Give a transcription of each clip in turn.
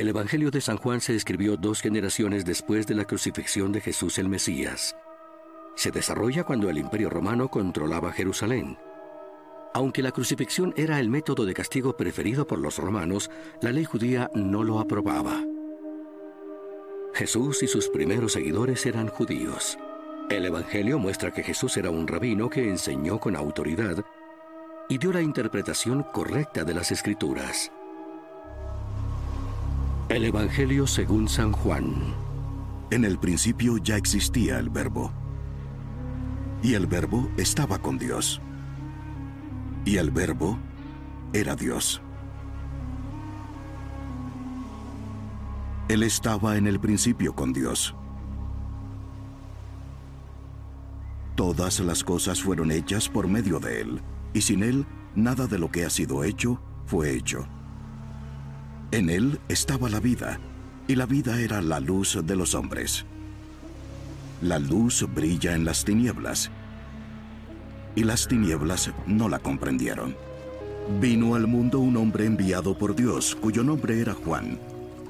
El Evangelio de San Juan se escribió dos generaciones después de la crucifixión de Jesús el Mesías. Se desarrolla cuando el Imperio Romano controlaba Jerusalén. Aunque la crucifixión era el método de castigo preferido por los romanos, la ley judía no lo aprobaba. Jesús y sus primeros seguidores eran judíos. El Evangelio muestra que Jesús era un rabino que enseñó con autoridad y dio la interpretación correcta de las escrituras. El Evangelio según San Juan. En el principio ya existía el verbo. Y el verbo estaba con Dios. Y el verbo era Dios. Él estaba en el principio con Dios. Todas las cosas fueron hechas por medio de Él, y sin Él nada de lo que ha sido hecho fue hecho. En él estaba la vida, y la vida era la luz de los hombres. La luz brilla en las tinieblas, y las tinieblas no la comprendieron. Vino al mundo un hombre enviado por Dios, cuyo nombre era Juan.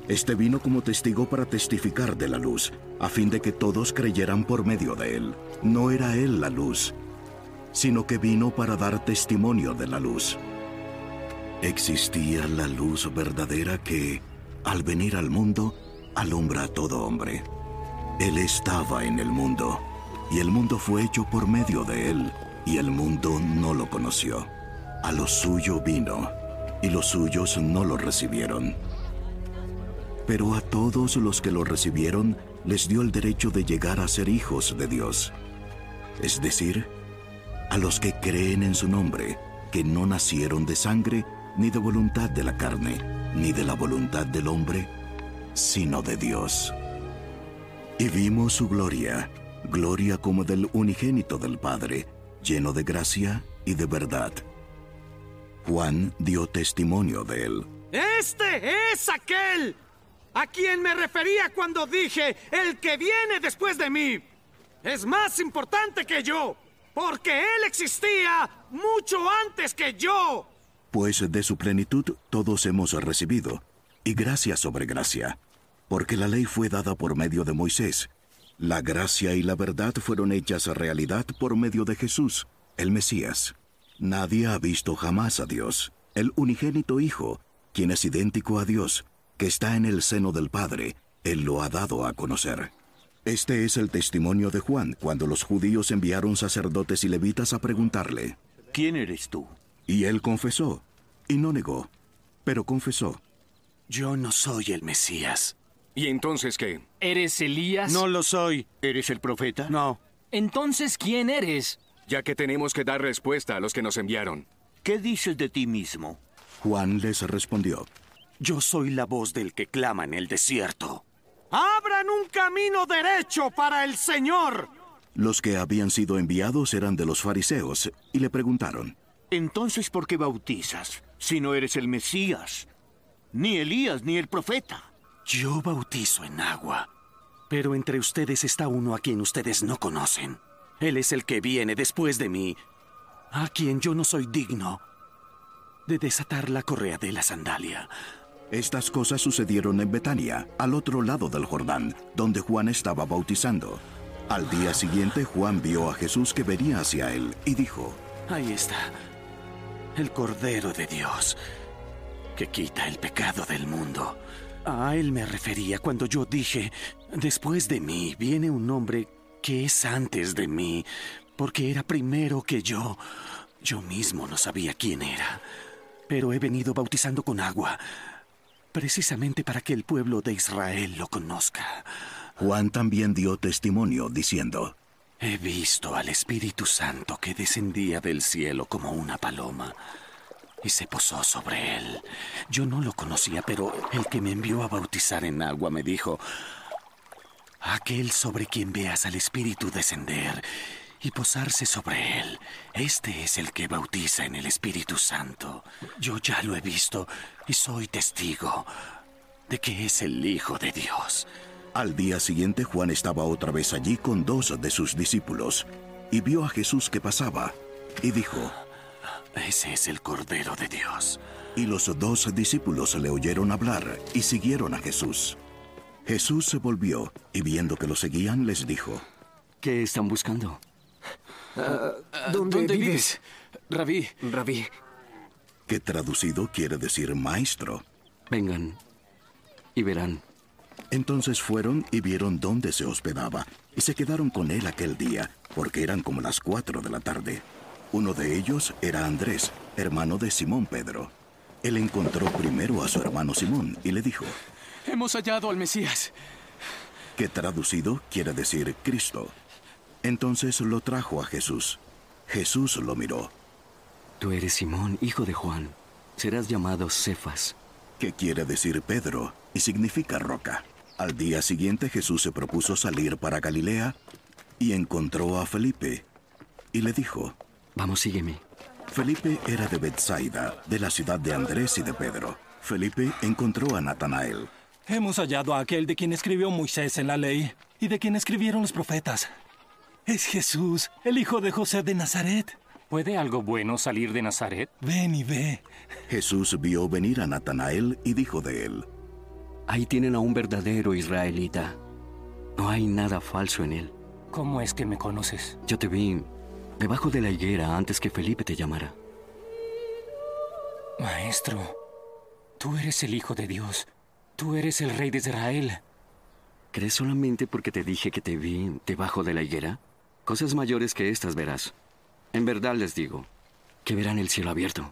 Este vino como testigo para testificar de la luz, a fin de que todos creyeran por medio de él. No era él la luz, sino que vino para dar testimonio de la luz. Existía la luz verdadera que, al venir al mundo, alumbra a todo hombre. Él estaba en el mundo, y el mundo fue hecho por medio de él, y el mundo no lo conoció. A lo suyo vino, y los suyos no lo recibieron. Pero a todos los que lo recibieron les dio el derecho de llegar a ser hijos de Dios. Es decir, a los que creen en su nombre, que no nacieron de sangre, ni de voluntad de la carne, ni de la voluntad del hombre, sino de Dios. Y vimos su gloria, gloria como del unigénito del Padre, lleno de gracia y de verdad. Juan dio testimonio de él. Este es aquel a quien me refería cuando dije, el que viene después de mí es más importante que yo, porque él existía mucho antes que yo pues de su plenitud todos hemos recibido, y gracia sobre gracia, porque la ley fue dada por medio de Moisés. La gracia y la verdad fueron hechas realidad por medio de Jesús, el Mesías. Nadie ha visto jamás a Dios, el unigénito Hijo, quien es idéntico a Dios, que está en el seno del Padre, Él lo ha dado a conocer. Este es el testimonio de Juan cuando los judíos enviaron sacerdotes y levitas a preguntarle, ¿quién eres tú? Y él confesó, y no negó, pero confesó. Yo no soy el Mesías. ¿Y entonces qué? ¿Eres Elías? No lo soy. ¿Eres el profeta? No. Entonces, ¿quién eres? Ya que tenemos que dar respuesta a los que nos enviaron. ¿Qué dices de ti mismo? Juan les respondió. Yo soy la voz del que clama en el desierto. ¡Abran un camino derecho para el Señor! Los que habían sido enviados eran de los fariseos y le preguntaron, entonces, ¿por qué bautizas si no eres el Mesías? Ni Elías, ni el profeta. Yo bautizo en agua, pero entre ustedes está uno a quien ustedes no conocen. Él es el que viene después de mí, a quien yo no soy digno de desatar la correa de la sandalia. Estas cosas sucedieron en Betania, al otro lado del Jordán, donde Juan estaba bautizando. Al día siguiente Juan vio a Jesús que venía hacia él y dijo, Ahí está el Cordero de Dios, que quita el pecado del mundo. A él me refería cuando yo dije, después de mí viene un hombre que es antes de mí, porque era primero que yo. Yo mismo no sabía quién era, pero he venido bautizando con agua, precisamente para que el pueblo de Israel lo conozca. Juan también dio testimonio diciendo, He visto al Espíritu Santo que descendía del cielo como una paloma y se posó sobre él. Yo no lo conocía, pero el que me envió a bautizar en agua me dijo, aquel sobre quien veas al Espíritu descender y posarse sobre él, este es el que bautiza en el Espíritu Santo. Yo ya lo he visto y soy testigo de que es el Hijo de Dios. Al día siguiente Juan estaba otra vez allí con dos de sus discípulos y vio a Jesús que pasaba y dijo, Ese es el Cordero de Dios. Y los dos discípulos le oyeron hablar y siguieron a Jesús. Jesús se volvió y viendo que lo seguían les dijo, ¿Qué están buscando? ¿Dónde, vives? Rabí, Rabí. que traducido quiere decir maestro. Vengan y verán. Entonces fueron y vieron dónde se hospedaba, y se quedaron con él aquel día, porque eran como las cuatro de la tarde. Uno de ellos era Andrés, hermano de Simón Pedro. Él encontró primero a su hermano Simón y le dijo, hemos hallado al Mesías. que traducido quiere decir Cristo. Entonces lo trajo a Jesús. Jesús lo miró, Tú eres Simón, hijo de Juan. Serás llamado Cefas. que quiere decir Pedro, y significa roca. Al día siguiente Jesús se propuso salir para Galilea y encontró a Felipe y le dijo, Vamos, sígueme. Felipe era de Bethsaida, de la ciudad de Andrés y de Pedro. Felipe encontró a Natanael. Hemos hallado a aquel de quien escribió Moisés en la ley y de quien escribieron los profetas. Es Jesús, el hijo de José de Nazaret. ¿Puede algo bueno salir de Nazaret? Ven y ve. Jesús vio venir a Natanael y dijo de él, Ahí tienen a un verdadero israelita. No hay nada falso en él. ¿Cómo es que me conoces? Yo te vi debajo de la higuera antes que Felipe te llamara. Maestro, tú eres el Hijo de Dios. Tú eres el Rey de Israel. ¿Crees solamente porque te dije que te vi debajo de la higuera? Cosas mayores que estas verás. En verdad les digo, que verán el cielo abierto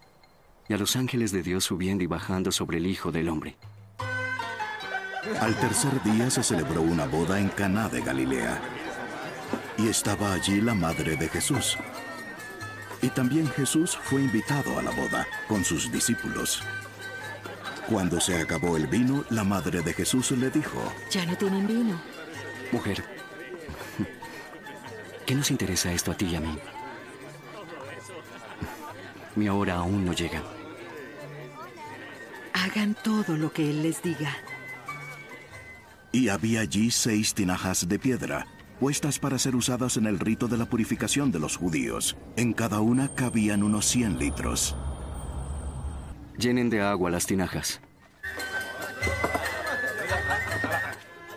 y a los ángeles de Dios subiendo y bajando sobre el Hijo del Hombre. Al tercer día se celebró una boda en Caná de Galilea. Y estaba allí la madre de Jesús. Y también Jesús fue invitado a la boda con sus discípulos. Cuando se acabó el vino, la madre de Jesús le dijo, Ya no tienen vino. Mujer, ¿qué nos interesa esto a ti y a mí? Mi hora aún no llega. Hagan todo lo que Él les diga. Y había allí seis tinajas de piedra, puestas para ser usadas en el rito de la purificación de los judíos. En cada una cabían unos 100 litros. Llenen de agua las tinajas.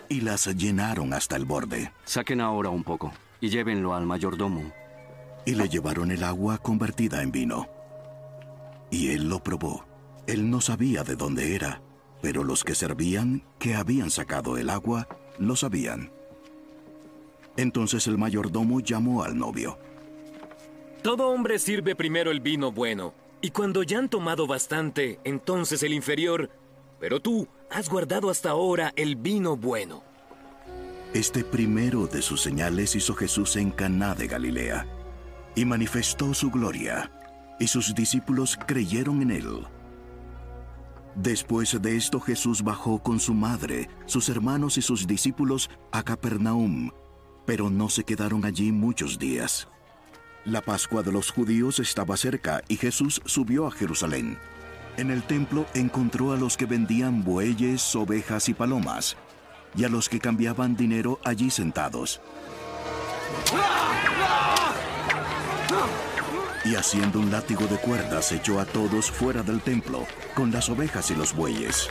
Y las llenaron hasta el borde. Saquen ahora un poco y llévenlo al mayordomo. y le llevaron el agua convertida en vino. Y él lo probó. Él no sabía de dónde era, pero los que servían, que habían sacado el agua, lo sabían. Entonces el mayordomo llamó al novio. Todo hombre sirve primero el vino bueno, y cuando ya han tomado bastante, entonces el inferior. Pero tú has guardado hasta ahora el vino bueno. Este primero de sus señales hizo Jesús en Caná de Galilea, y manifestó su gloria, y sus discípulos creyeron en él. Después de esto Jesús bajó con su madre, sus hermanos y sus discípulos a Capernaum, pero no se quedaron allí muchos días. La Pascua de los judíos estaba cerca y Jesús subió a Jerusalén. En el templo encontró a los que vendían bueyes, ovejas y palomas, y a los que cambiaban dinero allí sentados. Y haciendo un látigo de cuerdas echó a todos fuera del templo, con las ovejas y los bueyes.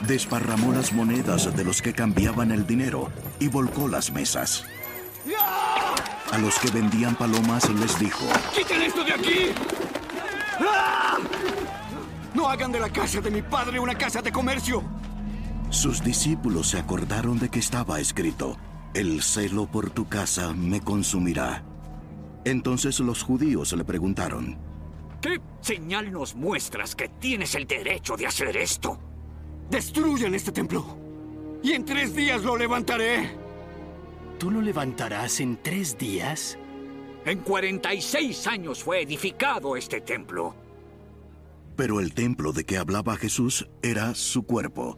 Desparramó las monedas de los que cambiaban el dinero y volcó las mesas. A los que vendían palomas les dijo, ¡Quiten esto de aquí! No hagan de la casa de mi padre una casa de comercio. Sus discípulos se acordaron de que estaba escrito, El celo por tu casa me consumirá. Entonces los judíos le preguntaron, ¿Qué señal nos muestras que tienes el derecho de hacer esto? Destruyan este templo y en tres días lo levantaré. ¿Tú lo levantarás en tres días? En 46 años fue edificado este templo. pero el templo de que hablaba Jesús era su cuerpo.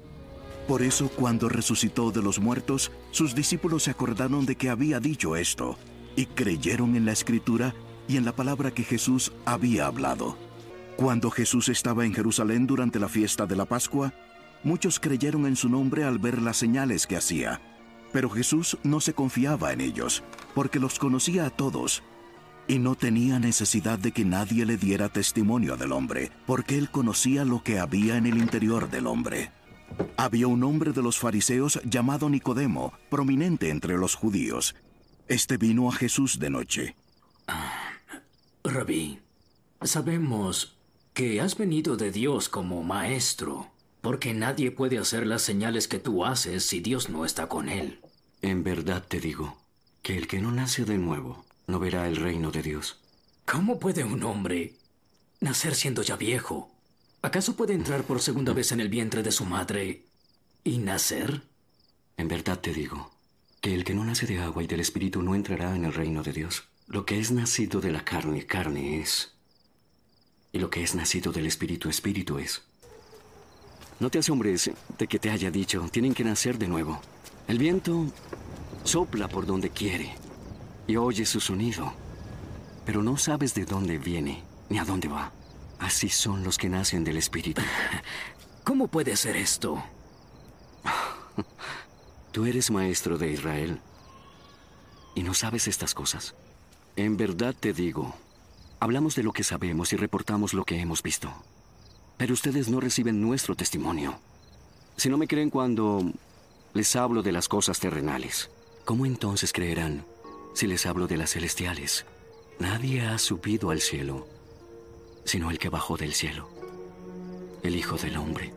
Por eso cuando resucitó de los muertos, sus discípulos se acordaron de que había dicho esto, y creyeron en la escritura y en la palabra que Jesús había hablado. Cuando Jesús estaba en Jerusalén durante la fiesta de la Pascua, muchos creyeron en su nombre al ver las señales que hacía. Pero Jesús no se confiaba en ellos, porque los conocía a todos. y no tenía necesidad de que nadie le diera testimonio del hombre, porque él conocía lo que había en el interior del hombre. Había un hombre de los fariseos llamado Nicodemo, prominente entre los judíos. Este vino a Jesús de noche. Rabí, sabemos que has venido de Dios como maestro, porque nadie puede hacer las señales que tú haces si Dios no está con él. En verdad te digo que el que no nace de nuevo no verá el reino de Dios. ¿Cómo puede un hombre nacer siendo ya viejo? ¿Acaso puede entrar por segunda vez en el vientre de su madre y nacer? En verdad te digo que el que no nace de agua y del Espíritu no entrará en el reino de Dios. Lo que es nacido de la carne, carne es. Y lo que es nacido del Espíritu, Espíritu es. No te asombres de que te haya dicho, tienen que nacer de nuevo. El viento sopla por donde quiere y oyes su sonido, pero no sabes de dónde viene ni a dónde va. Así son los que nacen del Espíritu. ¿Cómo puede ser esto? Tú eres maestro de Israel y no sabes estas cosas. En verdad te digo, hablamos de lo que sabemos y reportamos lo que hemos visto. Pero ustedes no reciben nuestro testimonio. Si no me creen cuando les hablo de las cosas terrenales, ¿cómo entonces creerán si les hablo de las celestiales? Nadie ha subido al cielo, sino el que bajó del cielo, el Hijo del Hombre.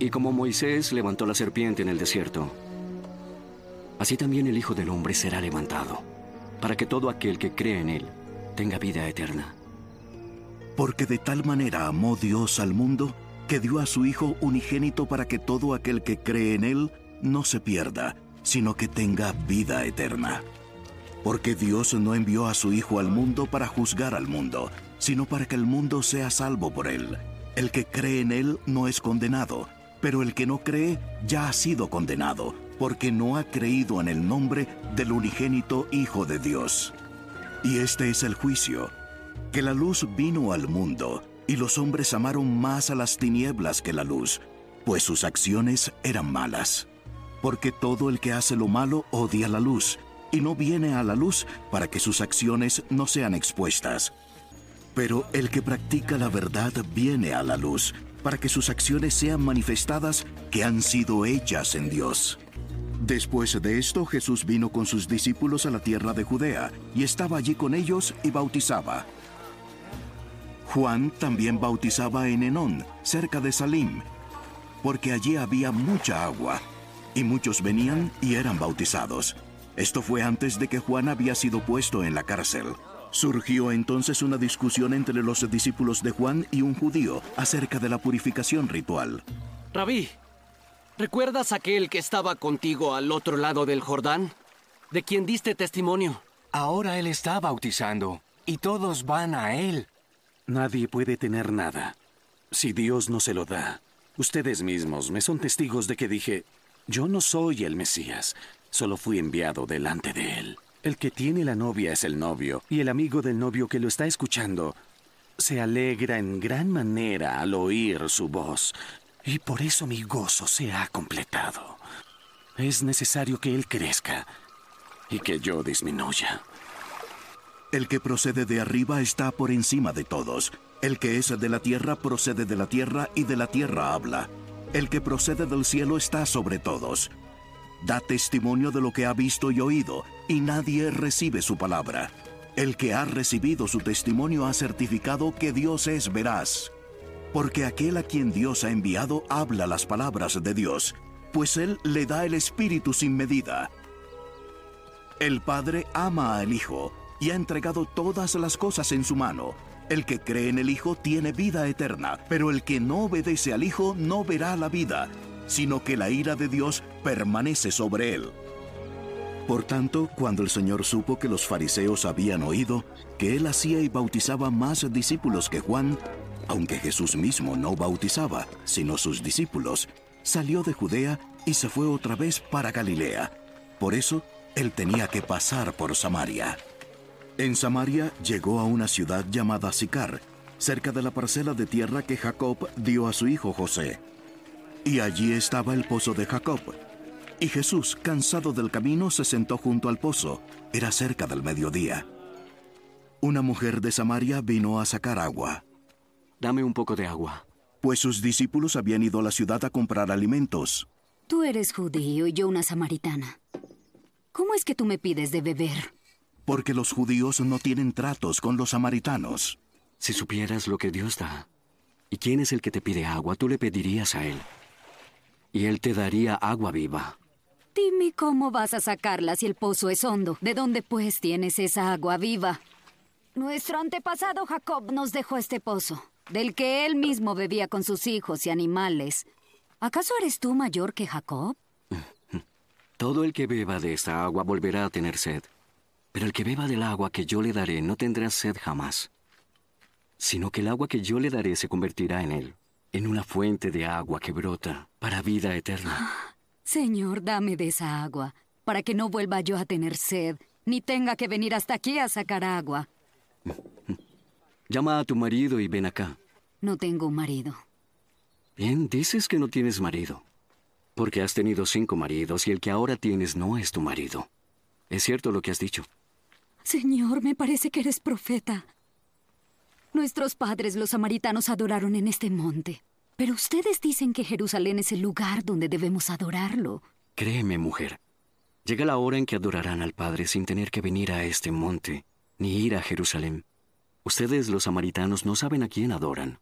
Y como Moisés levantó la serpiente en el desierto, así también el Hijo del Hombre será levantado, para que todo aquel que cree en él tenga vida eterna. Porque de tal manera amó Dios al mundo que dio a su Hijo unigénito para que todo aquel que cree en Él no se pierda, sino que tenga vida eterna. Porque Dios no envió a su Hijo al mundo para juzgar al mundo, sino para que el mundo sea salvo por Él. El que cree en Él no es condenado, pero el que no cree ya ha sido condenado, porque no ha creído en el nombre del unigénito Hijo de Dios. Y este es el juicio que la luz vino al mundo, y los hombres amaron más a las tinieblas que la luz, pues sus acciones eran malas. Porque todo el que hace lo malo odia la luz, y no viene a la luz para que sus acciones no sean expuestas. Pero el que practica la verdad viene a la luz, para que sus acciones sean manifestadas que han sido hechas en Dios. Después de esto Jesús vino con sus discípulos a la tierra de Judea, y estaba allí con ellos y bautizaba. Juan también bautizaba en Enón, cerca de Salim, porque allí había mucha agua, y muchos venían y eran bautizados. Esto fue antes de que Juan había sido puesto en la cárcel. Surgió entonces una discusión entre los discípulos de Juan y un judío acerca de la purificación ritual. Rabí, ¿recuerdas aquel que estaba contigo al otro lado del Jordán? ¿De quien diste testimonio? Ahora él está bautizando y todos van a él. Nadie puede tener nada si Dios no se lo da. Ustedes mismos me son testigos de que dije, yo no soy el Mesías, solo fui enviado delante de él. El que tiene la novia es el novio, y el amigo del novio que lo está escuchando se alegra en gran manera al oír su voz, y por eso mi gozo se ha completado. Es necesario que él crezca y que yo disminuya. El que procede de arriba está por encima de todos. El que es de la tierra procede de la tierra y de la tierra habla. El que procede del cielo está sobre todos. Da testimonio de lo que ha visto y oído, y nadie recibe su palabra. El que ha recibido su testimonio ha certificado que Dios es veraz. Porque aquel a quien Dios ha enviado habla las palabras de Dios, pues Él le da el Espíritu sin medida. El Padre ama al Hijo y ha entregado todas las cosas en su mano. El que cree en el Hijo tiene vida eterna, pero el que no obedece al Hijo no verá la vida, sino que la ira de Dios permanece sobre él. Por tanto, cuando el Señor supo que los fariseos habían oído que él hacía y bautizaba más discípulos que Juan, aunque Jesús mismo no bautizaba, sino sus discípulos, salió de Judea y se fue otra vez para Galilea. Por eso, él tenía que pasar por Samaria. En Samaria llegó a una ciudad llamada Sicar, cerca de la parcela de tierra que Jacob dio a su hijo José. Y allí estaba el pozo de Jacob. Y Jesús, cansado del camino, se sentó junto al pozo. Era cerca del mediodía. Una mujer de Samaria vino a sacar agua. Dame un poco de agua. Pues sus discípulos habían ido a la ciudad a comprar alimentos. Tú eres judío y yo una samaritana. ¿Cómo es que tú me pides de beber? Porque los judíos no tienen tratos con los samaritanos. Si supieras lo que Dios da, y quién es el que te pide agua, tú le pedirías a Él. Y Él te daría agua viva. Dime cómo vas a sacarla si el pozo es hondo. ¿De dónde pues tienes esa agua viva? Nuestro antepasado Jacob nos dejó este pozo, del que él mismo bebía con sus hijos y animales. ¿Acaso eres tú mayor que Jacob? Todo el que beba de esta agua volverá a tener sed. Pero el que beba del agua que yo le daré no tendrá sed jamás, sino que el agua que yo le daré se convertirá en él, en una fuente de agua que brota para vida eterna. Señor, dame de esa agua, para que no vuelva yo a tener sed, ni tenga que venir hasta aquí a sacar agua. Llama a tu marido y ven acá. No tengo un marido. Bien, dices que no tienes marido. Porque has tenido cinco maridos y el que ahora tienes no es tu marido. Es cierto lo que has dicho. Señor, me parece que eres profeta. Nuestros padres, los samaritanos, adoraron en este monte. Pero ustedes dicen que Jerusalén es el lugar donde debemos adorarlo. Créeme, mujer. Llega la hora en que adorarán al Padre sin tener que venir a este monte, ni ir a Jerusalén. Ustedes, los samaritanos, no saben a quién adoran.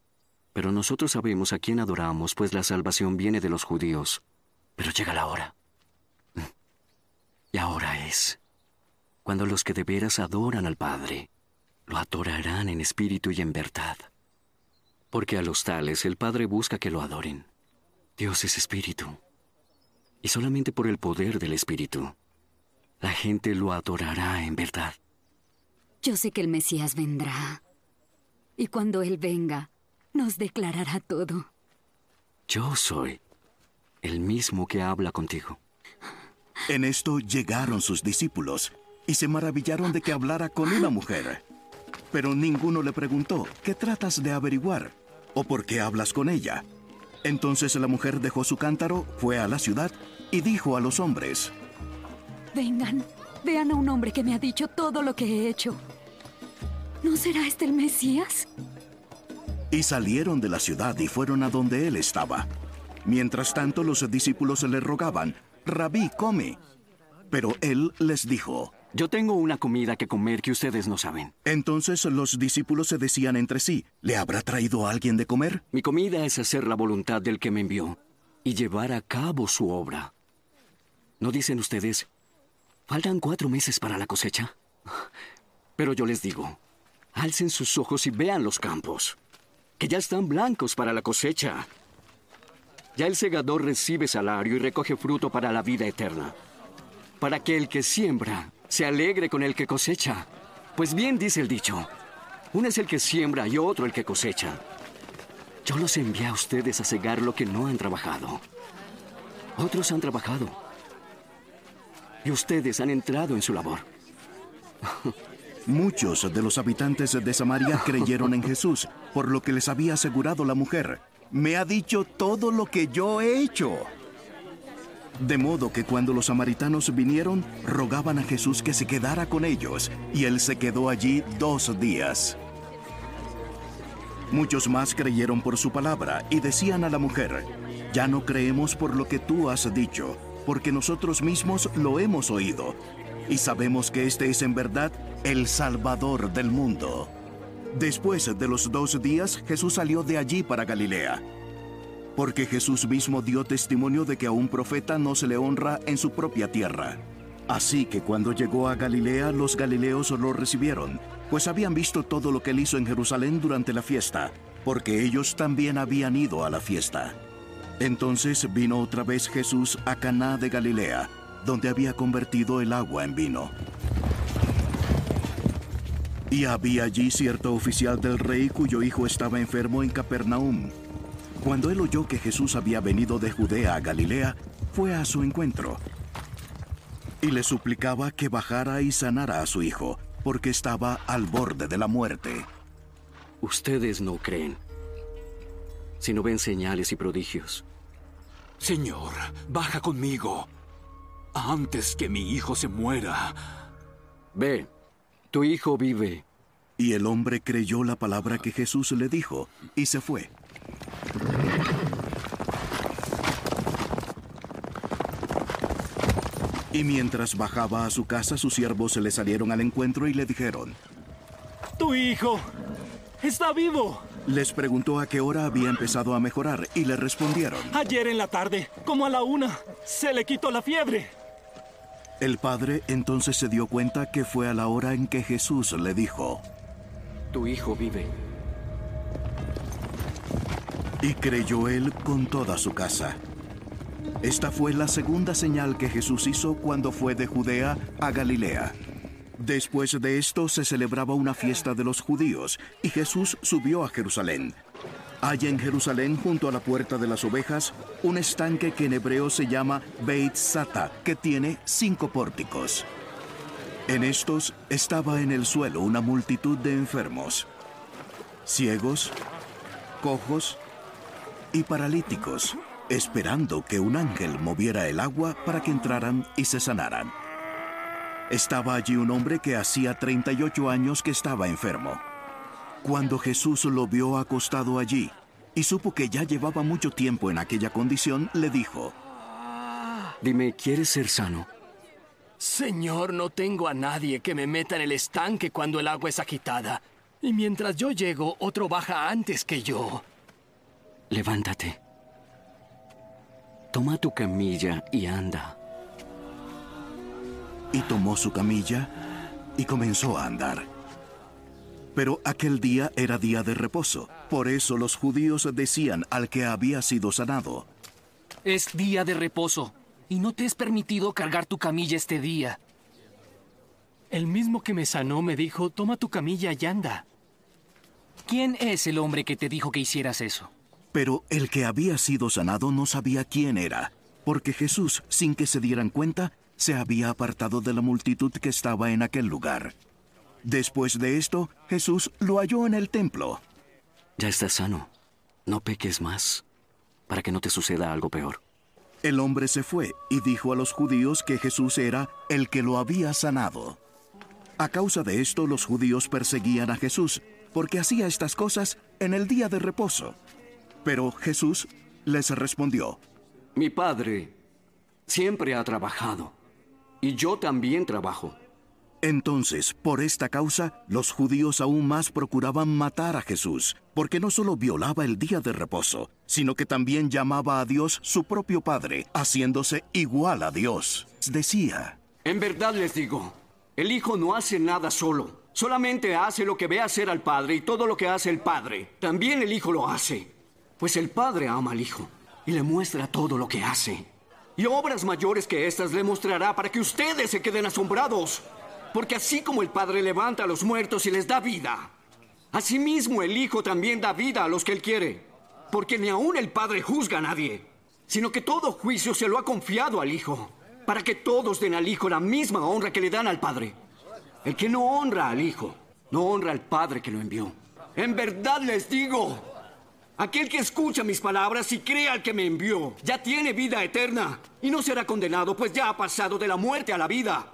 Pero nosotros sabemos a quién adoramos, pues la salvación viene de los judíos. Pero llega la hora. Y ahora es. Cuando los que de veras adoran al Padre, lo adorarán en espíritu y en verdad. Porque a los tales el Padre busca que lo adoren. Dios es espíritu. Y solamente por el poder del espíritu, la gente lo adorará en verdad. Yo sé que el Mesías vendrá. Y cuando Él venga, nos declarará todo. Yo soy el mismo que habla contigo. En esto llegaron sus discípulos y se maravillaron de que hablara con una mujer. Pero ninguno le preguntó, ¿qué tratas de averiguar? ¿O por qué hablas con ella? Entonces la mujer dejó su cántaro, fue a la ciudad y dijo a los hombres, Vengan, vean a un hombre que me ha dicho todo lo que he hecho. ¿No será este el Mesías? Y salieron de la ciudad y fueron a donde él estaba. Mientras tanto los discípulos le rogaban, Rabí, come. Pero él les dijo, Yo tengo una comida que comer que ustedes no saben. Entonces los discípulos se decían entre sí, ¿le habrá traído alguien de comer? Mi comida es hacer la voluntad del que me envió y llevar a cabo su obra. ¿No dicen ustedes, faltan cuatro meses para la cosecha? Pero yo les digo, alcen sus ojos y vean los campos, que ya están blancos para la cosecha. Ya el segador recibe salario y recoge fruto para la vida eterna, para que el que siembra se alegre con el que cosecha. Pues bien dice el dicho, uno es el que siembra y otro el que cosecha. Yo los envié a ustedes a cegar lo que no han trabajado. Otros han trabajado. Y ustedes han entrado en su labor. Muchos de los habitantes de Samaria creyeron en Jesús, por lo que les había asegurado la mujer. Me ha dicho todo lo que yo he hecho. De modo que cuando los samaritanos vinieron, rogaban a Jesús que se quedara con ellos, y él se quedó allí dos días. Muchos más creyeron por su palabra y decían a la mujer, ya no creemos por lo que tú has dicho, porque nosotros mismos lo hemos oído, y sabemos que este es en verdad el Salvador del mundo. Después de los dos días, Jesús salió de allí para Galilea, porque Jesús mismo dio testimonio de que a un profeta no se le honra en su propia tierra. Así que cuando llegó a Galilea, los galileos lo recibieron, pues habían visto todo lo que él hizo en Jerusalén durante la fiesta, porque ellos también habían ido a la fiesta. Entonces vino otra vez Jesús a Caná de Galilea, donde había convertido el agua en vino. Y había allí cierto oficial del rey cuyo hijo estaba enfermo en Capernaum. Cuando él oyó que Jesús había venido de Judea a Galilea, fue a su encuentro y le suplicaba que bajara y sanara a su hijo, porque estaba al borde de la muerte. Ustedes no creen, sino ven señales y prodigios. Señor, baja conmigo, antes que mi hijo se muera. Ve, tu hijo vive. Y el hombre creyó la palabra que Jesús le dijo y se fue. Y mientras bajaba a su casa, sus siervos se le salieron al encuentro y le dijeron, Tu hijo está vivo. Les preguntó a qué hora había empezado a mejorar y le respondieron. Ayer en la tarde, como a la una, se le quitó la fiebre. El padre entonces se dio cuenta que fue a la hora en que Jesús le dijo, Tu hijo vive. Y creyó él con toda su casa. Esta fue la segunda señal que Jesús hizo cuando fue de Judea a Galilea. Después de esto se celebraba una fiesta de los judíos y Jesús subió a Jerusalén. Hay en Jerusalén, junto a la puerta de las ovejas, un estanque que en hebreo se llama Beit Sata, que tiene cinco pórticos. En estos estaba en el suelo una multitud de enfermos, ciegos, cojos y paralíticos, esperando que un ángel moviera el agua para que entraran y se sanaran. Estaba allí un hombre que hacía 38 años que estaba enfermo. Cuando Jesús lo vio acostado allí y supo que ya llevaba mucho tiempo en aquella condición, le dijo, Dime, ¿quieres ser sano? Señor, no tengo a nadie que me meta en el estanque cuando el agua es agitada. Y mientras yo llego, otro baja antes que yo. Levántate. Toma tu camilla y anda. Y tomó su camilla y comenzó a andar. Pero aquel día era día de reposo. Por eso los judíos decían al que había sido sanado, Es día de reposo y no te es permitido cargar tu camilla este día. El mismo que me sanó me dijo, toma tu camilla y anda. ¿Quién es el hombre que te dijo que hicieras eso? Pero el que había sido sanado no sabía quién era, porque Jesús, sin que se dieran cuenta, se había apartado de la multitud que estaba en aquel lugar. Después de esto, Jesús lo halló en el templo. Ya estás sano. No peques más, para que no te suceda algo peor. El hombre se fue y dijo a los judíos que Jesús era el que lo había sanado. A causa de esto, los judíos perseguían a Jesús, porque hacía estas cosas en el día de reposo. Pero Jesús les respondió, Mi padre siempre ha trabajado, y yo también trabajo. Entonces, por esta causa, los judíos aún más procuraban matar a Jesús, porque no solo violaba el día de reposo, sino que también llamaba a Dios su propio Padre, haciéndose igual a Dios. Decía, En verdad les digo, el Hijo no hace nada solo, solamente hace lo que ve hacer al Padre y todo lo que hace el Padre, también el Hijo lo hace, pues el Padre ama al Hijo y le muestra todo lo que hace. Y obras mayores que estas le mostrará para que ustedes se queden asombrados. Porque así como el Padre levanta a los muertos y les da vida, asimismo el Hijo también da vida a los que Él quiere. Porque ni aún el Padre juzga a nadie, sino que todo juicio se lo ha confiado al Hijo, para que todos den al Hijo la misma honra que le dan al Padre. El que no honra al Hijo, no honra al Padre que lo envió. En verdad les digo, aquel que escucha mis palabras y cree al que me envió, ya tiene vida eterna y no será condenado, pues ya ha pasado de la muerte a la vida.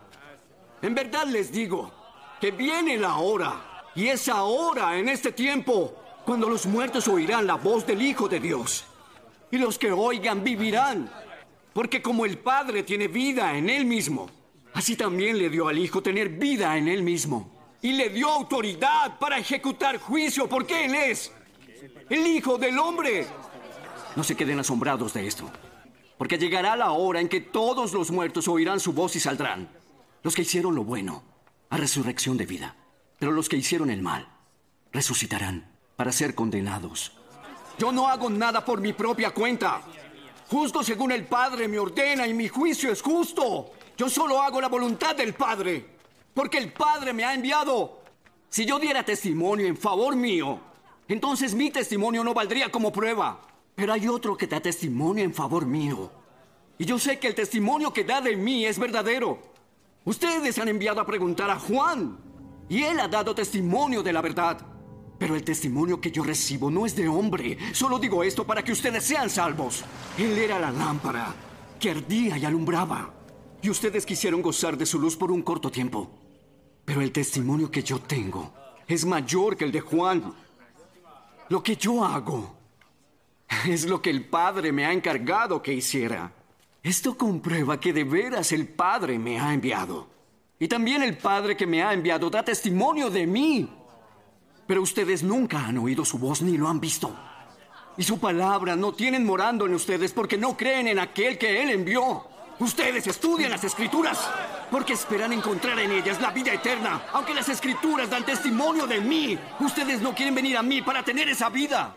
En verdad les digo que viene la hora, y es ahora, en este tiempo, cuando los muertos oirán la voz del Hijo de Dios. Y los que oigan vivirán, porque como el Padre tiene vida en Él mismo, así también le dio al Hijo tener vida en Él mismo. Y le dio autoridad para ejecutar juicio, porque Él es el Hijo del Hombre. No se queden asombrados de esto, porque llegará la hora en que todos los muertos oirán su voz y saldrán. Los que hicieron lo bueno, a resurrección de vida. Pero los que hicieron el mal, resucitarán para ser condenados. Yo no hago nada por mi propia cuenta. Justo según el Padre me ordena y mi juicio es justo. Yo solo hago la voluntad del Padre, porque el Padre me ha enviado. Si yo diera testimonio en favor mío, entonces mi testimonio no valdría como prueba. Pero hay otro que da testimonio en favor mío. Y yo sé que el testimonio que da de mí es verdadero. Ustedes han enviado a preguntar a Juan, y él ha dado testimonio de la verdad. Pero el testimonio que yo recibo no es de hombre. Solo digo esto para que ustedes sean salvos. Él era la lámpara que ardía y alumbraba. Y ustedes quisieron gozar de su luz por un corto tiempo. Pero el testimonio que yo tengo es mayor que el de Juan. Lo que yo hago es lo que el Padre me ha encargado que hiciera. Esto comprueba que de veras el Padre me ha enviado. Y también el Padre que me ha enviado da testimonio de mí. Pero ustedes nunca han oído su voz ni lo han visto. Y su palabra no tienen morando en ustedes porque no creen en aquel que Él envió. Ustedes estudian las escrituras porque esperan encontrar en ellas la vida eterna. Aunque las escrituras dan testimonio de mí, ustedes no quieren venir a mí para tener esa vida.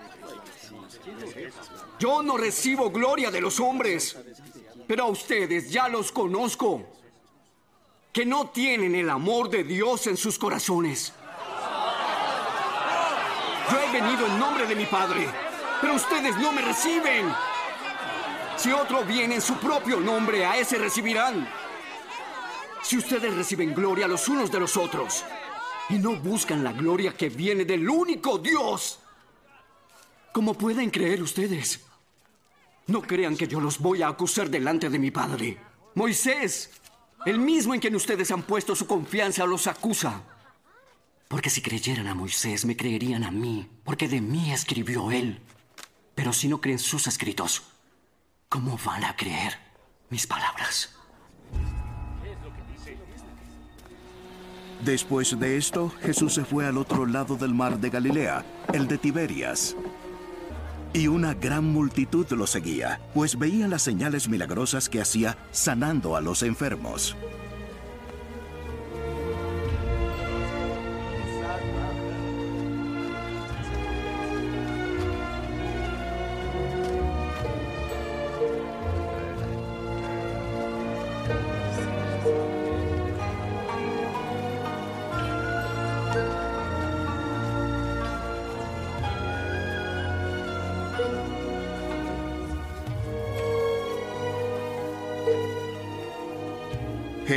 Yo no recibo gloria de los hombres, pero a ustedes ya los conozco, que no tienen el amor de Dios en sus corazones. Yo he venido en nombre de mi Padre, pero ustedes no me reciben. Si otro viene en su propio nombre, a ese recibirán. Si ustedes reciben gloria los unos de los otros y no buscan la gloria que viene del único Dios, ¿cómo pueden creer ustedes? No crean que yo los voy a acusar delante de mi Padre. Moisés, el mismo en quien ustedes han puesto su confianza, los acusa. Porque si creyeran a Moisés, me creerían a mí, porque de mí escribió él. Pero si no creen sus escritos, ¿cómo van a creer mis palabras? Después de esto, Jesús se fue al otro lado del mar de Galilea, el de Tiberias. Y una gran multitud lo seguía, pues veían las señales milagrosas que hacía sanando a los enfermos.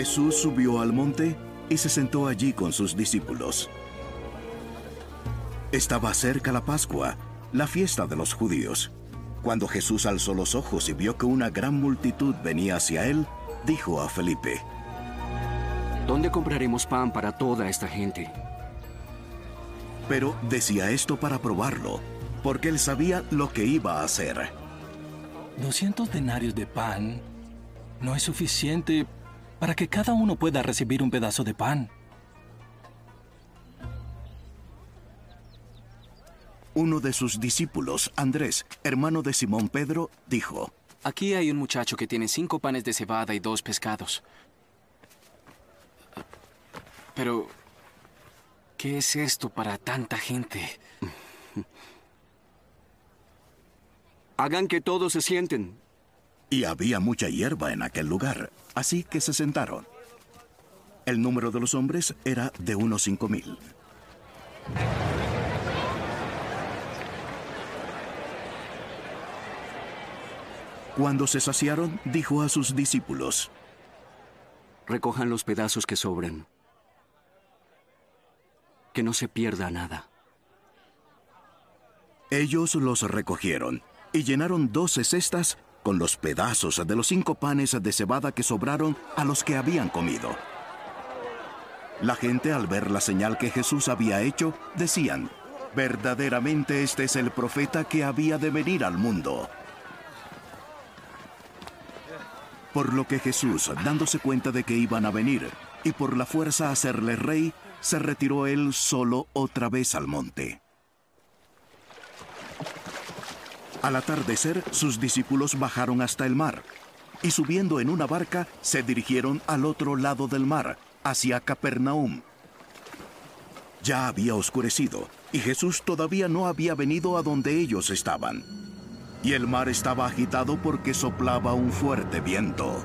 Jesús subió al monte y se sentó allí con sus discípulos. Estaba cerca la Pascua, la fiesta de los judíos. Cuando Jesús alzó los ojos y vio que una gran multitud venía hacia él, dijo a Felipe, ¿Dónde compraremos pan para toda esta gente? Pero decía esto para probarlo, porque él sabía lo que iba a hacer. 200 denarios de pan no es suficiente para que cada uno pueda recibir un pedazo de pan. Uno de sus discípulos, Andrés, hermano de Simón Pedro, dijo, Aquí hay un muchacho que tiene cinco panes de cebada y dos pescados. Pero, ¿qué es esto para tanta gente? Hagan que todos se sienten. Y había mucha hierba en aquel lugar, así que se sentaron. El número de los hombres era de unos cinco mil. Cuando se saciaron, dijo a sus discípulos, Recojan los pedazos que sobren. Que no se pierda nada. Ellos los recogieron y llenaron doce cestas con los pedazos de los cinco panes de cebada que sobraron a los que habían comido. La gente al ver la señal que Jesús había hecho, decían, verdaderamente este es el profeta que había de venir al mundo. Por lo que Jesús, dándose cuenta de que iban a venir, y por la fuerza hacerle rey, se retiró él solo otra vez al monte. Al atardecer, sus discípulos bajaron hasta el mar, y subiendo en una barca, se dirigieron al otro lado del mar, hacia Capernaum. Ya había oscurecido, y Jesús todavía no había venido a donde ellos estaban. Y el mar estaba agitado porque soplaba un fuerte viento.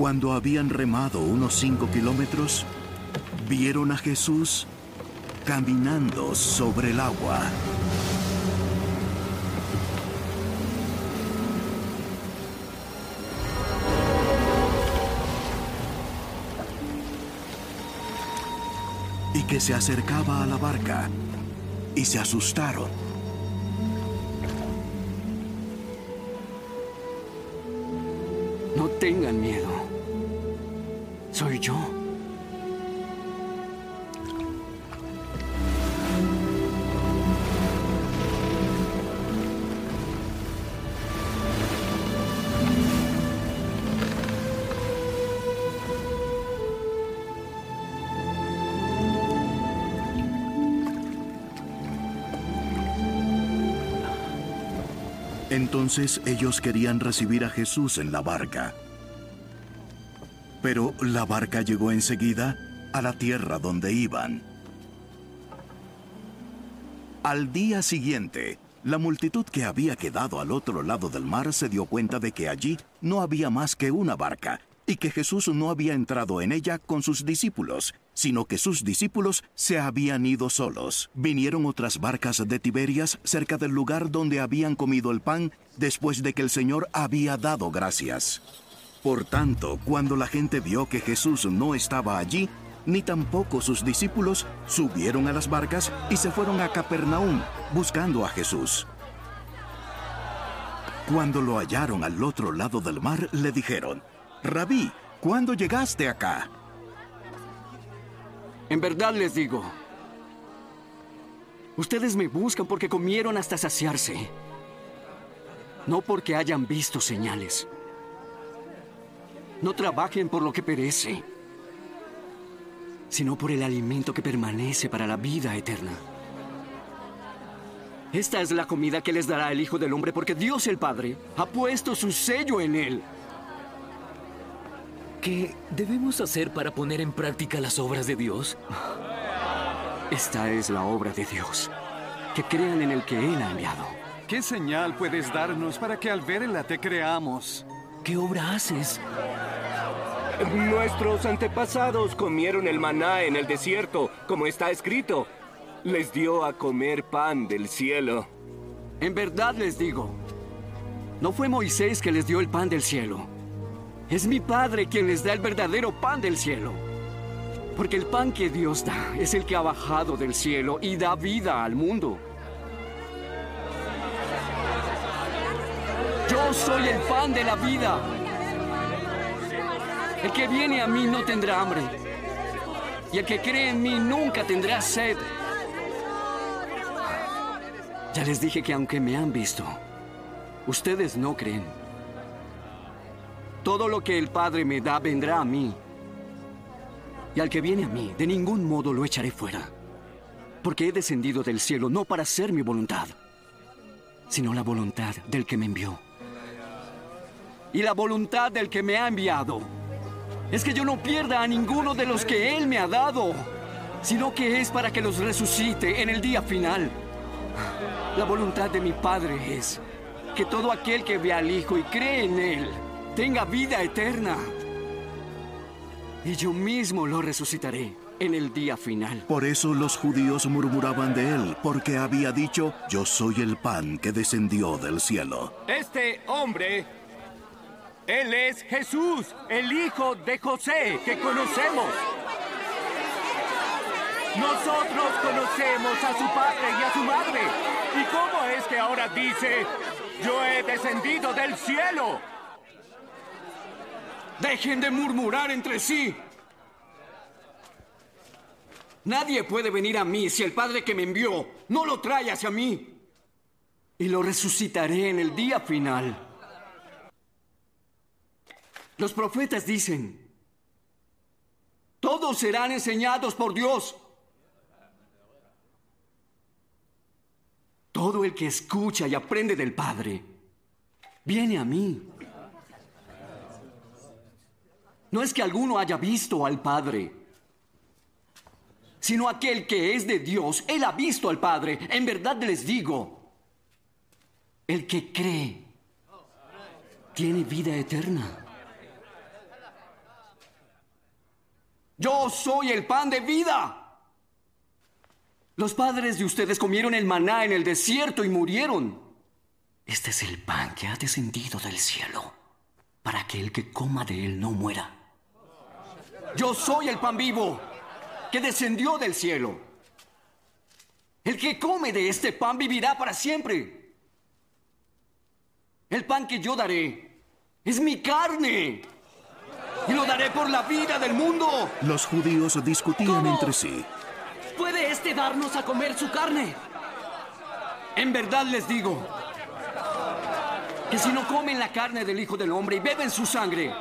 Cuando habían remado unos cinco kilómetros, vieron a Jesús caminando sobre el agua. Y que se acercaba a la barca y se asustaron. No tengo miedo. Soy yo. Entonces ellos querían recibir a Jesús en la barca. Pero la barca llegó enseguida a la tierra donde iban. Al día siguiente, la multitud que había quedado al otro lado del mar se dio cuenta de que allí no había más que una barca y que Jesús no había entrado en ella con sus discípulos, sino que sus discípulos se habían ido solos. Vinieron otras barcas de Tiberias cerca del lugar donde habían comido el pan después de que el Señor había dado gracias. Por tanto, cuando la gente vio que Jesús no estaba allí, ni tampoco sus discípulos, subieron a las barcas y se fueron a Capernaum buscando a Jesús. Cuando lo hallaron al otro lado del mar, le dijeron, Rabí, ¿cuándo llegaste acá? En verdad les digo, ustedes me buscan porque comieron hasta saciarse, no porque hayan visto señales. No trabajen por lo que perece, sino por el alimento que permanece para la vida eterna. Esta es la comida que les dará el Hijo del Hombre porque Dios el Padre ha puesto su sello en él. ¿Qué debemos hacer para poner en práctica las obras de Dios? Esta es la obra de Dios, que crean en el que Él ha enviado. ¿Qué señal puedes darnos para que al verla te creamos? ¿Qué obra haces? Nuestros antepasados comieron el maná en el desierto, como está escrito. Les dio a comer pan del cielo. En verdad les digo, no fue Moisés que les dio el pan del cielo. Es mi Padre quien les da el verdadero pan del cielo. Porque el pan que Dios da es el que ha bajado del cielo y da vida al mundo. Yo soy el pan de la vida. El que viene a mí no tendrá hambre. Y el que cree en mí nunca tendrá sed. Ya les dije que aunque me han visto, ustedes no creen. Todo lo que el Padre me da vendrá a mí. Y al que viene a mí, de ningún modo lo echaré fuera. Porque he descendido del cielo no para hacer mi voluntad, sino la voluntad del que me envió. Y la voluntad del que me ha enviado es que yo no pierda a ninguno de los que Él me ha dado, sino que es para que los resucite en el día final. La voluntad de mi Padre es que todo aquel que ve al Hijo y cree en Él tenga vida eterna. Y yo mismo lo resucitaré en el día final. Por eso los judíos murmuraban de él, porque había dicho, yo soy el pan que descendió del cielo. Este hombre, él es Jesús, el hijo de José que conocemos. Nosotros conocemos a su padre y a su madre. ¿Y cómo es que ahora dice, yo he descendido del cielo? Dejen de murmurar entre sí. Nadie puede venir a mí si el Padre que me envió no lo trae hacia mí. Y lo resucitaré en el día final. Los profetas dicen, todos serán enseñados por Dios. Todo el que escucha y aprende del Padre viene a mí. No es que alguno haya visto al Padre, sino aquel que es de Dios. Él ha visto al Padre. En verdad les digo, el que cree tiene vida eterna. Yo soy el pan de vida. Los padres de ustedes comieron el maná en el desierto y murieron. Este es el pan que ha descendido del cielo, para que el que coma de él no muera. Yo soy el pan vivo. que descendió del cielo. El que come de este pan vivirá para siempre. El pan que yo daré es mi carne. Y lo daré por la vida del mundo. Los judíos discutían entre sí. ¿Puede este darnos a comer su carne? En verdad les digo que si no comen la carne del Hijo del Hombre y beben su sangre,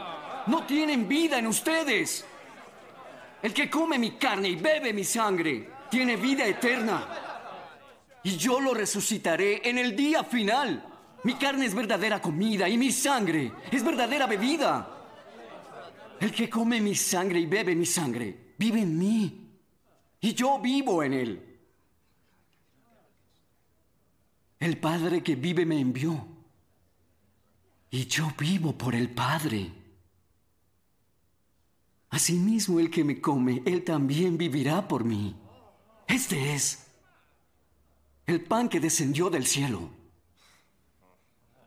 no tienen vida en ustedes. El que come mi carne y bebe mi sangre tiene vida eterna. Y yo lo resucitaré en el día final. Mi carne es verdadera comida y mi sangre es verdadera bebida. El que come mi sangre y bebe mi sangre vive en mí. Y yo vivo en él. El Padre que vive me envió. Y yo vivo por el Padre. Asimismo, el que me come, él también vivirá por mí. Este es el pan que descendió del cielo.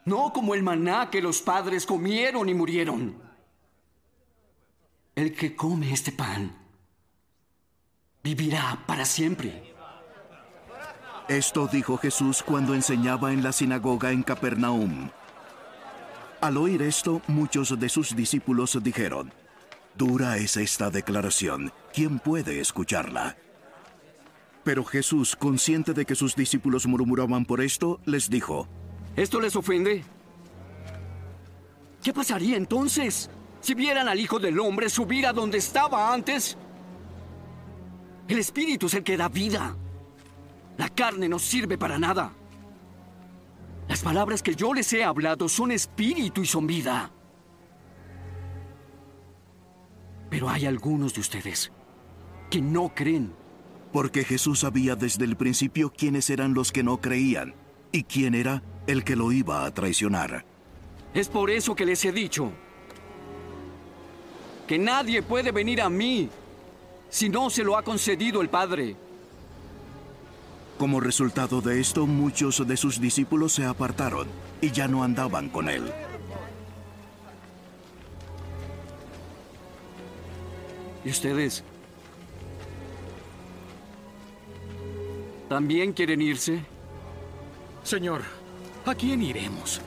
No como el maná que los padres comieron y murieron. El que come este pan vivirá para siempre. Esto dijo Jesús cuando enseñaba en la sinagoga en Capernaum. Al oír esto, muchos de sus discípulos dijeron, Dura es esta declaración, ¿quién puede escucharla? Pero Jesús, consciente de que sus discípulos murmuraban por esto, les dijo, ¿Esto les ofende? ¿Qué pasaría entonces si vieran al Hijo del Hombre subir a donde estaba antes? El Espíritu es el que da vida. La carne no sirve para nada. Las palabras que yo les he hablado son espíritu y son vida. Pero hay algunos de ustedes que no creen. Porque Jesús sabía desde el principio quiénes eran los que no creían y quién era el que lo iba a traicionar. Es por eso que les he dicho que nadie puede venir a mí si no se lo ha concedido el Padre. Como resultado de esto, muchos de sus discípulos se apartaron y ya no andaban con él. ¿Y ustedes? ¿También quieren irse? Señor, ¿a quién iremos?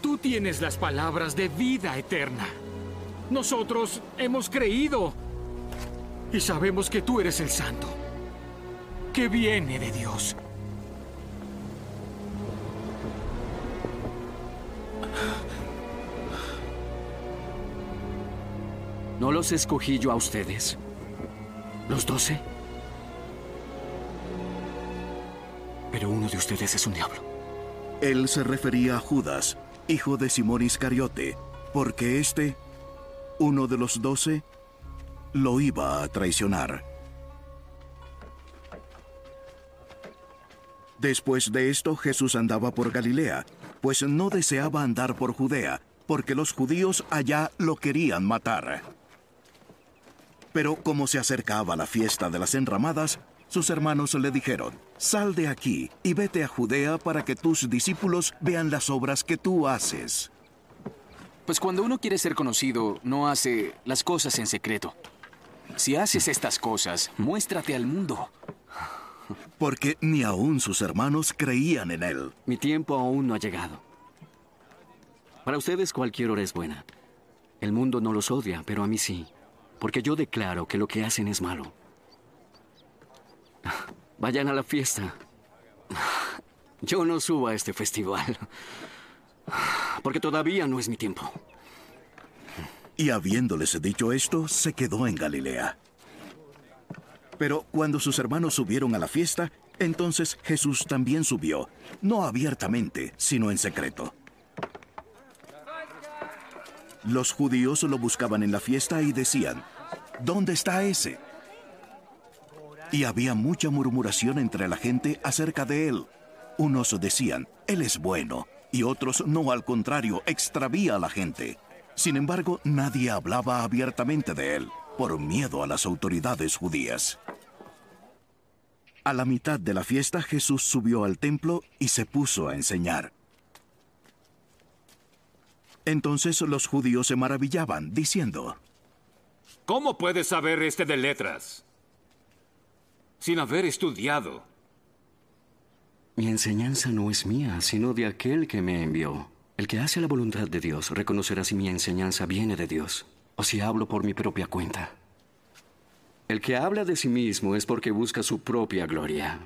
Tú tienes las palabras de vida eterna. Nosotros hemos creído y sabemos que tú eres el santo, que viene de Dios. ¿No los escogí yo a ustedes? ¿Los doce? Pero uno de ustedes es un diablo. Él se refería a Judas, hijo de Simón Iscariote, porque éste, uno de los doce, lo iba a traicionar. Después de esto Jesús andaba por Galilea, pues no deseaba andar por Judea, porque los judíos allá lo querían matar. Pero como se acercaba la fiesta de las enramadas, sus hermanos le dijeron, Sal de aquí y vete a Judea para que tus discípulos vean las obras que tú haces. Pues cuando uno quiere ser conocido, no hace las cosas en secreto. Si haces estas cosas, muéstrate al mundo. Porque ni aún sus hermanos creían en él. Mi tiempo aún no ha llegado. Para ustedes cualquier hora es buena. El mundo no los odia, pero a mí sí. Porque yo declaro que lo que hacen es malo. Vayan a la fiesta. Yo no subo a este festival. Porque todavía no es mi tiempo. Y habiéndoles dicho esto, se quedó en Galilea. Pero cuando sus hermanos subieron a la fiesta, entonces Jesús también subió, no abiertamente, sino en secreto. Los judíos lo buscaban en la fiesta y decían, ¿dónde está ese? Y había mucha murmuración entre la gente acerca de él. Unos decían, Él es bueno, y otros no, al contrario, extravía a la gente. Sin embargo, nadie hablaba abiertamente de él, por miedo a las autoridades judías. A la mitad de la fiesta Jesús subió al templo y se puso a enseñar. Entonces los judíos se maravillaban, diciendo, ¿Cómo puede saber este de letras? sin haber estudiado. Mi enseñanza no es mía, sino de aquel que me envió. El que hace la voluntad de Dios reconocerá si mi enseñanza viene de Dios o si hablo por mi propia cuenta. El que habla de sí mismo es porque busca su propia gloria.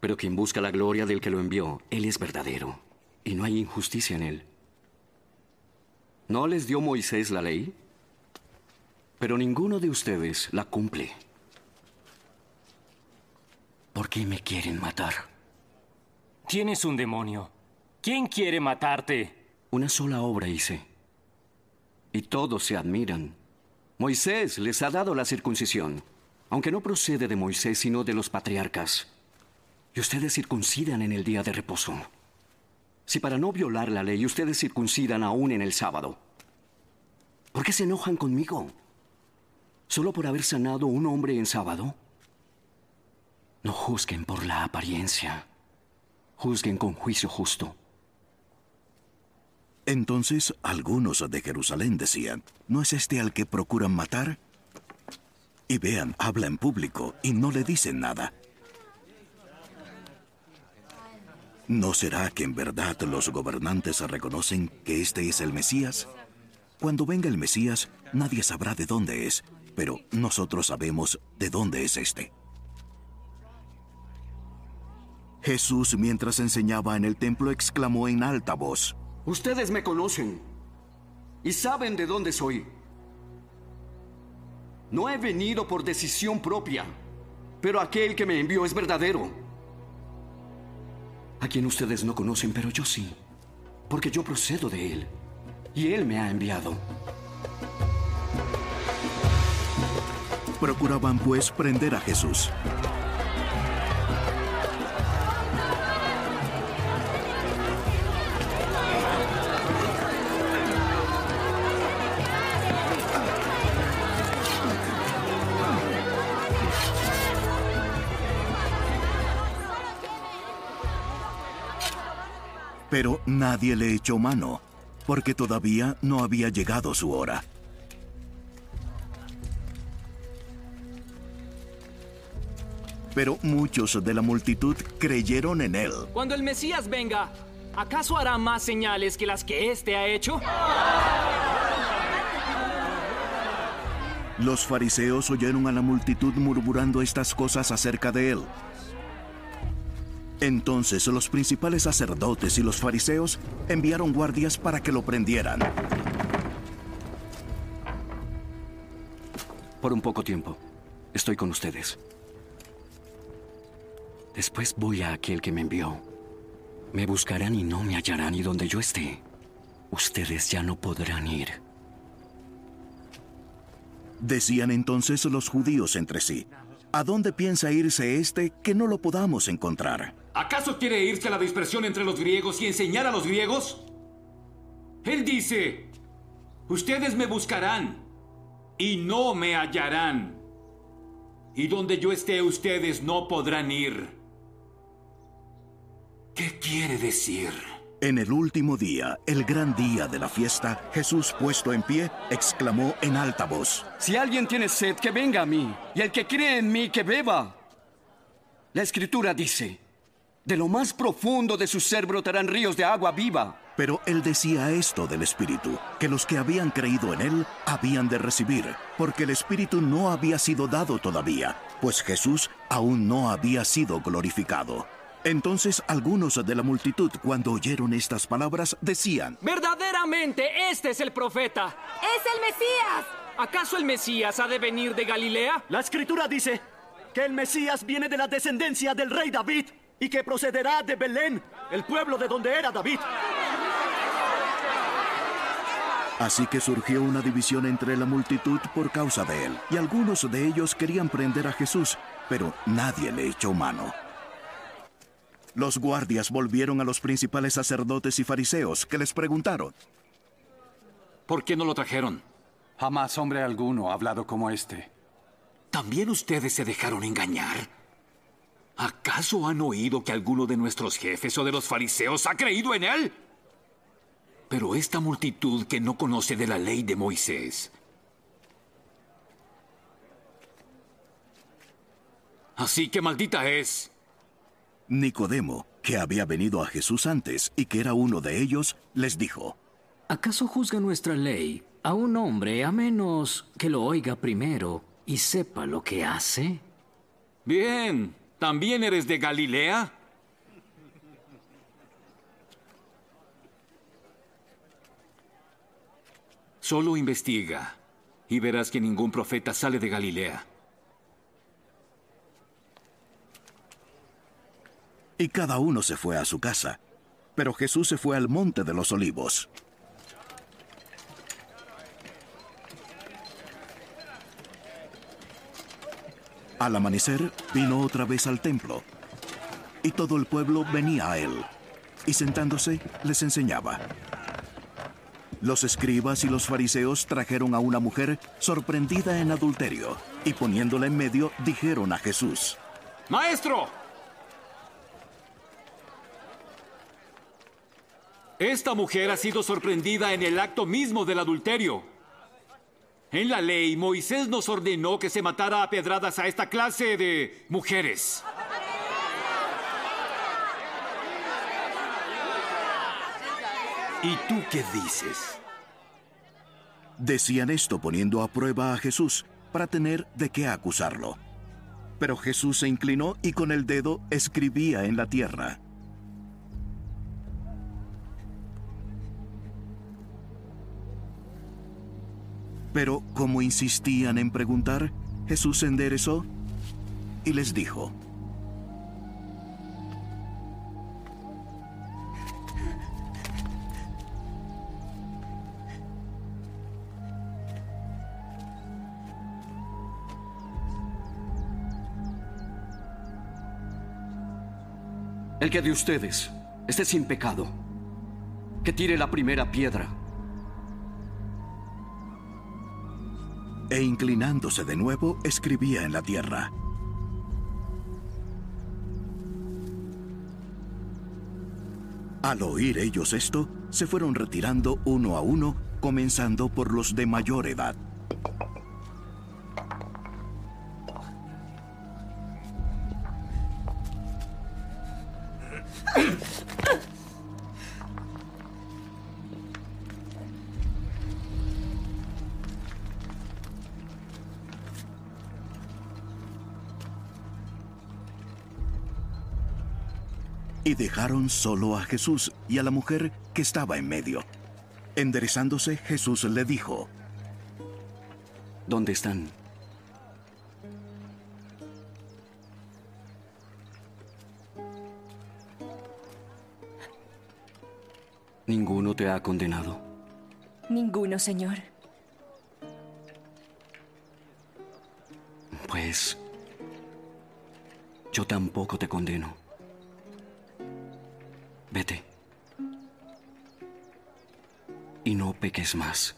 Pero quien busca la gloria del que lo envió, Él es verdadero, y no hay injusticia en Él. ¿No les dio Moisés la ley? Pero ninguno de ustedes la cumple. ¿Por qué me quieren matar? Tienes un demonio. ¿Quién quiere matarte? Una sola obra hice. Y todos se admiran. Moisés les ha dado la circuncisión, aunque no procede de Moisés, sino de los patriarcas. Y ustedes circuncidan en el día de reposo. Si para no violar la ley ustedes circuncidan aún en el sábado, ¿por qué se enojan conmigo? ¿Solo por haber sanado un hombre en sábado? No juzguen por la apariencia. Juzguen con juicio justo. Entonces algunos de Jerusalén decían, ¿no es este al que procuran matar? Y vean, habla en público y no le dicen nada. ¿No será que en verdad los gobernantes reconocen que este es el Mesías? Cuando venga el Mesías, nadie sabrá de dónde es, pero nosotros sabemos de dónde es este. Jesús, mientras enseñaba en el templo, exclamó en alta voz, Ustedes me conocen y saben de dónde soy. No he venido por decisión propia, pero aquel que me envió es verdadero. A quien ustedes no conocen, pero yo sí, porque yo procedo de él y él me ha enviado. Procuraban pues prender a Jesús. Pero nadie le echó mano, porque todavía no había llegado su hora. Pero muchos de la multitud creyeron en él. Cuando el Mesías venga, ¿acaso hará más señales que las que éste ha hecho? Los fariseos oyeron a la multitud murmurando estas cosas acerca de él. Entonces los principales sacerdotes y los fariseos enviaron guardias para que lo prendieran. Por un poco tiempo, estoy con ustedes. Después voy a aquel que me envió. Me buscarán y no me hallarán, y donde yo esté, ustedes ya no podrán ir. Decían entonces los judíos entre sí, ¿a dónde piensa irse este que no lo podamos encontrar? ¿Acaso quiere irse a la dispersión entre los griegos y enseñar a los griegos? Él dice, ustedes me buscarán y no me hallarán. Y donde yo esté ustedes no podrán ir. ¿Qué quiere decir? En el último día, el gran día de la fiesta, Jesús puesto en pie, exclamó en alta voz, Si alguien tiene sed, que venga a mí, y el que cree en mí, que beba. La escritura dice, de lo más profundo de su ser brotarán ríos de agua viva. Pero él decía esto del Espíritu, que los que habían creído en él habían de recibir, porque el Espíritu no había sido dado todavía, pues Jesús aún no había sido glorificado. Entonces algunos de la multitud, cuando oyeron estas palabras, decían, Verdaderamente, este es el profeta. ¡Es el Mesías! ¿Acaso el Mesías ha de venir de Galilea? La escritura dice que el Mesías viene de la descendencia del rey David y que procederá de Belén, el pueblo de donde era David. Así que surgió una división entre la multitud por causa de él, y algunos de ellos querían prender a Jesús, pero nadie le echó mano. Los guardias volvieron a los principales sacerdotes y fariseos, que les preguntaron, ¿Por qué no lo trajeron? Jamás hombre alguno ha hablado como este. ¿También ustedes se dejaron engañar? ¿Acaso han oído que alguno de nuestros jefes o de los fariseos ha creído en él? Pero esta multitud que no conoce de la ley de Moisés Así que maldita es. Nicodemo, que había venido a Jesús antes y que era uno de ellos, les dijo, ¿Acaso juzga nuestra ley a un hombre a menos que lo oiga primero y sepa lo que hace? Bien, ¿también eres de Galilea? Solo investiga y verás que ningún profeta sale de Galilea. Y cada uno se fue a su casa. Pero Jesús se fue al monte de los olivos. Al amanecer vino otra vez al templo. Y todo el pueblo venía a él. Y sentándose les enseñaba. Los escribas y los fariseos trajeron a una mujer sorprendida en adulterio. Y poniéndola en medio dijeron a Jesús. ¡Maestro! Esta mujer ha sido sorprendida en el acto mismo del adulterio. En la ley, Moisés nos ordenó que se matara a pedradas a esta clase de mujeres. ¿Y tú qué dices? Decían esto poniendo a prueba a Jesús para tener de qué acusarlo. Pero Jesús se inclinó y con el dedo escribía en la tierra. Pero como insistían en preguntar, Jesús se enderezó y les dijo, El que de ustedes esté sin pecado, que tire la primera piedra. E inclinándose de nuevo, escribía en la tierra. Al oír ellos esto, se fueron retirando uno a uno, comenzando por los de mayor edad. Dejaron solo a Jesús y a la mujer que estaba en medio. Enderezándose, Jesús le dijo, ¿Dónde están? ¿Ninguno te ha condenado? Ninguno, Señor. Pues yo tampoco te condeno. Vete. Y no peques más.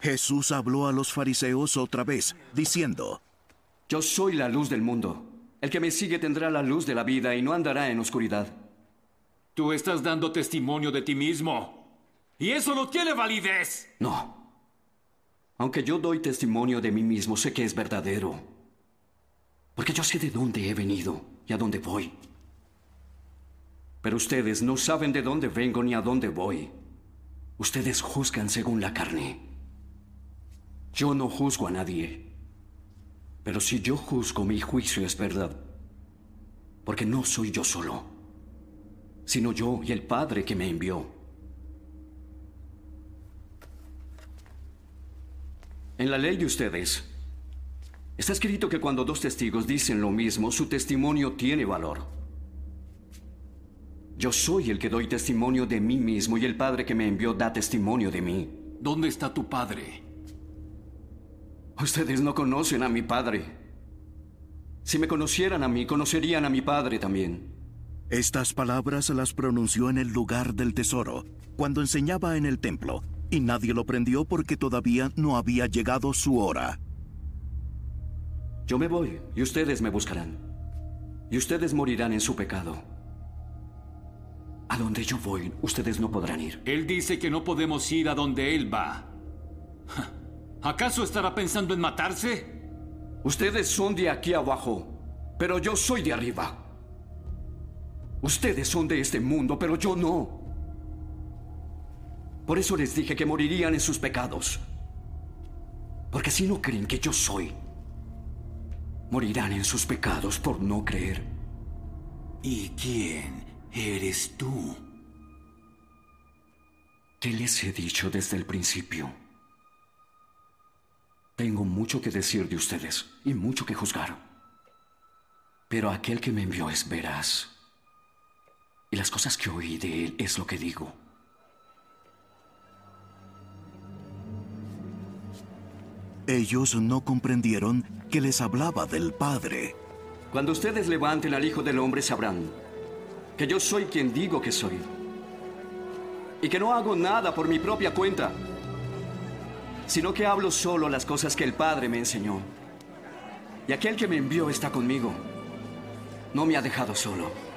Jesús habló a los fariseos otra vez, diciendo, Yo soy la luz del mundo. El que me sigue tendrá la luz de la vida y no andará en oscuridad. Tú estás dando testimonio de ti mismo. Y eso no tiene validez. No. Aunque yo doy testimonio de mí mismo, sé que es verdadero. Porque yo sé de dónde he venido y a dónde voy. Pero ustedes no saben de dónde vengo ni a dónde voy. Ustedes juzgan según la carne. Yo no juzgo a nadie. Pero si yo juzgo, mi juicio es verdad. Porque no soy yo solo, sino yo y el Padre que me envió. En la ley de ustedes está escrito que cuando dos testigos dicen lo mismo, su testimonio tiene valor. Yo soy el que doy testimonio de mí mismo y el Padre que me envió da testimonio de mí. ¿Dónde está tu Padre? Ustedes no conocen a mi Padre. Si me conocieran a mí, conocerían a mi Padre también. Estas palabras las pronunció en el lugar del tesoro, cuando enseñaba en el templo, y nadie lo prendió porque todavía no había llegado su hora. Yo me voy y ustedes me buscarán. Y ustedes morirán en su pecado. A donde yo voy, ustedes no podrán ir. Él dice que no podemos ir a donde Él va. ¿Acaso estará pensando en matarse? Ustedes son de aquí abajo, pero yo soy de arriba. Ustedes son de este mundo, pero yo no. Por eso les dije que morirían en sus pecados. Porque si no creen que yo soy, morirán en sus pecados por no creer. ¿Y quién eres tú? ¿Qué les he dicho desde el principio? Tengo mucho que decir de ustedes y mucho que juzgar. Pero aquel que me envió es veraz. Y las cosas que oí de él es lo que digo. Ellos no comprendieron que les hablaba del Padre. Cuando ustedes levanten al Hijo del Hombre sabrán que yo soy quien digo que soy. Y que no hago nada por mi propia cuenta, sino que hablo solo las cosas que el Padre me enseñó. Y aquel que me envió está conmigo. No me ha dejado solo.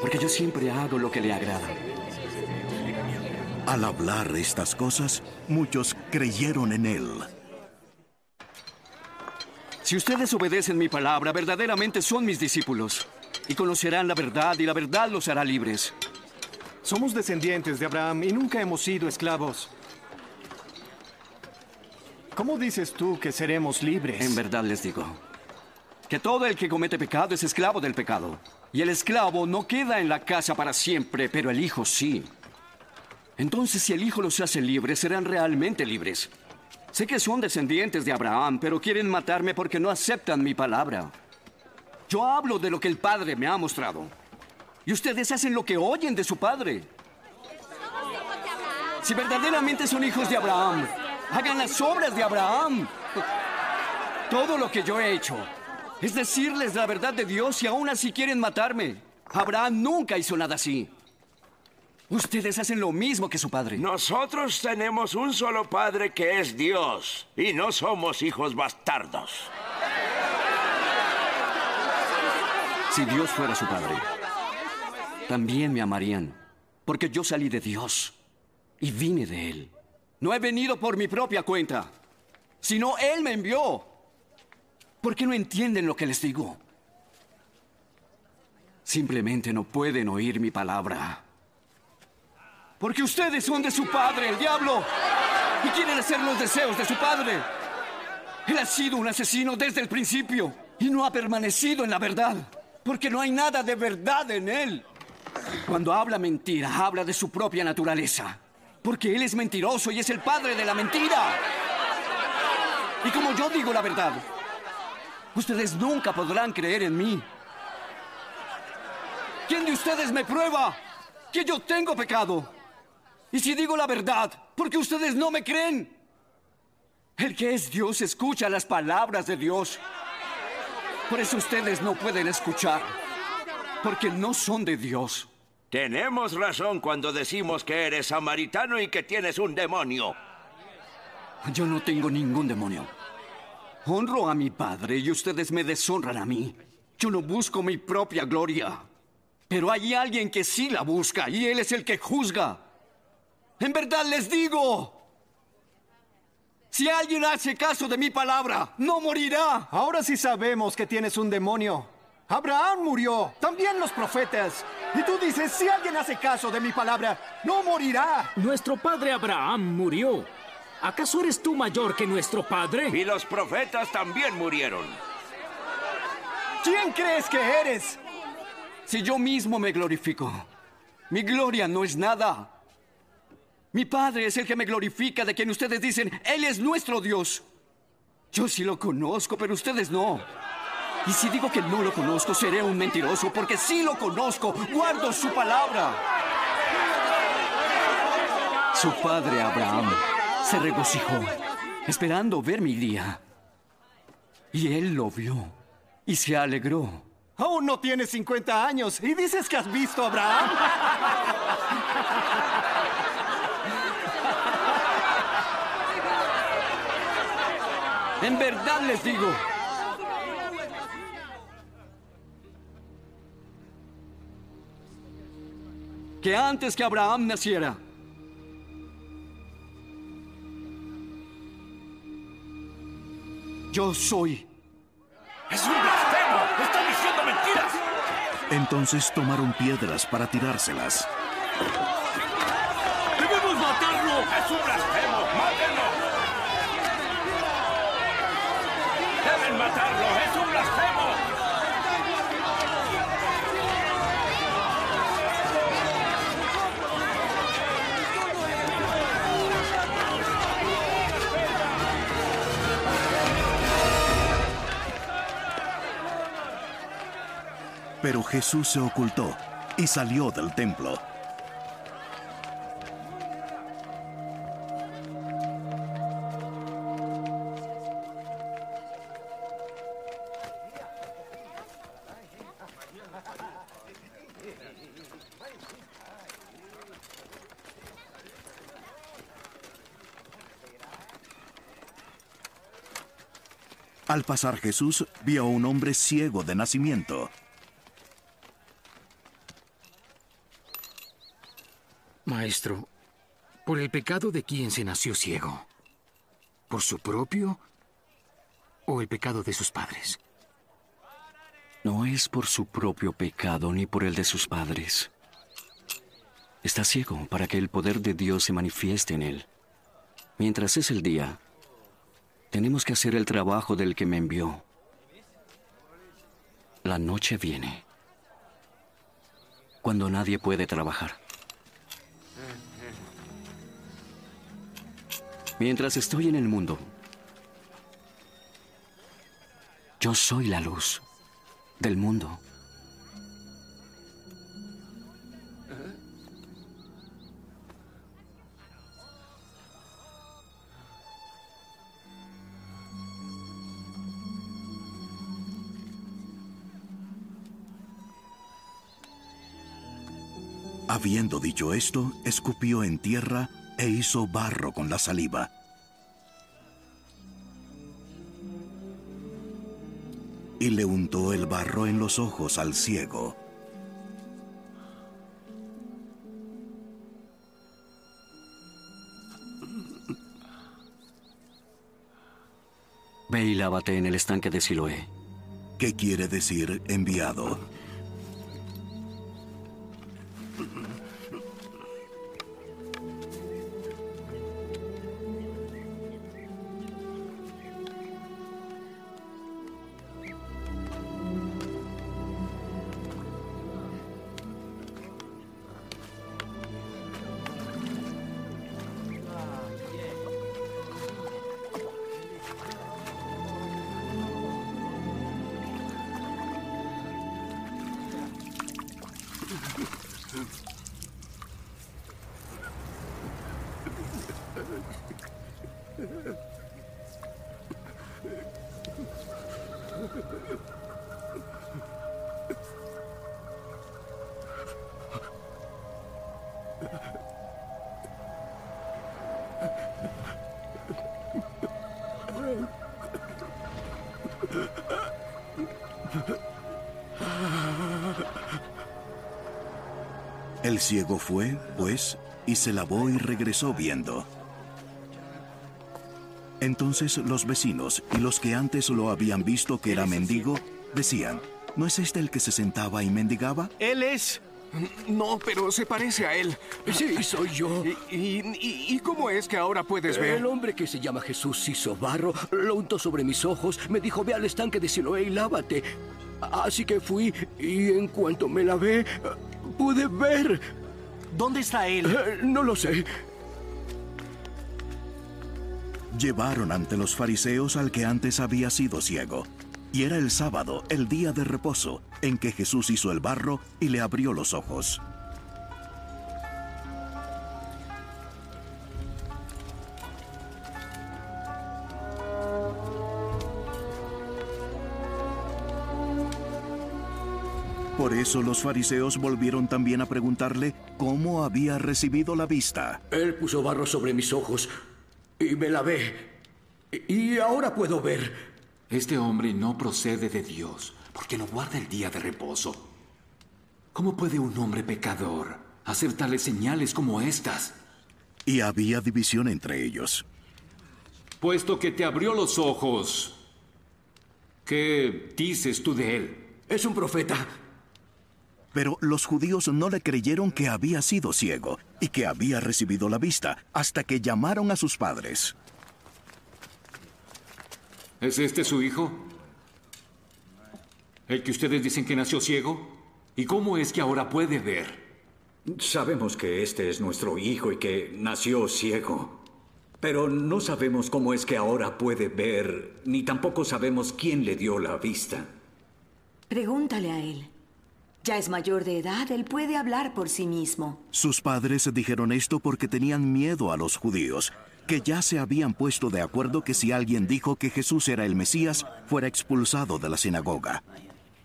Porque yo siempre hago lo que le agrada. Al hablar estas cosas, muchos creyeron en él. Si ustedes obedecen mi palabra, verdaderamente son mis discípulos. Y conocerán la verdad y la verdad los hará libres. Somos descendientes de Abraham y nunca hemos sido esclavos. ¿Cómo dices tú que seremos libres? En verdad les digo que todo el que comete pecado es esclavo del pecado. Y el esclavo no queda en la casa para siempre, pero el hijo sí. Entonces, si el hijo los hace libres, serán realmente libres. Sé que son descendientes de Abraham, pero quieren matarme porque no aceptan mi palabra. Yo hablo de lo que el Padre me ha mostrado. Y ustedes hacen lo que oyen de su Padre. Si verdaderamente son hijos de Abraham, hagan las obras de Abraham. Todo lo que yo he hecho es decirles la verdad de Dios y aún así quieren matarme. Abraham nunca hizo nada así. Ustedes hacen lo mismo que su padre. Nosotros tenemos un solo padre que es Dios y no somos hijos bastardos. Si Dios fuera su padre, también me amarían, porque yo salí de Dios y vine de Él. No he venido por mi propia cuenta, sino Él me envió. ¿Por qué no entienden lo que les digo? Simplemente no pueden oír mi palabra. Porque ustedes son de su padre, el diablo, y quieren hacer los deseos de su padre. Él ha sido un asesino desde el principio y no ha permanecido en la verdad, porque no hay nada de verdad en él. Cuando habla mentira, habla de su propia naturaleza, porque él es mentiroso y es el padre de la mentira. Y como yo digo la verdad, ustedes nunca podrán creer en mí. ¿Quién de ustedes me prueba que yo tengo pecado? Y si digo la verdad, porque ustedes no me creen. El que es Dios escucha las palabras de Dios. Por eso ustedes no pueden escuchar, porque no son de Dios. Tenemos razón cuando decimos que eres samaritano y que tienes un demonio. Yo no tengo ningún demonio. Honro a mi padre y ustedes me deshonran a mí. Yo no busco mi propia gloria. Pero hay alguien que sí la busca y él es el que juzga. En verdad les digo, si alguien hace caso de mi palabra, no morirá. Ahora sí sabemos que tienes un demonio. Abraham murió, también los profetas. Y tú dices, si alguien hace caso de mi palabra, no morirá. Nuestro padre Abraham murió. ¿Acaso eres tú mayor que nuestro padre? Y los profetas también murieron. ¿Quién crees que eres? Si yo mismo me glorifico, mi gloria no es nada. Mi Padre es el que me glorifica, de quien ustedes dicen, Él es nuestro Dios. Yo sí lo conozco, pero ustedes no. Y si digo que no lo conozco, seré un mentiroso, porque sí lo conozco, guardo su palabra. Su padre Abraham se regocijó, esperando ver mi día. Y él lo vio y se alegró. Aún no tienes 50 años y dices que has visto a Abraham. en verdad les digo. Que antes que Abraham naciera, Yo soy. ¡Es un blasfemo! ¡Está diciendo mentiras! Entonces tomaron piedras para tirárselas. Pero Jesús se ocultó y salió del templo. Al pasar Jesús vio a un hombre ciego de nacimiento. ¿Por el pecado de quién se nació ciego? ¿Por su propio o el pecado de sus padres? No es por su propio pecado ni por el de sus padres. Está ciego para que el poder de Dios se manifieste en él. Mientras es el día, tenemos que hacer el trabajo del que me envió. La noche viene, cuando nadie puede trabajar. Mientras estoy en el mundo, yo soy la luz del mundo. Habiendo dicho esto, escupió en tierra e hizo barro con la saliva. Y le untó el barro en los ojos al ciego. Ve y lávate en el estanque de Siloé. ¿Qué quiere decir enviado? Fue, pues, y se lavó y regresó viendo. Entonces los vecinos y los que antes lo habían visto que era mendigo, decían, ¿no es este el que se sentaba y mendigaba? Él es. No, pero se parece a él. Sí, soy yo. ¿Y, y, y cómo es que ahora puedes ver? El hombre que se llama Jesús hizo barro, lo untó sobre mis ojos, me dijo, ve al estanque de Siloé y lávate. Así que fui y en cuanto me lavé, pude ver. ¿Dónde está él? Eh, no lo sé. Llevaron ante los fariseos al que antes había sido ciego. Y era el sábado, el día de reposo, en que Jesús hizo el barro y le abrió los ojos. Por eso los fariseos volvieron también a preguntarle cómo había recibido la vista. Él puso barro sobre mis ojos y me lavé. Y ahora puedo ver. Este hombre no procede de Dios, porque no guarda el día de reposo. ¿Cómo puede un hombre pecador hacer tales señales como estas. Y había división entre ellos. Puesto que te abrió los ojos, ¿qué dices tú de él? Es un profeta. Pero los judíos no le creyeron que había sido ciego y que había recibido la vista, hasta que llamaron a sus padres. ¿Es este su hijo? ¿El que ustedes dicen que nació ciego? ¿Y cómo es que ahora puede ver? Sabemos que este es nuestro hijo y que nació ciego. Pero no sabemos cómo es que ahora puede ver, ni tampoco sabemos quién le dio la vista. Pregúntale a él. Ya es mayor de edad, él puede hablar por sí mismo. Sus padres dijeron esto porque tenían miedo a los judíos, que ya se habían puesto de acuerdo que si alguien dijo que Jesús era el Mesías, fuera expulsado de la sinagoga.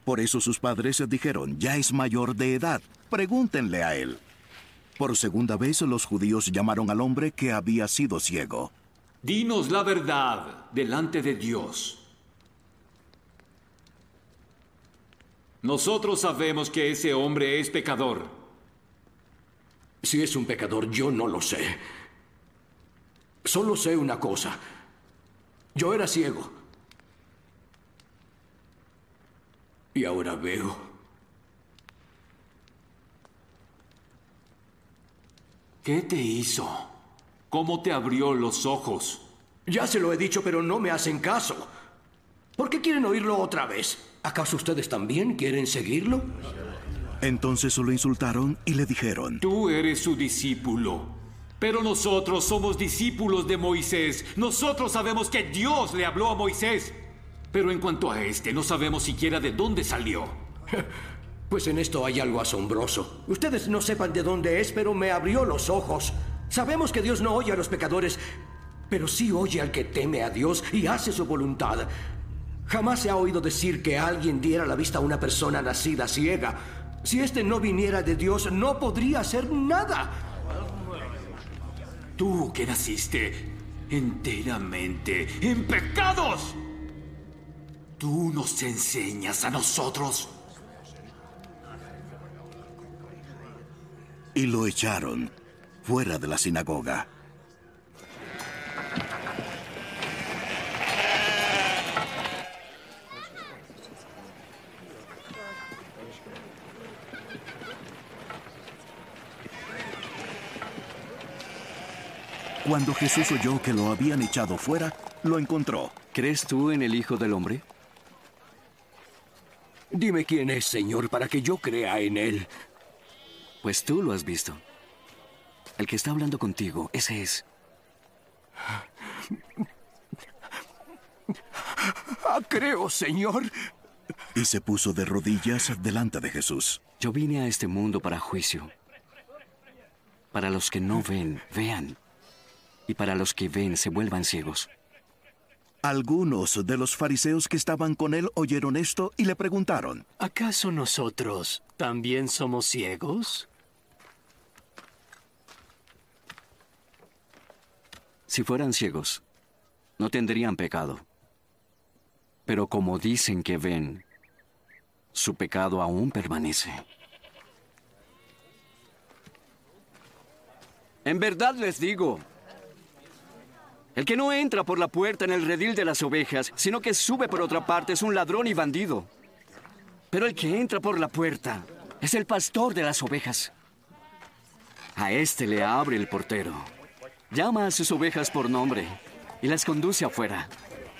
Por eso sus padres dijeron, ya es mayor de edad, pregúntenle a él. Por segunda vez los judíos llamaron al hombre que había sido ciego. Dinos la verdad delante de Dios. Nosotros sabemos que ese hombre es pecador. Si es un pecador, yo no lo sé. Solo sé una cosa. Yo era ciego. Y ahora veo. ¿Qué te hizo? ¿Cómo te abrió los ojos? Ya se lo he dicho, pero no me hacen caso. ¿Por qué quieren oírlo otra vez? ¿Acaso ustedes también quieren seguirlo? Entonces lo insultaron y le dijeron, Tú eres su discípulo, pero nosotros somos discípulos de Moisés. Nosotros sabemos que Dios le habló a Moisés. Pero en cuanto a este, no sabemos siquiera de dónde salió. Pues en esto hay algo asombroso. Ustedes no sepan de dónde es, pero me abrió los ojos. Sabemos que Dios no oye a los pecadores, pero sí oye al que teme a Dios y hace su voluntad. Jamás se ha oído decir que alguien diera la vista a una persona nacida ciega. Si éste no viniera de Dios, no podría hacer nada. Tú que naciste enteramente en pecados. Tú nos enseñas a nosotros. Y lo echaron fuera de la sinagoga. Cuando Jesús oyó que lo habían echado fuera, lo encontró. ¿Crees tú en el Hijo del Hombre? Dime quién es, Señor, para que yo crea en él. Pues tú lo has visto. El que está hablando contigo, ese es. Ah, creo, Señor. Y se puso de rodillas delante de Jesús. Yo vine a este mundo para juicio. Para los que no ven, vean. Y para los que ven, se vuelvan ciegos. Algunos de los fariseos que estaban con él oyeron esto y le preguntaron, ¿acaso nosotros también somos ciegos? Si fueran ciegos, no tendrían pecado. Pero como dicen que ven, su pecado aún permanece. En verdad les digo, el que no entra por la puerta en el redil de las ovejas, sino que sube por otra parte, es un ladrón y bandido. Pero el que entra por la puerta es el pastor de las ovejas. A este le abre el portero. Llama a sus ovejas por nombre y las conduce afuera.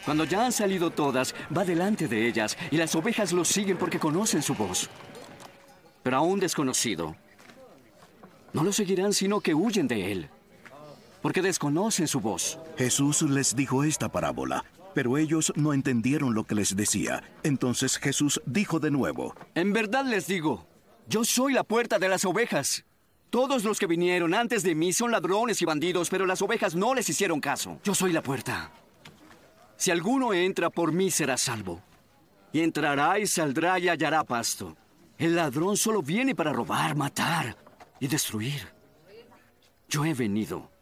Cuando ya han salido todas, va delante de ellas y las ovejas lo siguen porque conocen su voz. Pero a un desconocido, no lo seguirán sino que huyen de él porque desconocen su voz. Jesús les dijo esta parábola, pero ellos no entendieron lo que les decía. Entonces Jesús dijo de nuevo, En verdad les digo, yo soy la puerta de las ovejas. Todos los que vinieron antes de mí son ladrones y bandidos, pero las ovejas no les hicieron caso. Yo soy la puerta. Si alguno entra por mí será salvo. Y entrará y saldrá y hallará pasto. El ladrón solo viene para robar, matar y destruir. Yo he venido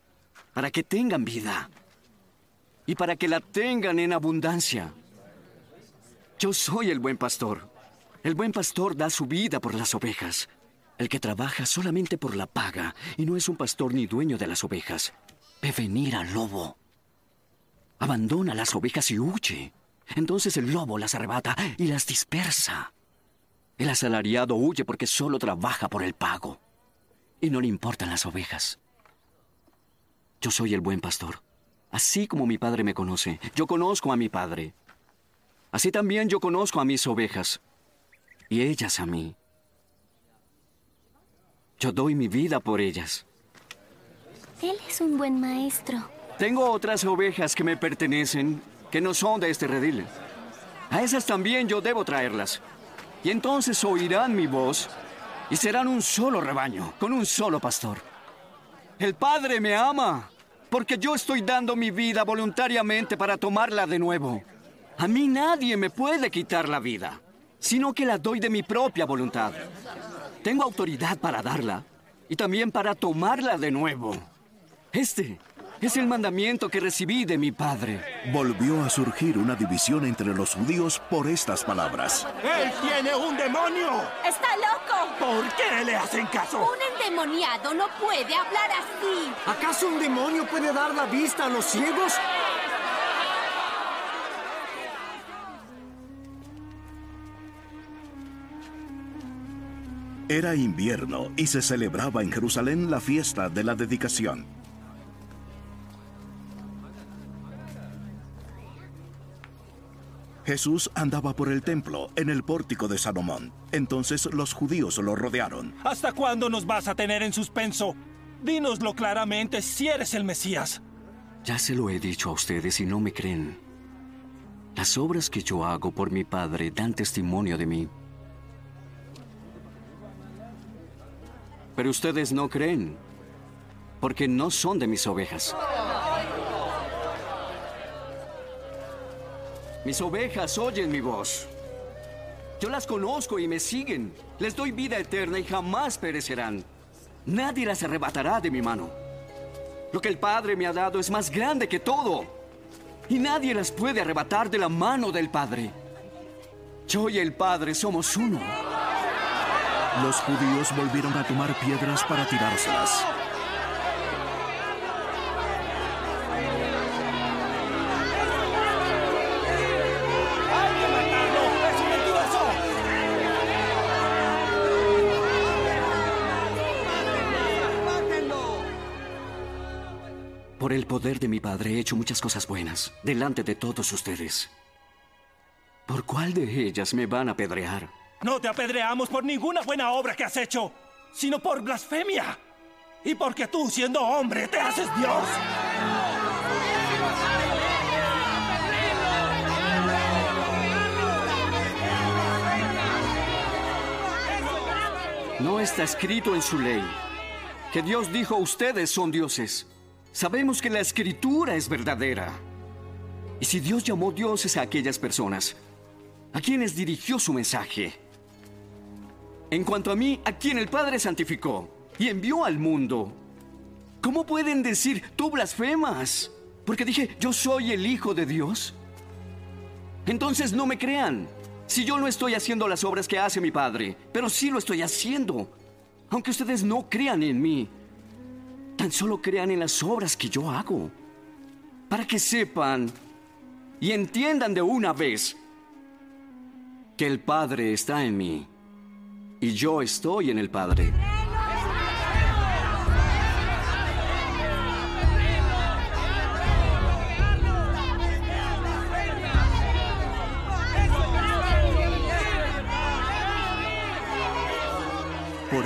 para que tengan vida y para que la tengan en abundancia. Yo soy el buen pastor. El buen pastor da su vida por las ovejas. El que trabaja solamente por la paga y no es un pastor ni dueño de las ovejas, ve venir al lobo. Abandona las ovejas y huye. Entonces el lobo las arrebata y las dispersa. El asalariado huye porque solo trabaja por el pago y no le importan las ovejas. Yo soy el buen pastor. Así como mi padre me conoce, yo conozco a mi padre. Así también yo conozco a mis ovejas y ellas a mí. Yo doy mi vida por ellas. Él es un buen maestro. Tengo otras ovejas que me pertenecen, que no son de este redil. A esas también yo debo traerlas. Y entonces oirán mi voz y serán un solo rebaño, con un solo pastor. El Padre me ama, porque yo estoy dando mi vida voluntariamente para tomarla de nuevo. A mí nadie me puede quitar la vida, sino que la doy de mi propia voluntad. Tengo autoridad para darla y también para tomarla de nuevo. Este es el mandamiento que recibí de mi padre. Volvió a surgir una división entre los judíos por estas palabras. ¡Él tiene un demonio! ¡Está loco! ¿Por qué le hacen caso? Un endemoniado no puede hablar así. ¿Acaso un demonio puede dar la vista a los ciegos? Era invierno y se celebraba en Jerusalén la fiesta de la dedicación. Jesús andaba por el templo, en el pórtico de Salomón. Entonces los judíos lo rodearon. ¿Hasta cuándo nos vas a tener en suspenso? Dínoslo claramente si eres el Mesías. Ya se lo he dicho a ustedes y no me creen. Las obras que yo hago por mi Padre dan testimonio de mí. Pero ustedes no creen, porque no son de mis ovejas. Mis ovejas oyen mi voz. Yo las conozco y me siguen. Les doy vida eterna y jamás perecerán. Nadie las arrebatará de mi mano. Lo que el Padre me ha dado es más grande que todo. Y nadie las puede arrebatar de la mano del Padre. Yo y el Padre somos uno. Los judíos volvieron a tomar piedras para tirárselas. Por el poder de mi Padre he hecho muchas cosas buenas delante de todos ustedes. ¿Por cuál de ellas me van a apedrear? No te apedreamos por ninguna buena obra que has hecho, sino por blasfemia. Y porque tú, siendo hombre, te haces Dios. No está escrito en su ley que Dios dijo ustedes son dioses. Sabemos que la escritura es verdadera. Y si Dios llamó dioses a aquellas personas, ¿a quienes dirigió su mensaje? En cuanto a mí, a quien el Padre santificó y envió al mundo, ¿cómo pueden decir tú blasfemas? Porque dije, yo soy el Hijo de Dios. Entonces no me crean. Si yo no estoy haciendo las obras que hace mi Padre, pero sí lo estoy haciendo. Aunque ustedes no crean en mí, tan solo crean en las obras que yo hago. Para que sepan y entiendan de una vez que el Padre está en mí y yo estoy en el Padre.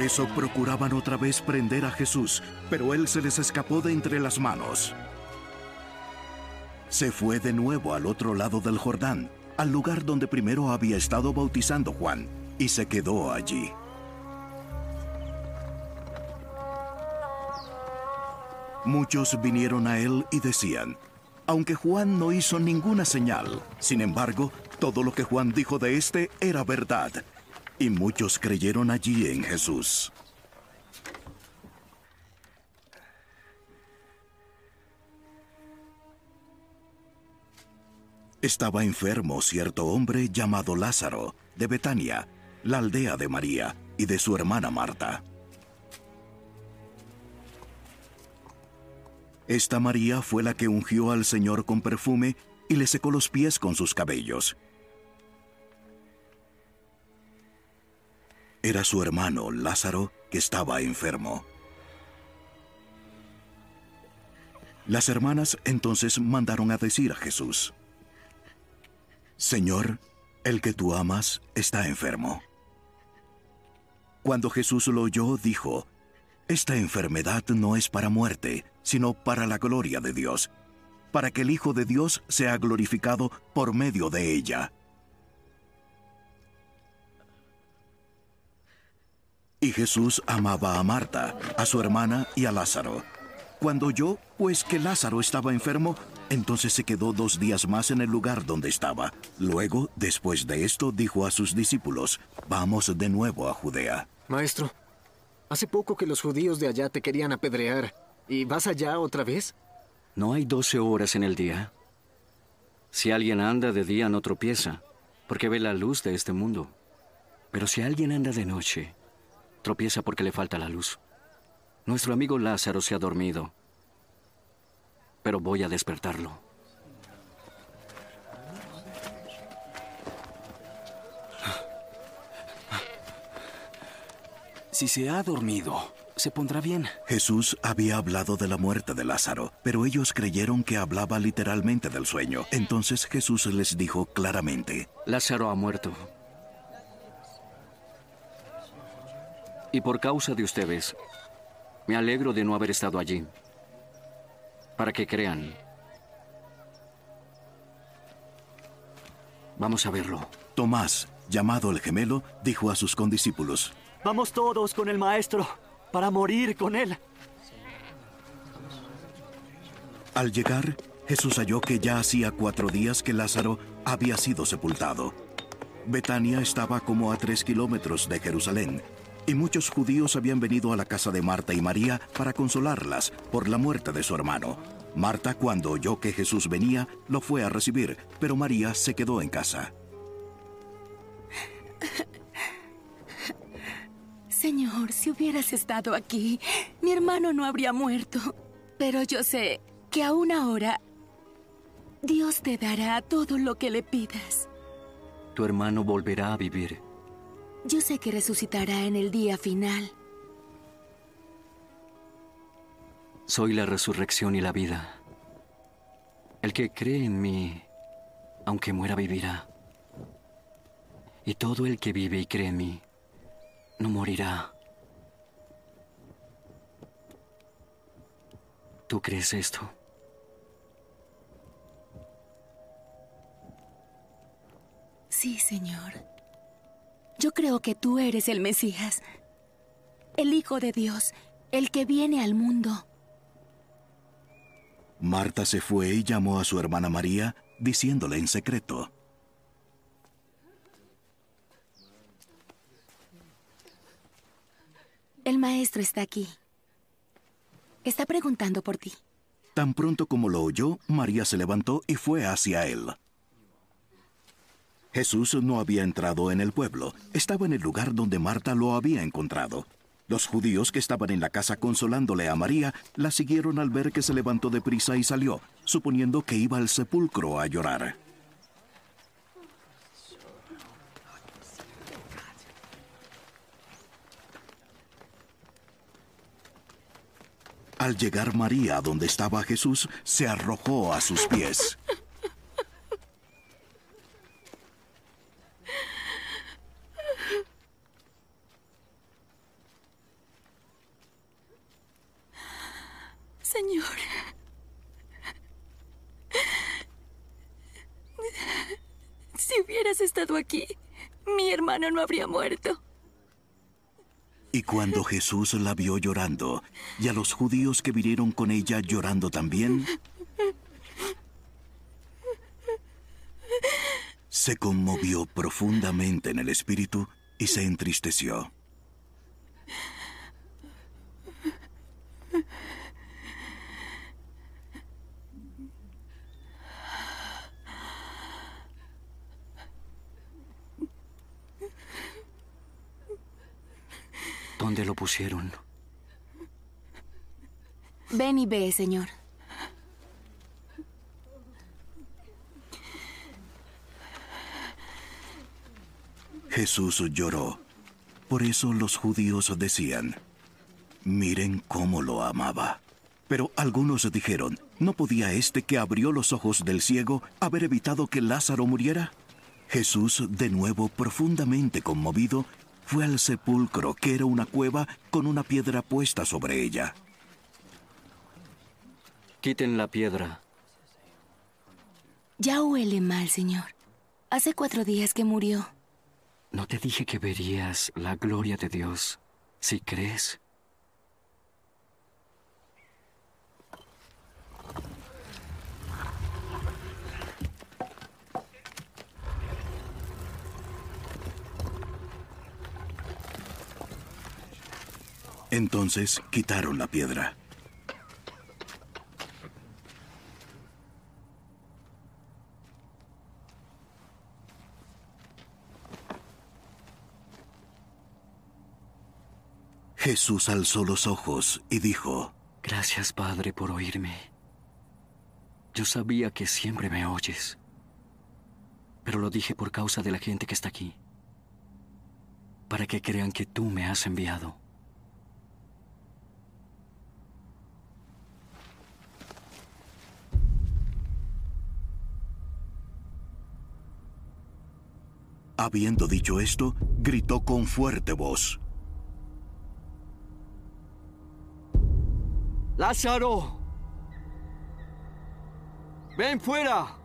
Eso procuraban otra vez prender a Jesús, pero él se les escapó de entre las manos. Se fue de nuevo al otro lado del Jordán, al lugar donde primero había estado bautizando Juan, y se quedó allí. Muchos vinieron a él y decían, aunque Juan no hizo ninguna señal, sin embargo, todo lo que Juan dijo de éste era verdad. Y muchos creyeron allí en Jesús. Estaba enfermo cierto hombre llamado Lázaro, de Betania, la aldea de María, y de su hermana Marta. Esta María fue la que ungió al Señor con perfume y le secó los pies con sus cabellos. Era su hermano Lázaro que estaba enfermo. Las hermanas entonces mandaron a decir a Jesús, Señor, el que tú amas está enfermo. Cuando Jesús lo oyó, dijo, Esta enfermedad no es para muerte, sino para la gloria de Dios, para que el Hijo de Dios sea glorificado por medio de ella. Y Jesús amaba a Marta, a su hermana y a Lázaro. Cuando oyó, pues, que Lázaro estaba enfermo, entonces se quedó dos días más en el lugar donde estaba. Luego, después de esto, dijo a sus discípulos, Vamos de nuevo a Judea. Maestro, hace poco que los judíos de allá te querían apedrear. ¿Y vas allá otra vez? No hay doce horas en el día. Si alguien anda de día no tropieza, porque ve la luz de este mundo. Pero si alguien anda de noche, tropieza porque le falta la luz. Nuestro amigo Lázaro se ha dormido, pero voy a despertarlo. Si se ha dormido, se pondrá bien. Jesús había hablado de la muerte de Lázaro, pero ellos creyeron que hablaba literalmente del sueño. Entonces Jesús les dijo claramente, Lázaro ha muerto. Y por causa de ustedes, me alegro de no haber estado allí, para que crean. Vamos a verlo. Tomás, llamado el gemelo, dijo a sus condiscípulos, Vamos todos con el Maestro para morir con él. Al llegar, Jesús halló que ya hacía cuatro días que Lázaro había sido sepultado. Betania estaba como a tres kilómetros de Jerusalén, y muchos judíos habían venido a la casa de Marta y María para consolarlas por la muerte de su hermano. Marta, cuando oyó que Jesús venía, lo fue a recibir, pero María se quedó en casa. Señor, si hubieras estado aquí, mi hermano no habría muerto. Pero yo sé que aún ahora Dios te dará todo lo que le pidas. Tu hermano volverá a vivir. Yo sé que resucitará en el día final. Soy la resurrección y la vida. El que cree en mí, aunque muera, vivirá. Y todo el que vive y cree en mí, no morirá. ¿Tú crees esto? Sí, Señor. Yo creo que tú eres el Mesías, el Hijo de Dios, el que viene al mundo. Marta se fue y llamó a su hermana María, diciéndole en secreto, El maestro está aquí. Está preguntando por ti. Tan pronto como lo oyó, María se levantó y fue hacia él. Jesús no había entrado en el pueblo, estaba en el lugar donde Marta lo había encontrado. Los judíos que estaban en la casa consolándole a María la siguieron al ver que se levantó de prisa y salió, suponiendo que iba al sepulcro a llorar. Al llegar María donde estaba Jesús, se arrojó a sus pies. Señor. Si hubieras estado aquí, mi hermano no habría muerto. Y cuando Jesús la vio llorando, y a los judíos que vinieron con ella llorando también, se conmovió profundamente en el espíritu y se entristeció. ¿Dónde lo pusieron? Ven y ve, señor. Jesús lloró. Por eso los judíos decían, miren cómo lo amaba. Pero algunos dijeron, ¿no podía este que abrió los ojos del ciego haber evitado que Lázaro muriera? Jesús, de nuevo profundamente conmovido, fue al sepulcro, que era una cueva con una piedra puesta sobre ella. Quiten la piedra. Ya huele mal, señor. Hace cuatro días que murió. ¿No te dije que verías la gloria de Dios si crees? Entonces quitaron la piedra. Jesús alzó los ojos y dijo, Gracias, Padre, por oírme. Yo sabía que siempre me oyes, pero lo dije por causa de la gente que está aquí, para que crean que tú me has enviado. Habiendo dicho esto, gritó con fuerte voz. Lázaro, ven fuera.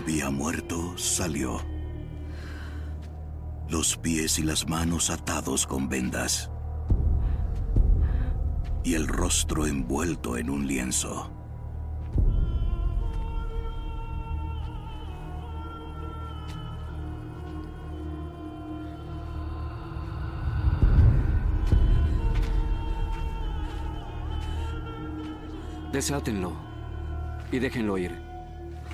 Había muerto salió. Los pies y las manos atados con vendas. Y el rostro envuelto en un lienzo. Desátenlo y déjenlo ir.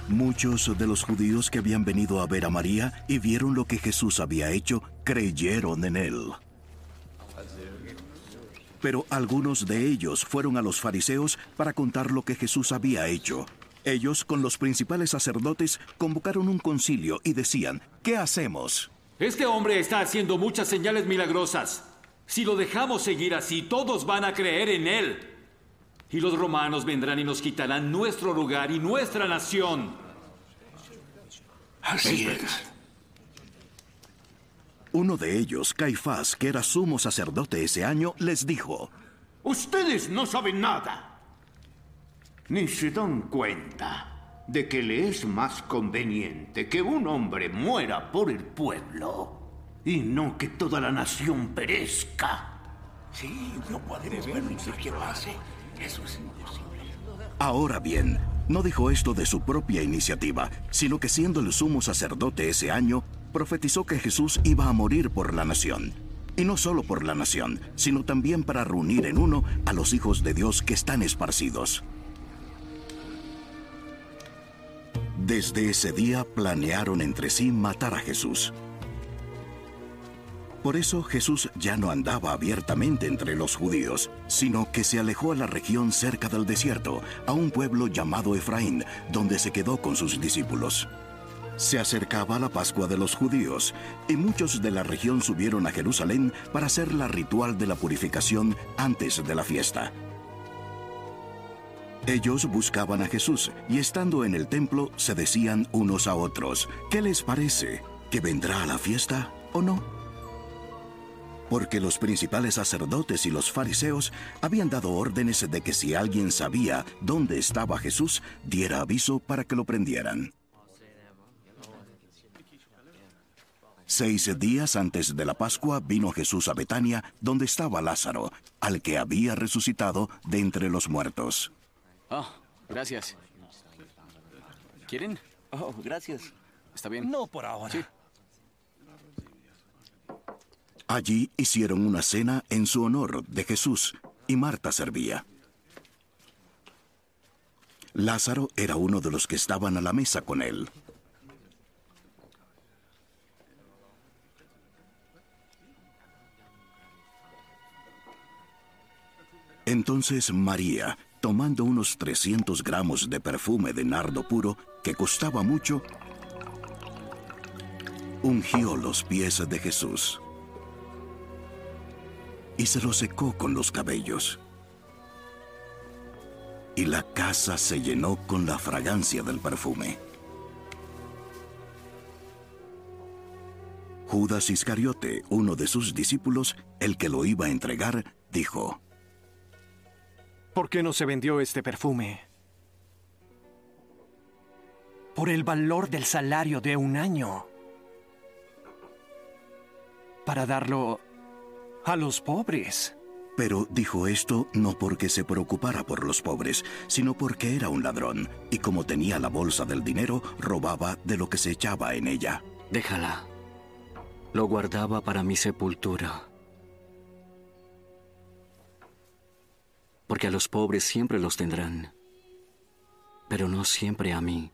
Muchos de los judíos que habían venido a ver a María y vieron lo que Jesús había hecho, creyeron en él. Pero algunos de ellos fueron a los fariseos para contar lo que Jesús había hecho. Ellos, con los principales sacerdotes, convocaron un concilio y decían, ¿qué hacemos? Este hombre está haciendo muchas señales milagrosas. Si lo dejamos seguir así, todos van a creer en él. Y los romanos vendrán y nos quitarán nuestro lugar y nuestra nación. Así es. Uno de ellos, Caifás, que era sumo sacerdote ese año, les dijo, Ustedes no saben nada. Ni se dan cuenta de que le es más conveniente que un hombre muera por el pueblo y no que toda la nación perezca. Sí, no podemos permitir que pase. Eso es imposible. Ahora bien, no dijo esto de su propia iniciativa, sino que siendo el sumo sacerdote ese año, profetizó que Jesús iba a morir por la nación. Y no solo por la nación, sino también para reunir en uno a los hijos de Dios que están esparcidos. Desde ese día planearon entre sí matar a Jesús. Por eso Jesús ya no andaba abiertamente entre los judíos, sino que se alejó a la región cerca del desierto, a un pueblo llamado Efraín, donde se quedó con sus discípulos. Se acercaba la Pascua de los judíos, y muchos de la región subieron a Jerusalén para hacer la ritual de la purificación antes de la fiesta. Ellos buscaban a Jesús y estando en el templo se decían unos a otros, ¿qué les parece? ¿Que vendrá a la fiesta o no? Porque los principales sacerdotes y los fariseos habían dado órdenes de que si alguien sabía dónde estaba Jesús, diera aviso para que lo prendieran. Seis días antes de la Pascua vino Jesús a Betania, donde estaba Lázaro, al que había resucitado de entre los muertos. Ah, gracias. ¿Quieren? Oh, gracias. ¿Está bien? No por ahora. Sí. Allí hicieron una cena en su honor de Jesús y Marta servía. Lázaro era uno de los que estaban a la mesa con él. Entonces María, tomando unos 300 gramos de perfume de nardo puro, que costaba mucho, ungió los pies de Jesús y se los secó con los cabellos. Y la casa se llenó con la fragancia del perfume. Judas Iscariote, uno de sus discípulos, el que lo iba a entregar, dijo, ¿Por qué no se vendió este perfume? Por el valor del salario de un año. Para darlo a los pobres. Pero dijo esto no porque se preocupara por los pobres, sino porque era un ladrón, y como tenía la bolsa del dinero, robaba de lo que se echaba en ella. Déjala. Lo guardaba para mi sepultura. Porque a los pobres siempre los tendrán, pero no siempre a mí.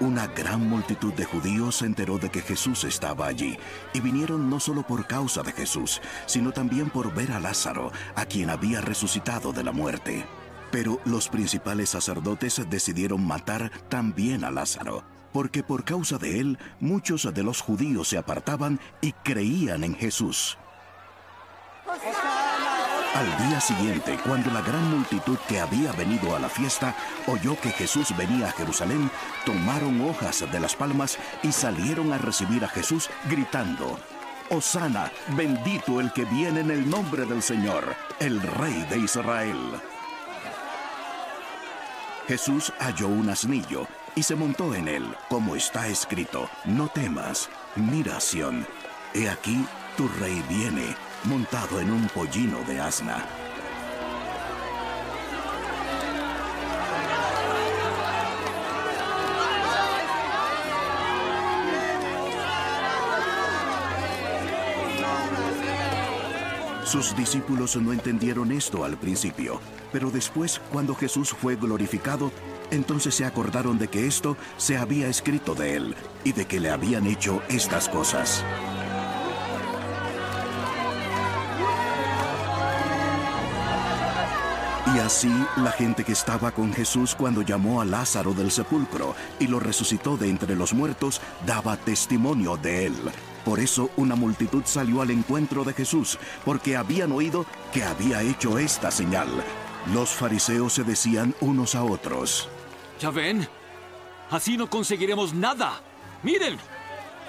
Una gran multitud de judíos se enteró de que Jesús estaba allí y vinieron no solo por causa de Jesús, sino también por ver a Lázaro, a quien había resucitado de la muerte. Pero los principales sacerdotes decidieron matar también a Lázaro, porque por causa de él muchos de los judíos se apartaban y creían en Jesús. Al día siguiente, cuando la gran multitud que había venido a la fiesta oyó que Jesús venía a Jerusalén, tomaron hojas de las palmas y salieron a recibir a Jesús gritando, Osana, bendito el que viene en el nombre del Señor, el Rey de Israel. Jesús halló un asnillo y se montó en él, como está escrito, no temas, mira Sión, he aquí tu rey viene montado en un pollino de asna. Sus discípulos no entendieron esto al principio, pero después, cuando Jesús fue glorificado, entonces se acordaron de que esto se había escrito de él y de que le habían hecho estas cosas. Y así la gente que estaba con Jesús cuando llamó a Lázaro del sepulcro y lo resucitó de entre los muertos, daba testimonio de él. Por eso una multitud salió al encuentro de Jesús, porque habían oído que había hecho esta señal. Los fariseos se decían unos a otros. ¿Ya ven? Así no conseguiremos nada. Miren,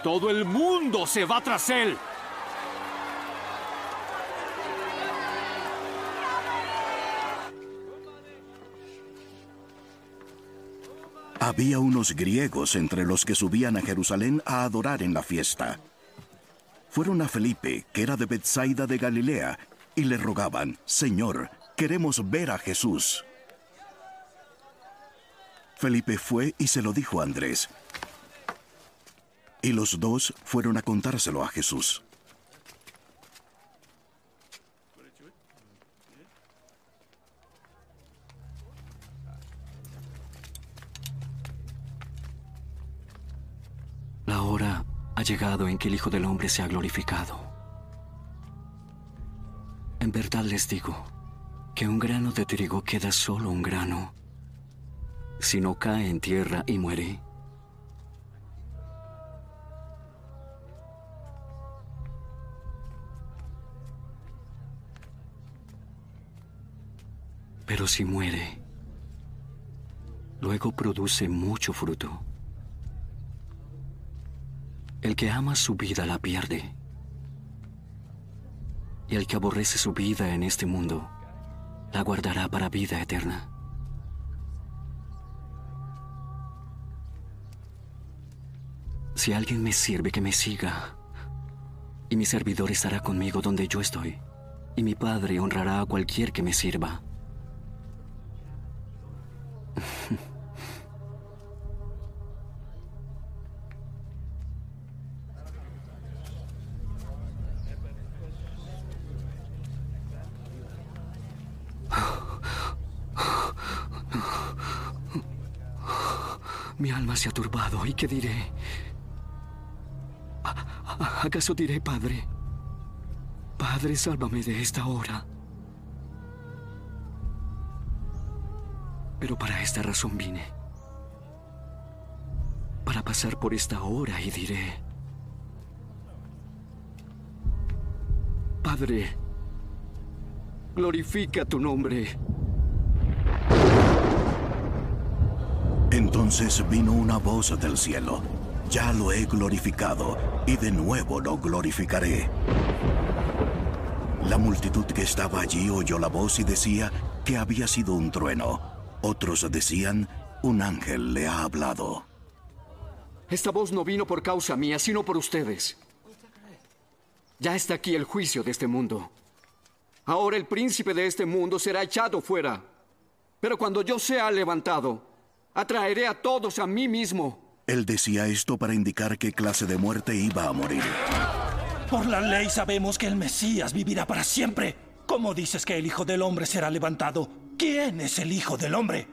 todo el mundo se va tras él. Había unos griegos entre los que subían a Jerusalén a adorar en la fiesta. Fueron a Felipe, que era de Bethsaida de Galilea, y le rogaban, Señor, queremos ver a Jesús. Felipe fue y se lo dijo a Andrés. Y los dos fueron a contárselo a Jesús. La hora ha llegado en que el Hijo del Hombre se ha glorificado. En verdad les digo que un grano de trigo queda solo un grano. Si no cae en tierra y muere, pero si muere, luego produce mucho fruto. El que ama su vida la pierde. Y el que aborrece su vida en este mundo, la guardará para vida eterna. Si alguien me sirve, que me siga, y mi servidor estará conmigo donde yo estoy. Y mi Padre honrará a cualquier que me sirva. Mi alma se ha turbado. ¿Y qué diré? ¿Acaso diré, Padre? Padre, sálvame de esta hora. Pero para esta razón vine. Para pasar por esta hora y diré, Padre, glorifica tu nombre. Entonces vino una voz del cielo. Ya lo he glorificado y de nuevo lo glorificaré. La multitud que estaba allí oyó la voz y decía que había sido un trueno. Otros decían, un ángel le ha hablado. Esta voz no vino por causa mía, sino por ustedes. Ya está aquí el juicio de este mundo. Ahora el príncipe de este mundo será echado fuera. Pero cuando yo sea levantado, atraeré a todos a mí mismo. Él decía esto para indicar qué clase de muerte iba a morir. Por la ley sabemos que el Mesías vivirá para siempre. ¿Cómo dices que el Hijo del Hombre será levantado? ¿Quién es el Hijo del Hombre?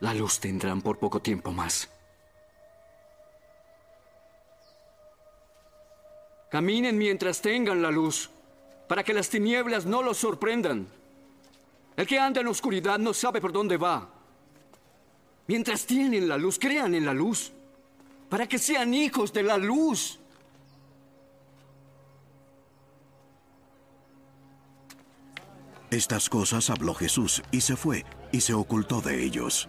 La luz tendrán por poco tiempo más. Caminen mientras tengan la luz, para que las tinieblas no los sorprendan. El que anda en oscuridad no sabe por dónde va. Mientras tienen la luz, crean en la luz, para que sean hijos de la luz. Estas cosas habló Jesús y se fue y se ocultó de ellos.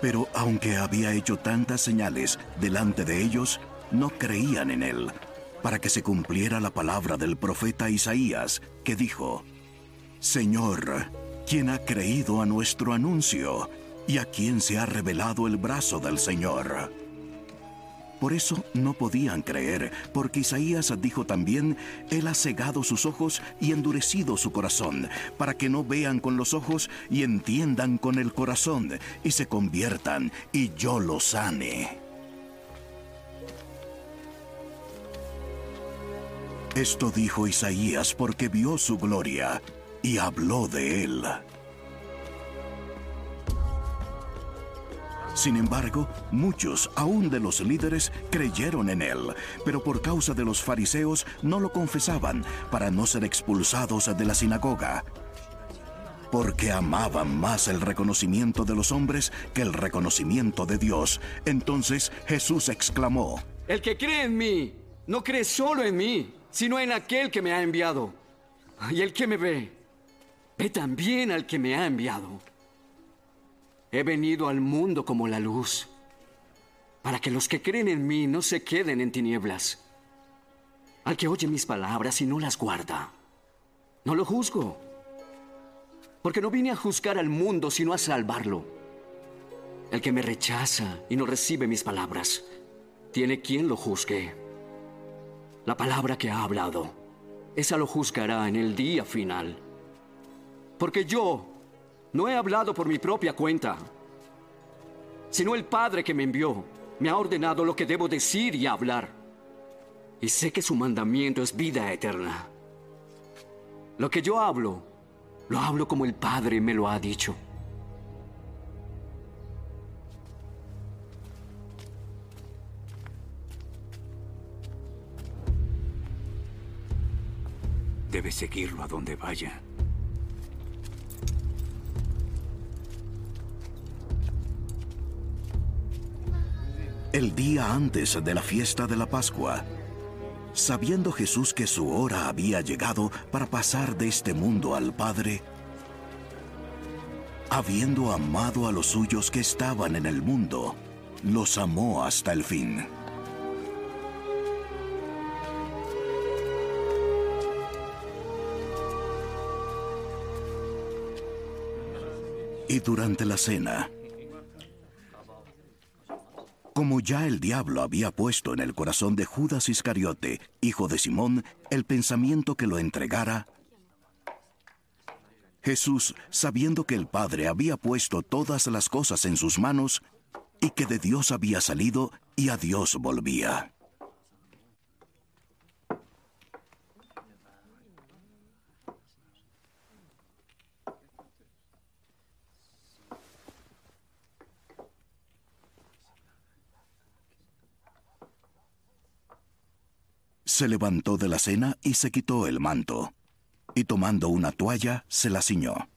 Pero aunque había hecho tantas señales delante de ellos, no creían en él, para que se cumpliera la palabra del profeta Isaías, que dijo, Señor, ¿quién ha creído a nuestro anuncio? ¿Y a quién se ha revelado el brazo del Señor? Por eso no podían creer, porque Isaías dijo también, Él ha cegado sus ojos y endurecido su corazón, para que no vean con los ojos y entiendan con el corazón, y se conviertan, y yo los sane. Esto dijo Isaías porque vio su gloria y habló de él. Sin embargo, muchos, aún de los líderes, creyeron en él, pero por causa de los fariseos no lo confesaban para no ser expulsados de la sinagoga. Porque amaban más el reconocimiento de los hombres que el reconocimiento de Dios. Entonces Jesús exclamó, El que cree en mí, no cree solo en mí, sino en aquel que me ha enviado. Y el que me ve, ve también al que me ha enviado. He venido al mundo como la luz, para que los que creen en mí no se queden en tinieblas. Al que oye mis palabras y no las guarda, no lo juzgo, porque no vine a juzgar al mundo, sino a salvarlo. El que me rechaza y no recibe mis palabras, tiene quien lo juzgue. La palabra que ha hablado, esa lo juzgará en el día final. Porque yo no he hablado por mi propia cuenta, sino el Padre que me envió me ha ordenado lo que debo decir y hablar. Y sé que su mandamiento es vida eterna. Lo que yo hablo, lo hablo como el Padre me lo ha dicho. Debe seguirlo a donde vaya. el día antes de la fiesta de la Pascua. Sabiendo Jesús que su hora había llegado para pasar de este mundo al Padre, habiendo amado a los suyos que estaban en el mundo, los amó hasta el fin. Y durante la cena, como ya el diablo había puesto en el corazón de Judas Iscariote, hijo de Simón, el pensamiento que lo entregara, Jesús, sabiendo que el Padre había puesto todas las cosas en sus manos, y que de Dios había salido y a Dios volvía. Se levantó de la cena y se quitó el manto, y tomando una toalla se la ciñó.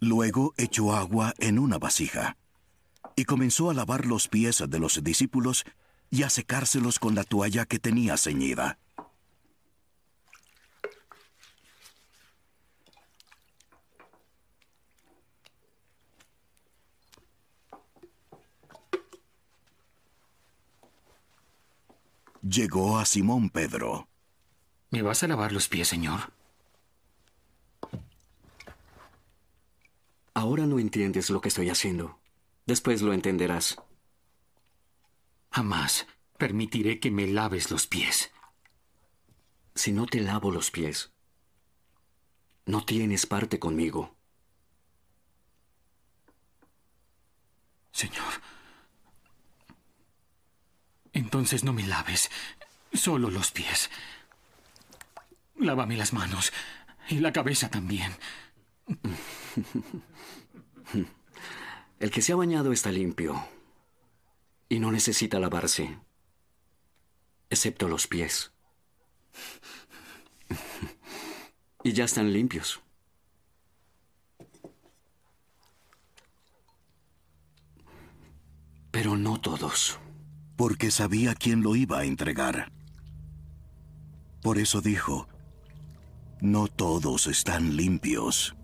Luego echó agua en una vasija y comenzó a lavar los pies de los discípulos y a secárselos con la toalla que tenía ceñida. Llegó a Simón Pedro. ¿Me vas a lavar los pies, señor? Ahora no entiendes lo que estoy haciendo. Después lo entenderás. Jamás permitiré que me laves los pies. Si no te lavo los pies, no tienes parte conmigo. Señor, entonces no me laves, solo los pies. Lávame las manos y la cabeza también. El que se ha bañado está limpio y no necesita lavarse, excepto los pies. Y ya están limpios. Pero no todos. Porque sabía quién lo iba a entregar. Por eso dijo, no todos están limpios.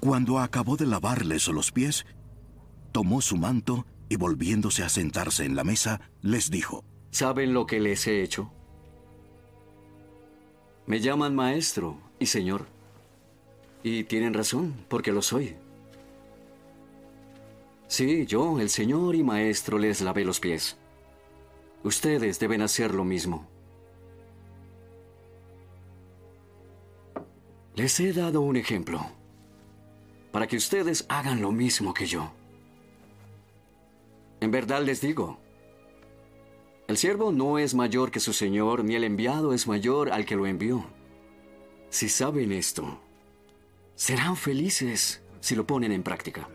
Cuando acabó de lavarles los pies, tomó su manto y volviéndose a sentarse en la mesa, les dijo, ¿Saben lo que les he hecho? Me llaman maestro y señor. Y tienen razón, porque lo soy. Sí, yo, el señor y maestro, les lavé los pies. Ustedes deben hacer lo mismo. Les he dado un ejemplo para que ustedes hagan lo mismo que yo. En verdad les digo, el siervo no es mayor que su señor, ni el enviado es mayor al que lo envió. Si saben esto, serán felices si lo ponen en práctica.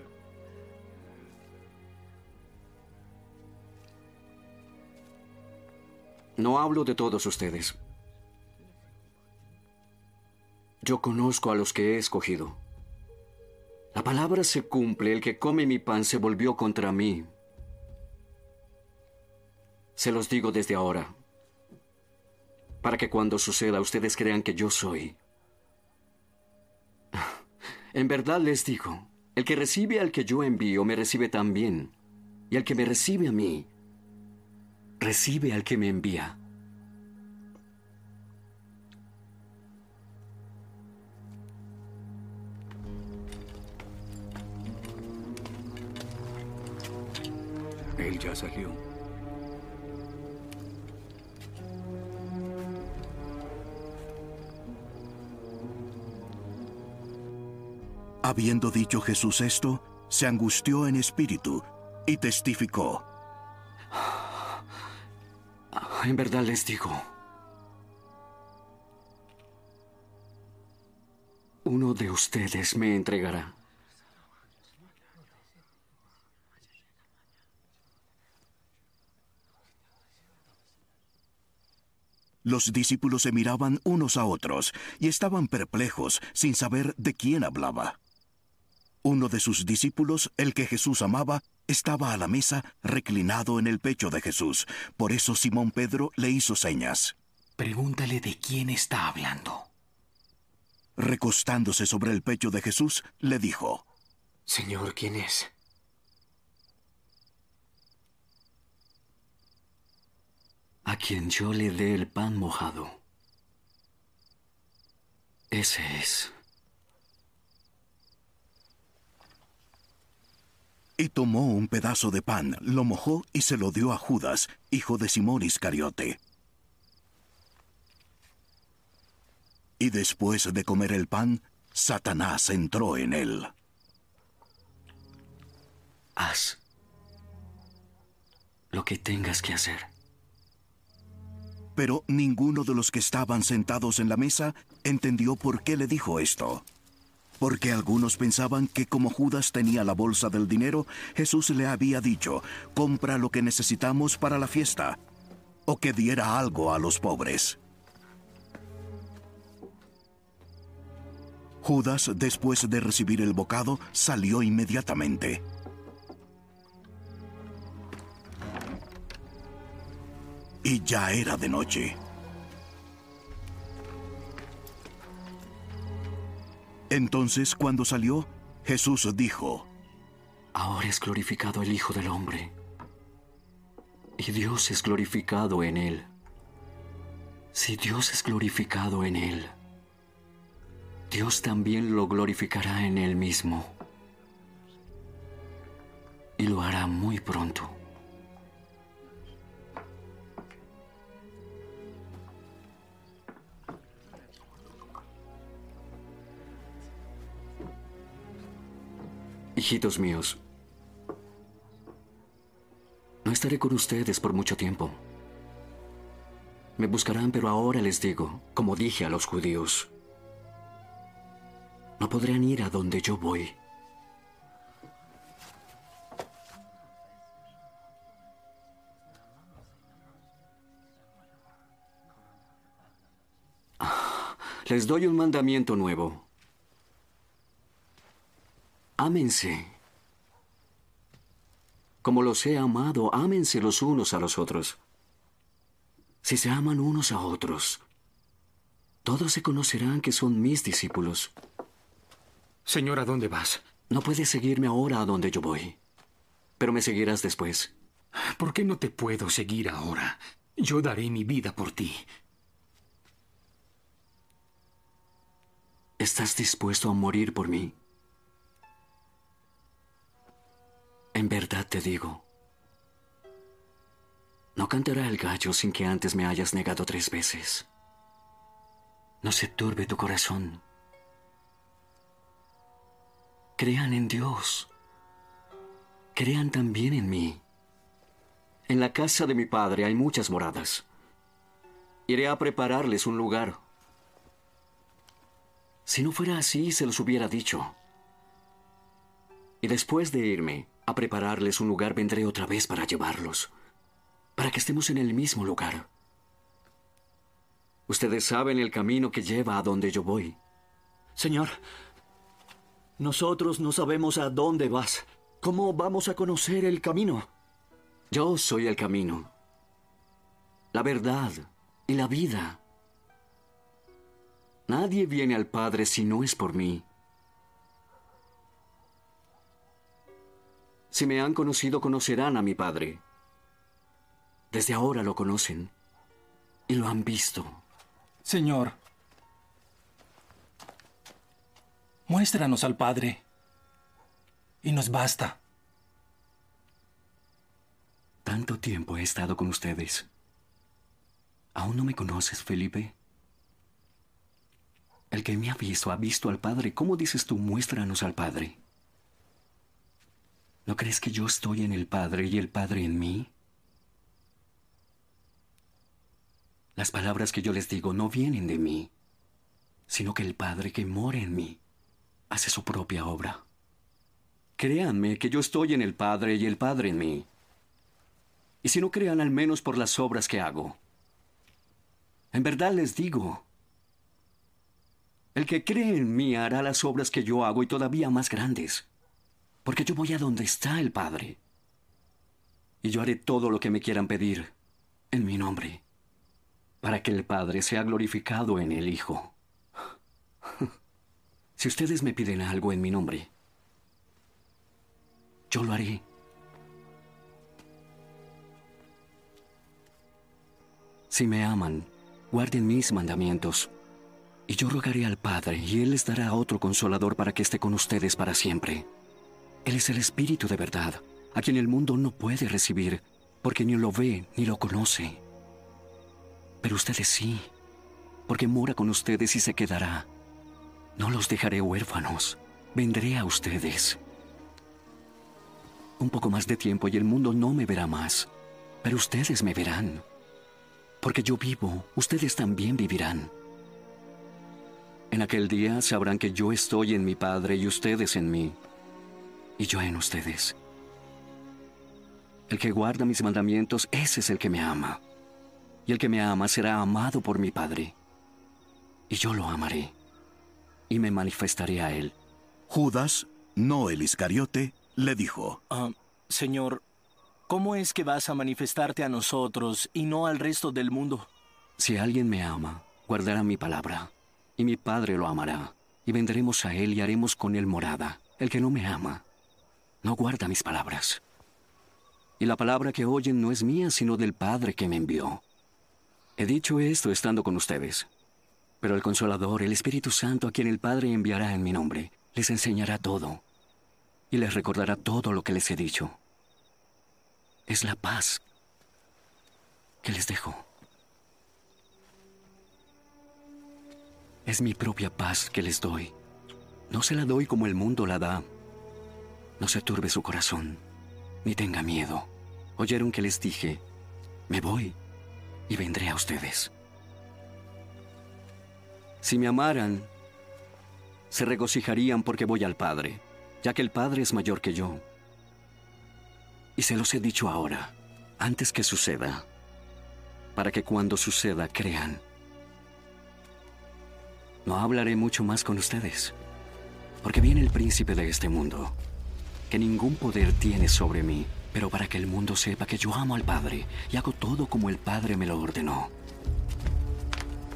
No hablo de todos ustedes. Yo conozco a los que he escogido. La palabra se cumple, el que come mi pan se volvió contra mí. Se los digo desde ahora, para que cuando suceda ustedes crean que yo soy. En verdad les digo, el que recibe al que yo envío me recibe también, y el que me recibe a mí, recibe al que me envía. Él ya salió. Habiendo dicho Jesús esto, se angustió en espíritu y testificó. En verdad les digo, uno de ustedes me entregará. Los discípulos se miraban unos a otros y estaban perplejos sin saber de quién hablaba. Uno de sus discípulos, el que Jesús amaba, estaba a la mesa reclinado en el pecho de Jesús. Por eso Simón Pedro le hizo señas. Pregúntale de quién está hablando. Recostándose sobre el pecho de Jesús, le dijo, Señor, ¿quién es? A quien yo le dé el pan mojado. Ese es. Y tomó un pedazo de pan, lo mojó y se lo dio a Judas, hijo de Simón Iscariote. Y después de comer el pan, Satanás entró en él. Haz lo que tengas que hacer. Pero ninguno de los que estaban sentados en la mesa entendió por qué le dijo esto. Porque algunos pensaban que como Judas tenía la bolsa del dinero, Jesús le había dicho, compra lo que necesitamos para la fiesta, o que diera algo a los pobres. Judas, después de recibir el bocado, salió inmediatamente. Y ya era de noche. Entonces, cuando salió, Jesús dijo, Ahora es glorificado el Hijo del Hombre, y Dios es glorificado en él. Si Dios es glorificado en él, Dios también lo glorificará en él mismo, y lo hará muy pronto. Hijitos míos, no estaré con ustedes por mucho tiempo. Me buscarán, pero ahora les digo, como dije a los judíos, no podrán ir a donde yo voy. Ah, Les doy un mandamiento nuevo. Ámense. Como los he amado, ámense los unos a los otros. Si se aman unos a otros, todos se conocerán que son mis discípulos. Señor, ¿a dónde vas? No puedes seguirme ahora a donde yo voy, pero me seguirás después. ¿Por qué no te puedo seguir ahora? Yo daré mi vida por ti. ¿Estás dispuesto a morir por mí? En verdad te digo, no cantará el gallo sin que antes me hayas negado tres veces. No se turbe tu corazón. Crean en Dios. Crean también en mí. En la casa de mi padre hay muchas moradas. Iré a prepararles un lugar. Si no fuera así, se los hubiera dicho. Y después de irme a prepararles un lugar, vendré otra vez para llevarlos, para que estemos en el mismo lugar. Ustedes saben el camino que lleva a donde yo voy. Señor, nosotros no sabemos a dónde vas. ¿Cómo vamos a conocer el camino? Yo soy el camino, la verdad y la vida. Nadie viene al Padre si no es por mí. Si me han conocido, conocerán a mi Padre. Desde ahora lo conocen y lo han visto. Señor, muéstranos al Padre y nos basta. Tanto tiempo he estado con ustedes. ¿Aún no me conoces, Felipe? El que me ha visto ha visto al Padre. ¿Cómo dices tú, muéstranos al Padre? ¿No crees que yo estoy en el Padre y el Padre en mí? Las palabras que yo les digo no vienen de mí, sino que el Padre que mora en mí hace su propia obra. Créanme que yo estoy en el Padre y el Padre en mí. Y si no crean al menos por las obras que hago. En verdad les digo, el que cree en mí hará las obras que yo hago y todavía más grandes, porque yo voy a donde está el Padre. Y yo haré todo lo que me quieran pedir en mi nombre, para que el Padre sea glorificado en el Hijo. Si ustedes me piden algo en mi nombre, yo lo haré. Si me aman, guarden mis mandamientos. Y yo rogaré al Padre, y Él les dará otro consolador para que esté con ustedes para siempre. Él es el Espíritu de verdad, a quien el mundo no puede recibir, porque ni lo ve ni lo conoce. Pero ustedes sí, porque mora con ustedes y se quedará. No los dejaré huérfanos, vendré a ustedes. Un poco más de tiempo y el mundo no me verá más, pero ustedes me verán. Porque yo vivo, ustedes también vivirán. En aquel día sabrán que yo estoy en mi Padre y ustedes en mí, y yo en ustedes. El que guarda mis mandamientos, ese es el que me ama. Y el que me ama será amado por mi Padre. Y yo lo amaré, y me manifestaré a él. Judas, no el Iscariote, le dijo, Ah, Señor, ¿cómo es que vas a manifestarte a nosotros y no al resto del mundo? Si alguien me ama, guardará mi palabra, y mi Padre lo amará, y vendremos a él y haremos con él morada. El que no me ama, no guarda mis palabras. Y la palabra que oyen no es mía, sino del Padre que me envió. He dicho esto estando con ustedes. Pero el Consolador, el Espíritu Santo, a quien el Padre enviará en mi nombre, les enseñará todo y les recordará todo lo que les he dicho. Es la paz que les dejo. Es mi propia paz que les doy. No se la doy como el mundo la da. No se turbe su corazón, ni tenga miedo. Oyeron que les dije, me voy y vendré a ustedes. Si me amaran, se regocijarían porque voy al Padre, ya que el Padre es mayor que yo. Y se los he dicho ahora, antes que suceda, para que cuando suceda crean. No hablaré mucho más con ustedes, porque viene el príncipe de este mundo, que ningún poder tiene sobre mí, pero para que el mundo sepa que yo amo al Padre y hago todo como el Padre me lo ordenó.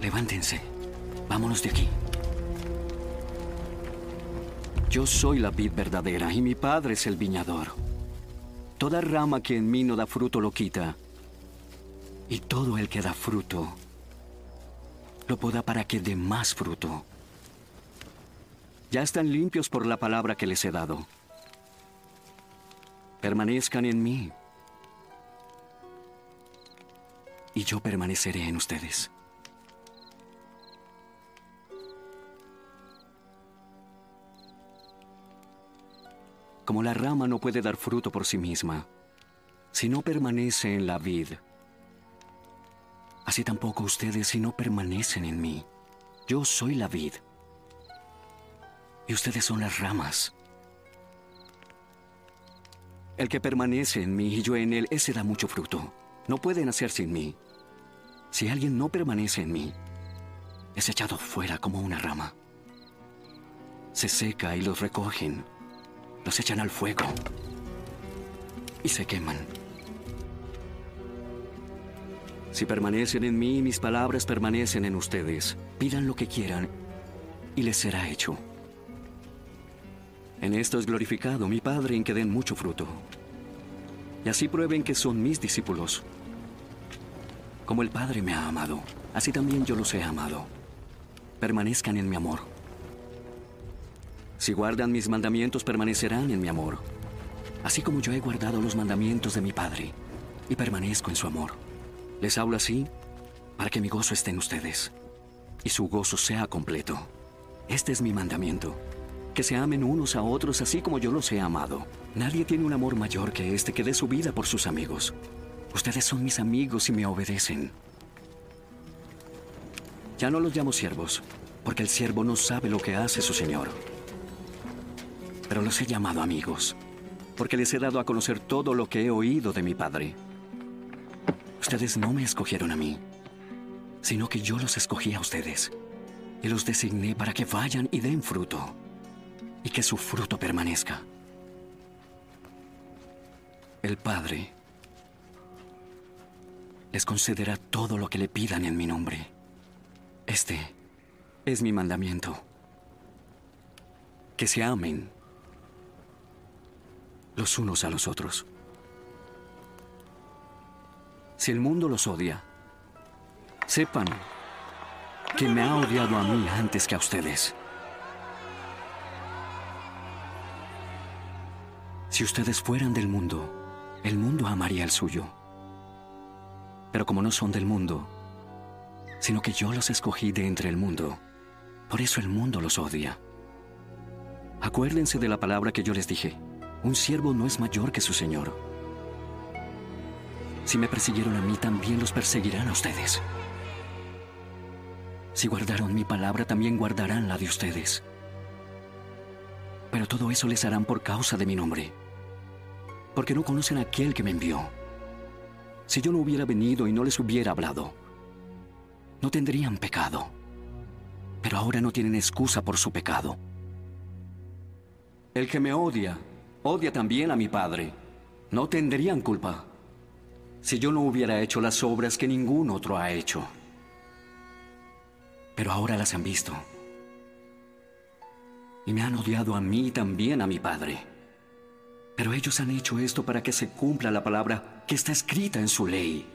Levántense, vámonos de aquí. Yo soy la vid verdadera y mi Padre es el viñador. Toda rama que en mí no da fruto lo quita, y todo el que da fruto lo poda para que dé más fruto. Ya están limpios por la palabra que les he dado. Permanezcan en mí, y yo permaneceré en ustedes. Como la rama no puede dar fruto por sí misma, si no permanece en la vid, así tampoco ustedes si no permanecen en mí. Yo soy la vid, y ustedes son las ramas. El que permanece en mí y yo en él, ese da mucho fruto. No pueden hacer sin mí. Si alguien no permanece en mí, es echado fuera como una rama. Se seca y los recogen los echan al fuego y se queman. Si permanecen en mí mis palabras permanecen en ustedes, pidan lo que quieran y les será hecho. En esto es glorificado mi Padre en que den mucho fruto. Y así prueben que son mis discípulos. Como el Padre me ha amado, así también yo los he amado. Permanezcan en mi amor. Si guardan mis mandamientos, permanecerán en mi amor, así como yo he guardado los mandamientos de mi Padre y permanezco en su amor. Les hablo así para que mi gozo esté en ustedes y su gozo sea completo. Este es mi mandamiento, que se amen unos a otros así como yo los he amado. Nadie tiene un amor mayor que este que dé su vida por sus amigos. Ustedes son mis amigos y me obedecen. Ya no los llamo siervos, porque el siervo no sabe lo que hace su señor pero los he llamado amigos, porque les he dado a conocer todo lo que he oído de mi Padre. Ustedes no me escogieron a mí, sino que yo los escogí a ustedes y los designé para que vayan y den fruto, y que su fruto permanezca. El Padre les concederá todo lo que le pidan en mi nombre. Este es mi mandamiento. Que se amen los unos a los otros. Si el mundo los odia, sepan que me ha odiado a mí antes que a ustedes. Si ustedes fueran del mundo, el mundo amaría el suyo. Pero como no son del mundo, sino que yo los escogí de entre el mundo, por eso el mundo los odia. Acuérdense de la palabra que yo les dije. Un siervo no es mayor que su señor. Si me persiguieron a mí, también los perseguirán a ustedes. Si guardaron mi palabra, también guardarán la de ustedes. Pero todo eso les harán por causa de mi nombre, porque no conocen a aquel que me envió. Si yo no hubiera venido y no les hubiera hablado, no tendrían pecado. Pero ahora no tienen excusa por su pecado. El que me odia, odia también a mi Padre. No tendrían culpa si yo no hubiera hecho las obras que ningún otro ha hecho. Pero ahora las han visto. Y me han odiado a mí y también a mi Padre. Pero ellos han hecho esto para que se cumpla la palabra que está escrita en su ley.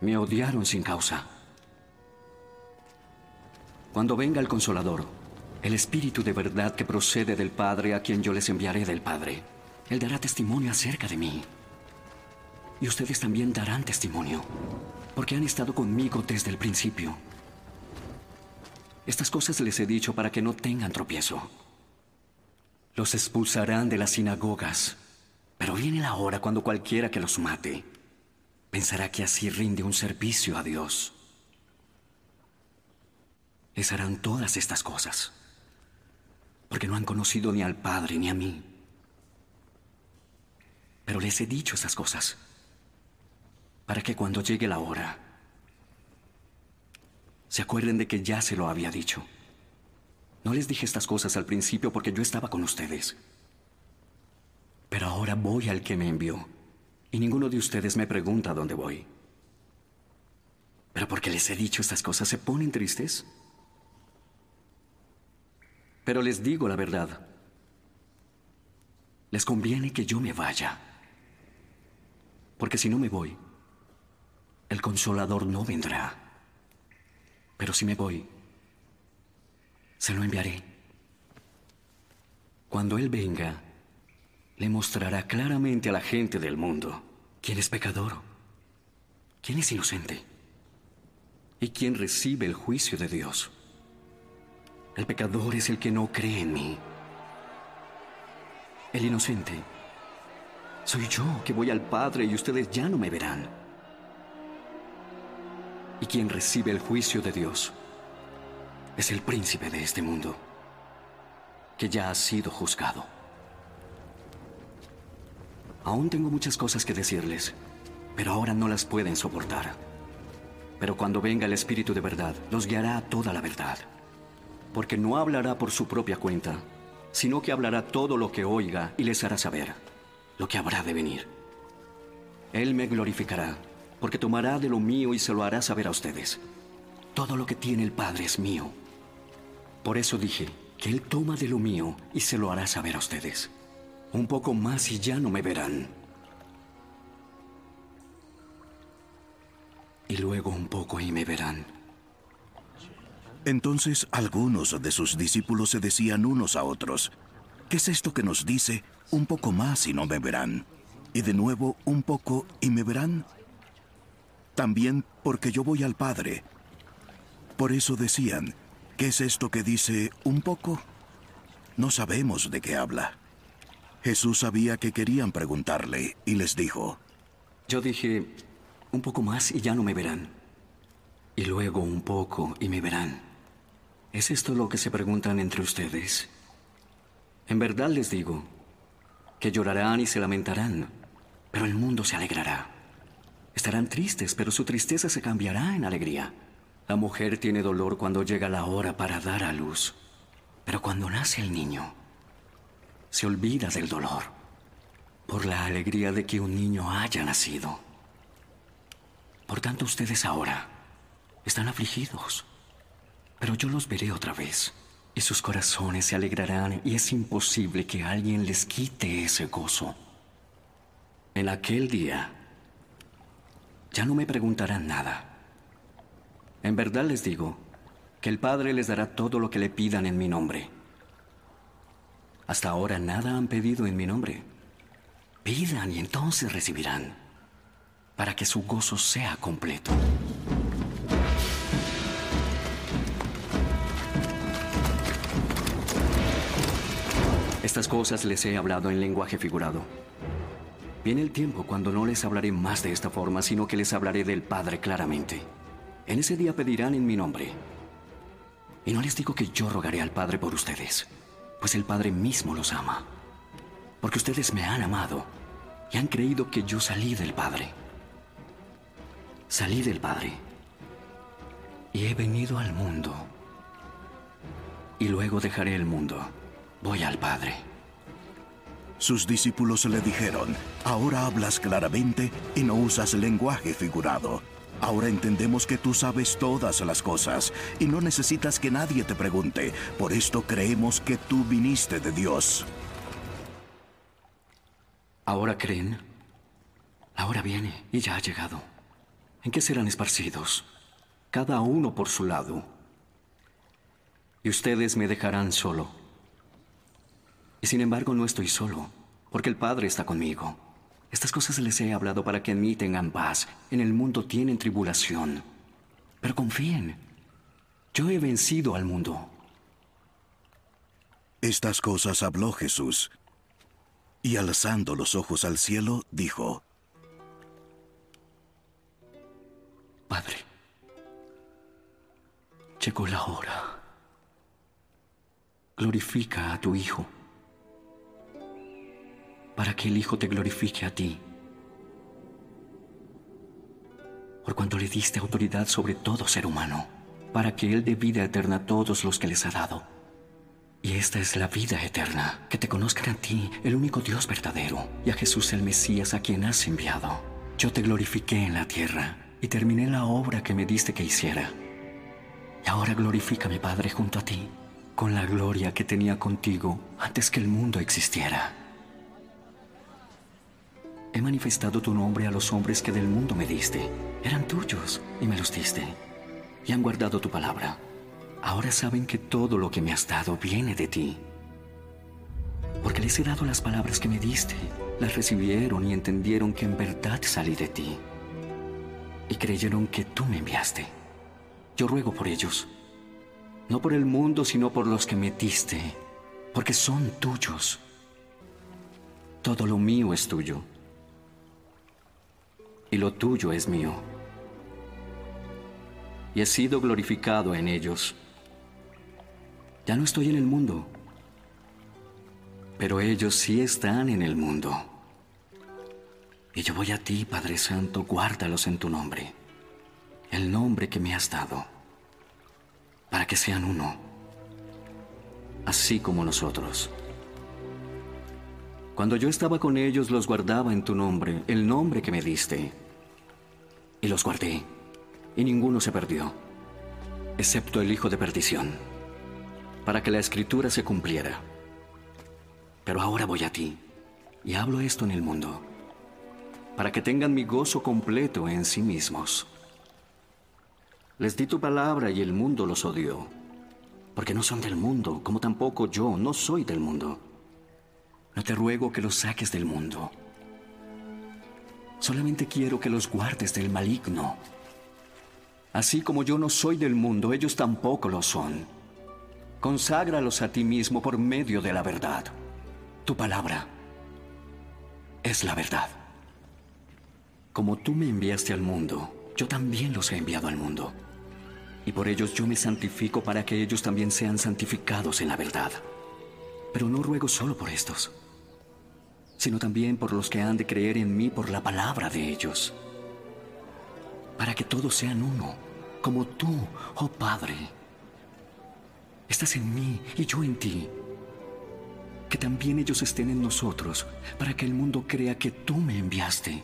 Me odiaron sin causa. Cuando venga el consolador, el Espíritu de verdad que procede del Padre a quien yo les enviaré del Padre, Él dará testimonio acerca de mí. Y ustedes también darán testimonio, porque han estado conmigo desde el principio. Estas cosas les he dicho para que no tengan tropiezo. Los expulsarán de las sinagogas, pero viene la hora cuando cualquiera que los mate pensará que así rinde un servicio a Dios. Les harán todas estas cosas, porque no han conocido ni al Padre ni a mí. Pero les he dicho estas cosas, para que cuando llegue la hora, se acuerden de que ya se lo había dicho. No les dije estas cosas al principio porque yo estaba con ustedes. Pero ahora voy al que me envió. Y ninguno de ustedes me pregunta dónde voy. Pero porque les he dicho estas cosas, ¿se ponen tristes? Pero les digo la verdad. Les conviene que yo me vaya. Porque si no me voy, el consolador no vendrá. Pero si me voy, se lo enviaré. Cuando Él venga, le mostrará claramente a la gente del mundo quién es pecador, quién es inocente y quién recibe el juicio de Dios. El pecador es el que no cree en mí. El inocente soy yo que voy al Padre y ustedes ya no me verán. Y quien recibe el juicio de Dios es el príncipe de este mundo, que ya ha sido juzgado. Aún tengo muchas cosas que decirles, pero ahora no las pueden soportar. Pero cuando venga el Espíritu de verdad, los guiará a toda la verdad. Porque no hablará por su propia cuenta, sino que hablará todo lo que oiga y les hará saber lo que habrá de venir. Él me glorificará, porque tomará de lo mío y se lo hará saber a ustedes. Todo lo que tiene el Padre es mío. Por eso dije que Él toma de lo mío y se lo hará saber a ustedes. Un poco más y ya no me verán. Y luego un poco y me verán. Entonces algunos de sus discípulos se decían unos a otros, ¿qué es esto que nos dice, un poco más y no me verán? Y de nuevo, un poco y me verán. También porque yo voy al Padre. Por eso decían, ¿qué es esto que dice un poco? No sabemos de qué habla. Jesús sabía que querían preguntarle y les dijo, Yo dije, un poco más y ya no me verán. Y luego un poco y me verán. ¿Es esto lo que se preguntan entre ustedes? En verdad les digo, que llorarán y se lamentarán, pero el mundo se alegrará. Estarán tristes, pero su tristeza se cambiará en alegría. La mujer tiene dolor cuando llega la hora para dar a luz, pero cuando nace el niño, se olvida del dolor por la alegría de que un niño haya nacido. Por tanto, ustedes ahora están afligidos, pero yo los veré otra vez y sus corazones se alegrarán y es imposible que alguien les quite ese gozo. En aquel día ya no me preguntarán nada. En verdad les digo que el Padre les dará todo lo que le pidan en mi nombre. Hasta ahora nada han pedido en mi nombre. Pidan y entonces recibirán, para que su gozo sea completo. Estas cosas les he hablado en lenguaje figurado. Viene el tiempo cuando no les hablaré más de esta forma, sino que les hablaré del Padre claramente. En ese día pedirán en mi nombre. Y no les digo que yo rogaré al Padre por ustedes, pues el Padre mismo los ama. Porque ustedes me han amado y han creído que yo salí del Padre. Salí del Padre y he venido al mundo. Y luego dejaré el mundo. Voy al Padre. Sus discípulos le dijeron, ahora hablas claramente y no usas lenguaje figurado. Ahora entendemos que tú sabes todas las cosas y no necesitas que nadie te pregunte. Por esto creemos que tú viniste de Dios. ¿Ahora creen? Ahora viene y ya ha llegado. ¿En qué serán esparcidos? Cada uno por su lado. Y ustedes me dejarán solo. Y sin embargo no estoy solo, porque el Padre está conmigo. Estas cosas les he hablado para que en mí tengan paz. En el mundo tienen tribulación. Pero confíen. Yo he vencido al mundo. Estas cosas habló Jesús. Y alzando los ojos al cielo, dijo, Padre, llegó la hora. Glorifica a tu Hijo para que el Hijo te glorifique a ti. Por cuanto le diste autoridad sobre todo ser humano, para que Él dé vida eterna a todos los que les ha dado. Y esta es la vida eterna, que te conozcan a ti, el único Dios verdadero, y a Jesús el Mesías a quien has enviado. Yo te glorifiqué en la tierra y terminé la obra que me diste que hiciera. Y ahora glorifícame, Padre, junto a ti, con la gloria que tenía contigo antes que el mundo existiera. He manifestado tu nombre a los hombres que del mundo me diste. Eran tuyos y me los diste. Y han guardado tu palabra. Ahora saben que todo lo que me has dado viene de ti. Porque les he dado las palabras que me diste. Las recibieron y entendieron que en verdad salí de ti. Y creyeron que tú me enviaste. Yo ruego por ellos. No por el mundo, sino por los que me diste. Porque son tuyos. Todo lo mío es tuyo y lo tuyo es mío. Y he sido glorificado en ellos. Ya no estoy en el mundo, pero ellos sí están en el mundo. Y yo voy a ti, Padre Santo, guárdalos en tu nombre, el nombre que me has dado, para que sean uno, así como nosotros. Cuando yo estaba con ellos los guardaba en tu nombre, el nombre que me diste. Y los guardé, y ninguno se perdió, excepto el hijo de perdición, para que la escritura se cumpliera. Pero ahora voy a ti, y hablo esto en el mundo, para que tengan mi gozo completo en sí mismos. Les di tu palabra y el mundo los odió, porque no son del mundo, como tampoco yo no soy del mundo. No te ruego que los saques del mundo. Solamente quiero que los guardes del maligno. Así como yo no soy del mundo, ellos tampoco lo son. Conságralos a ti mismo por medio de la verdad. Tu palabra es la verdad. Como tú me enviaste al mundo, yo también los he enviado al mundo. Y por ellos yo me santifico para que ellos también sean santificados en la verdad. Pero no ruego solo por estos sino también por los que han de creer en mí por la palabra de ellos, para que todos sean uno, como tú, oh Padre. Estás en mí y yo en ti. Que también ellos estén en nosotros, para que el mundo crea que tú me enviaste.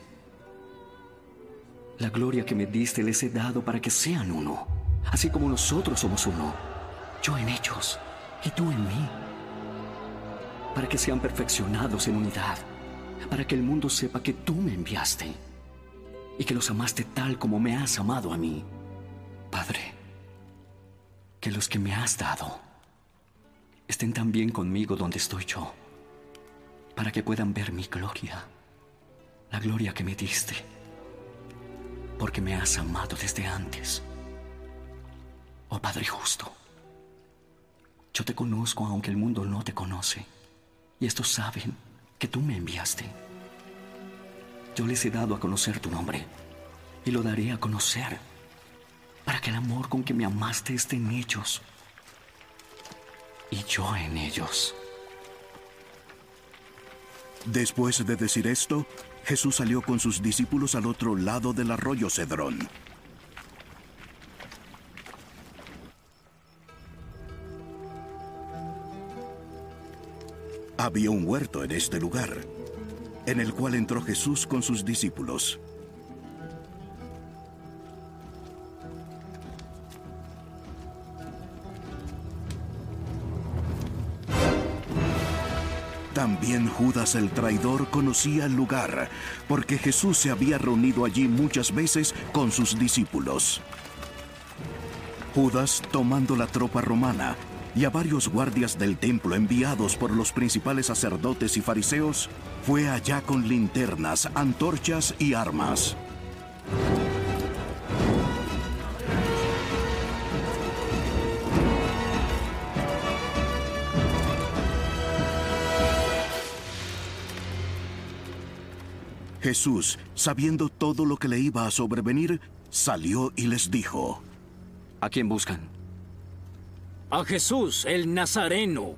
La gloria que me diste les he dado para que sean uno, así como nosotros somos uno, yo en ellos y tú en mí, para que sean perfeccionados en unidad, para que el mundo sepa que tú me enviaste y que los amaste tal como me has amado a mí. Padre, que los que me has dado estén también conmigo donde estoy yo, para que puedan ver mi gloria, la gloria que me diste, porque me has amado desde antes. Oh Padre justo, yo te conozco aunque el mundo no te conoce, y estos saben que tú me enviaste. Yo les he dado a conocer tu nombre, y lo daré a conocer, para que el amor con que me amaste esté en ellos y yo en ellos. Después de decir esto, Jesús salió con sus discípulos al otro lado del arroyo Cedrón. Había un huerto en este lugar, en el cual entró Jesús con sus discípulos. También Judas el traidor conocía el lugar, porque Jesús se había reunido allí muchas veces con sus discípulos. Judas, tomando la tropa romana y a varios guardias del templo enviados por los principales sacerdotes y fariseos, fue allá con linternas, antorchas y armas. Jesús, sabiendo todo lo que le iba a sobrevenir, salió y les dijo, ¿A quién buscan? A Jesús, el Nazareno.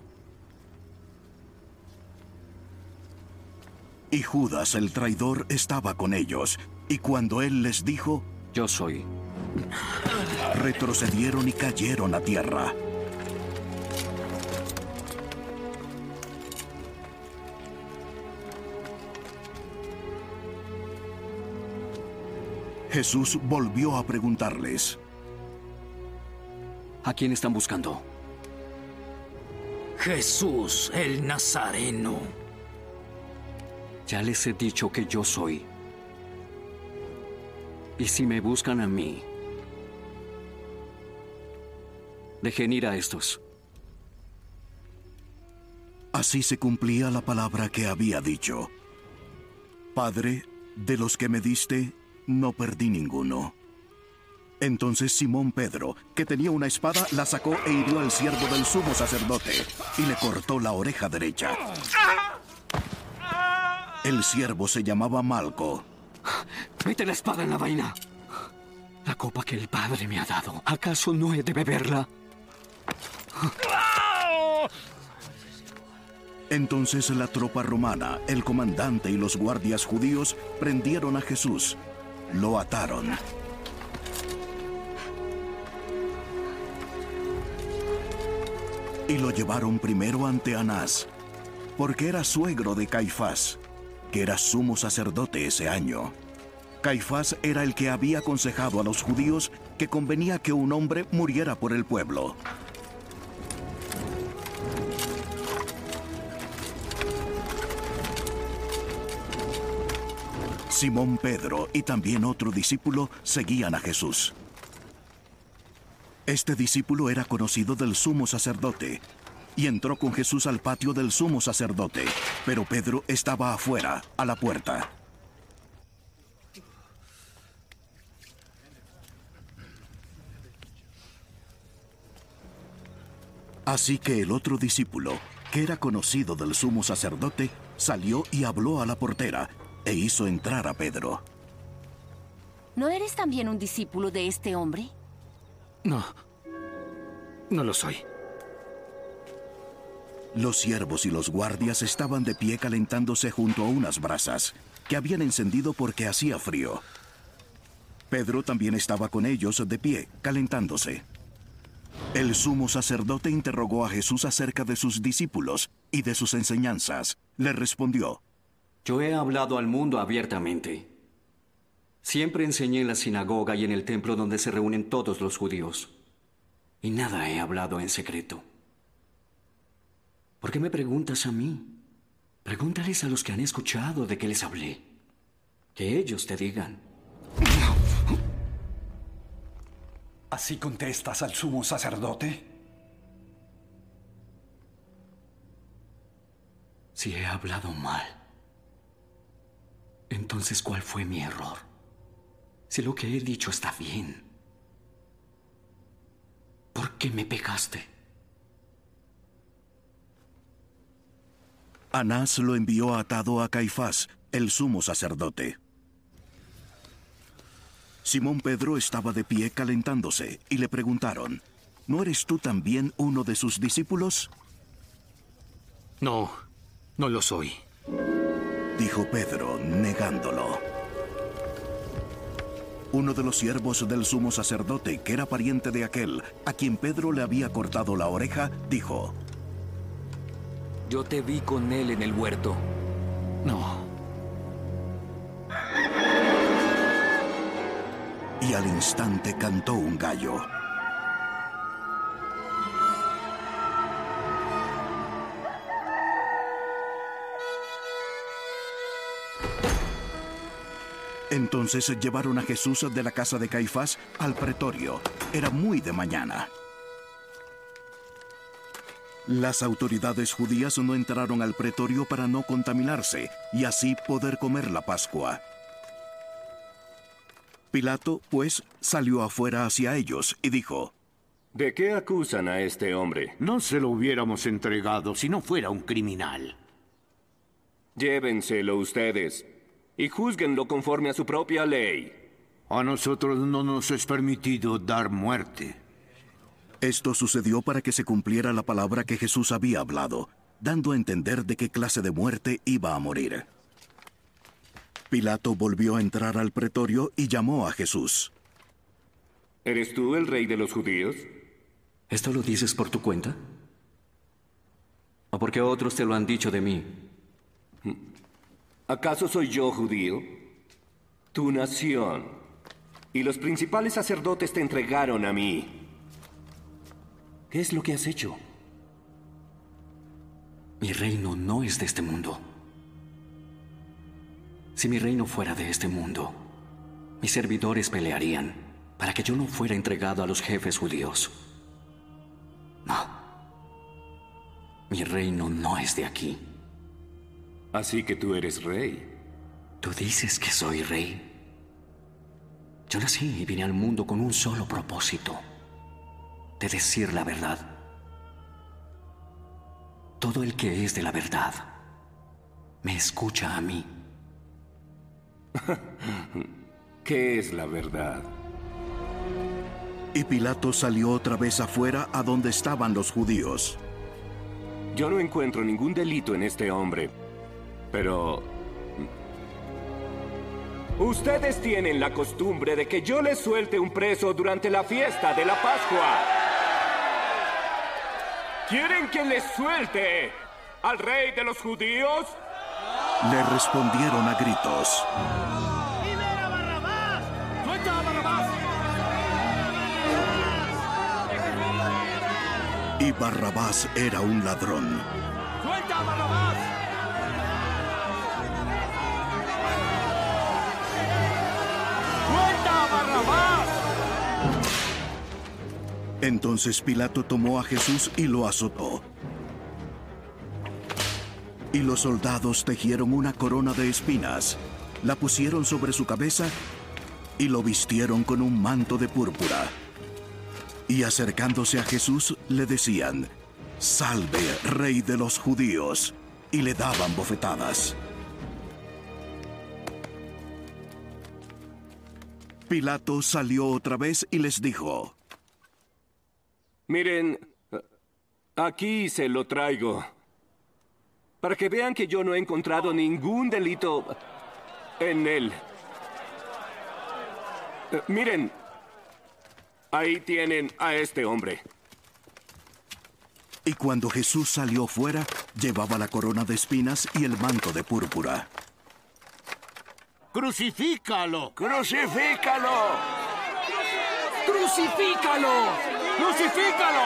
Y Judas el traidor estaba con ellos, y cuando él les dijo, Yo soy, retrocedieron y cayeron a tierra. Jesús volvió a preguntarles, ¿A quién están buscando? Jesús, el Nazareno. Ya les he dicho que yo soy. Y si me buscan a mí, dejen ir a estos. Así se cumplía la palabra que había dicho. Padre, de los que me diste, no perdí ninguno. Entonces Simón Pedro, que tenía una espada, la sacó e hirió al siervo del sumo sacerdote y le cortó la oreja derecha. El siervo se llamaba Malco. Mete la espada en la vaina. La copa que el Padre me ha dado, ¿acaso no he de beberla? Entonces la tropa romana, el comandante y los guardias judíos prendieron a Jesús, lo ataron. Y lo llevaron primero ante Anás, porque era suegro de Caifás, que era sumo sacerdote ese año. Caifás era el que había aconsejado a los judíos que convenía que un hombre muriera por el pueblo. Simón Pedro y también otro discípulo seguían a Jesús. Este discípulo era conocido del sumo sacerdote y entró con Jesús al patio del sumo sacerdote, pero Pedro estaba afuera, a la puerta. Así que el otro discípulo, que era conocido del sumo sacerdote, salió y habló a la portera e hizo entrar a Pedro. ¿No eres también un discípulo de este hombre? No. No lo soy. Los siervos y los guardias estaban de pie calentándose junto a unas brasas que habían encendido porque hacía frío. Pedro también estaba con ellos de pie, calentándose. El sumo sacerdote interrogó a Jesús acerca de sus discípulos y de sus enseñanzas. Le respondió, Yo he hablado al mundo abiertamente. Siempre enseñé en la sinagoga y en el templo donde se reúnen todos los judíos. Y nada he hablado en secreto. ¿Por qué me preguntas a mí? Pregúntales a los que han escuchado de qué les hablé. Que ellos te digan. ¿Así contestas al sumo sacerdote? Si he hablado mal, entonces ¿cuál fue mi error? Si lo que he dicho está bien, ¿por qué me pegaste? Anás lo envió atado a Caifás, el sumo sacerdote. Simón Pedro estaba de pie calentándose y le preguntaron, ¿no eres tú también uno de sus discípulos? No, no lo soy. Dijo Pedro, negándolo. Uno de los siervos del sumo sacerdote, que era pariente de aquel a quien Pedro le había cortado la oreja, dijo, yo te vi con él en el huerto. No. Y al instante cantó un gallo. Entonces llevaron a Jesús de la casa de Caifás al pretorio. Era muy de mañana. Las autoridades judías no entraron al pretorio para no contaminarse y así poder comer la Pascua. Pilato, pues, salió afuera hacia ellos y dijo, ¿De qué acusan a este hombre? No se lo hubiéramos entregado si no fuera un criminal. Llévenselo ustedes y juzguenlo conforme a su propia ley. A nosotros no nos es permitido dar muerte. Esto sucedió para que se cumpliera la palabra que Jesús había hablado, dando a entender de qué clase de muerte iba a morir. Pilato volvió a entrar al pretorio y llamó a Jesús. ¿Eres tú el rey de los judíos? ¿Esto lo dices por tu cuenta? ¿O porque otros te lo han dicho de mí? ¿Acaso soy yo judío? Tu nación. Y los principales sacerdotes te entregaron a mí. ¿Qué es lo que has hecho? Mi reino no es de este mundo. Si mi reino fuera de este mundo, mis servidores pelearían para que yo no fuera entregado a los jefes judíos. No. Mi reino no es de aquí. Así que tú eres rey. Tú dices que soy rey. Yo nací y vine al mundo con un solo propósito de decir la verdad. Todo el que es de la verdad me escucha a mí. ¿Qué es la verdad? Y Pilato salió otra vez afuera a donde estaban los judíos. Yo no encuentro ningún delito en este hombre, pero... Ustedes tienen la costumbre de que yo les suelte un preso durante la fiesta de la Pascua. ¿Quieren que les suelte al rey de los judíos? Le respondieron a gritos. ¡Libera a Barrabás! ¡Suelta a Barrabás! Y Barrabás era un ladrón. ¡Suelta a Barrabás! Entonces Pilato tomó a Jesús y lo azotó. Y los soldados tejieron una corona de espinas, la pusieron sobre su cabeza y lo vistieron con un manto de púrpura. Y acercándose a Jesús le decían, Salve, rey de los judíos, y le daban bofetadas. Pilato salió otra vez y les dijo, Miren, aquí se lo traigo. Para que vean que yo no he encontrado ningún delito en él. Eh, miren, ahí tienen a este hombre. Y cuando Jesús salió fuera, llevaba la corona de espinas y el manto de púrpura. ¡Crucifícalo! ¡Crucifícalo! ¡Crucifícalo! ¡Crucifícalo!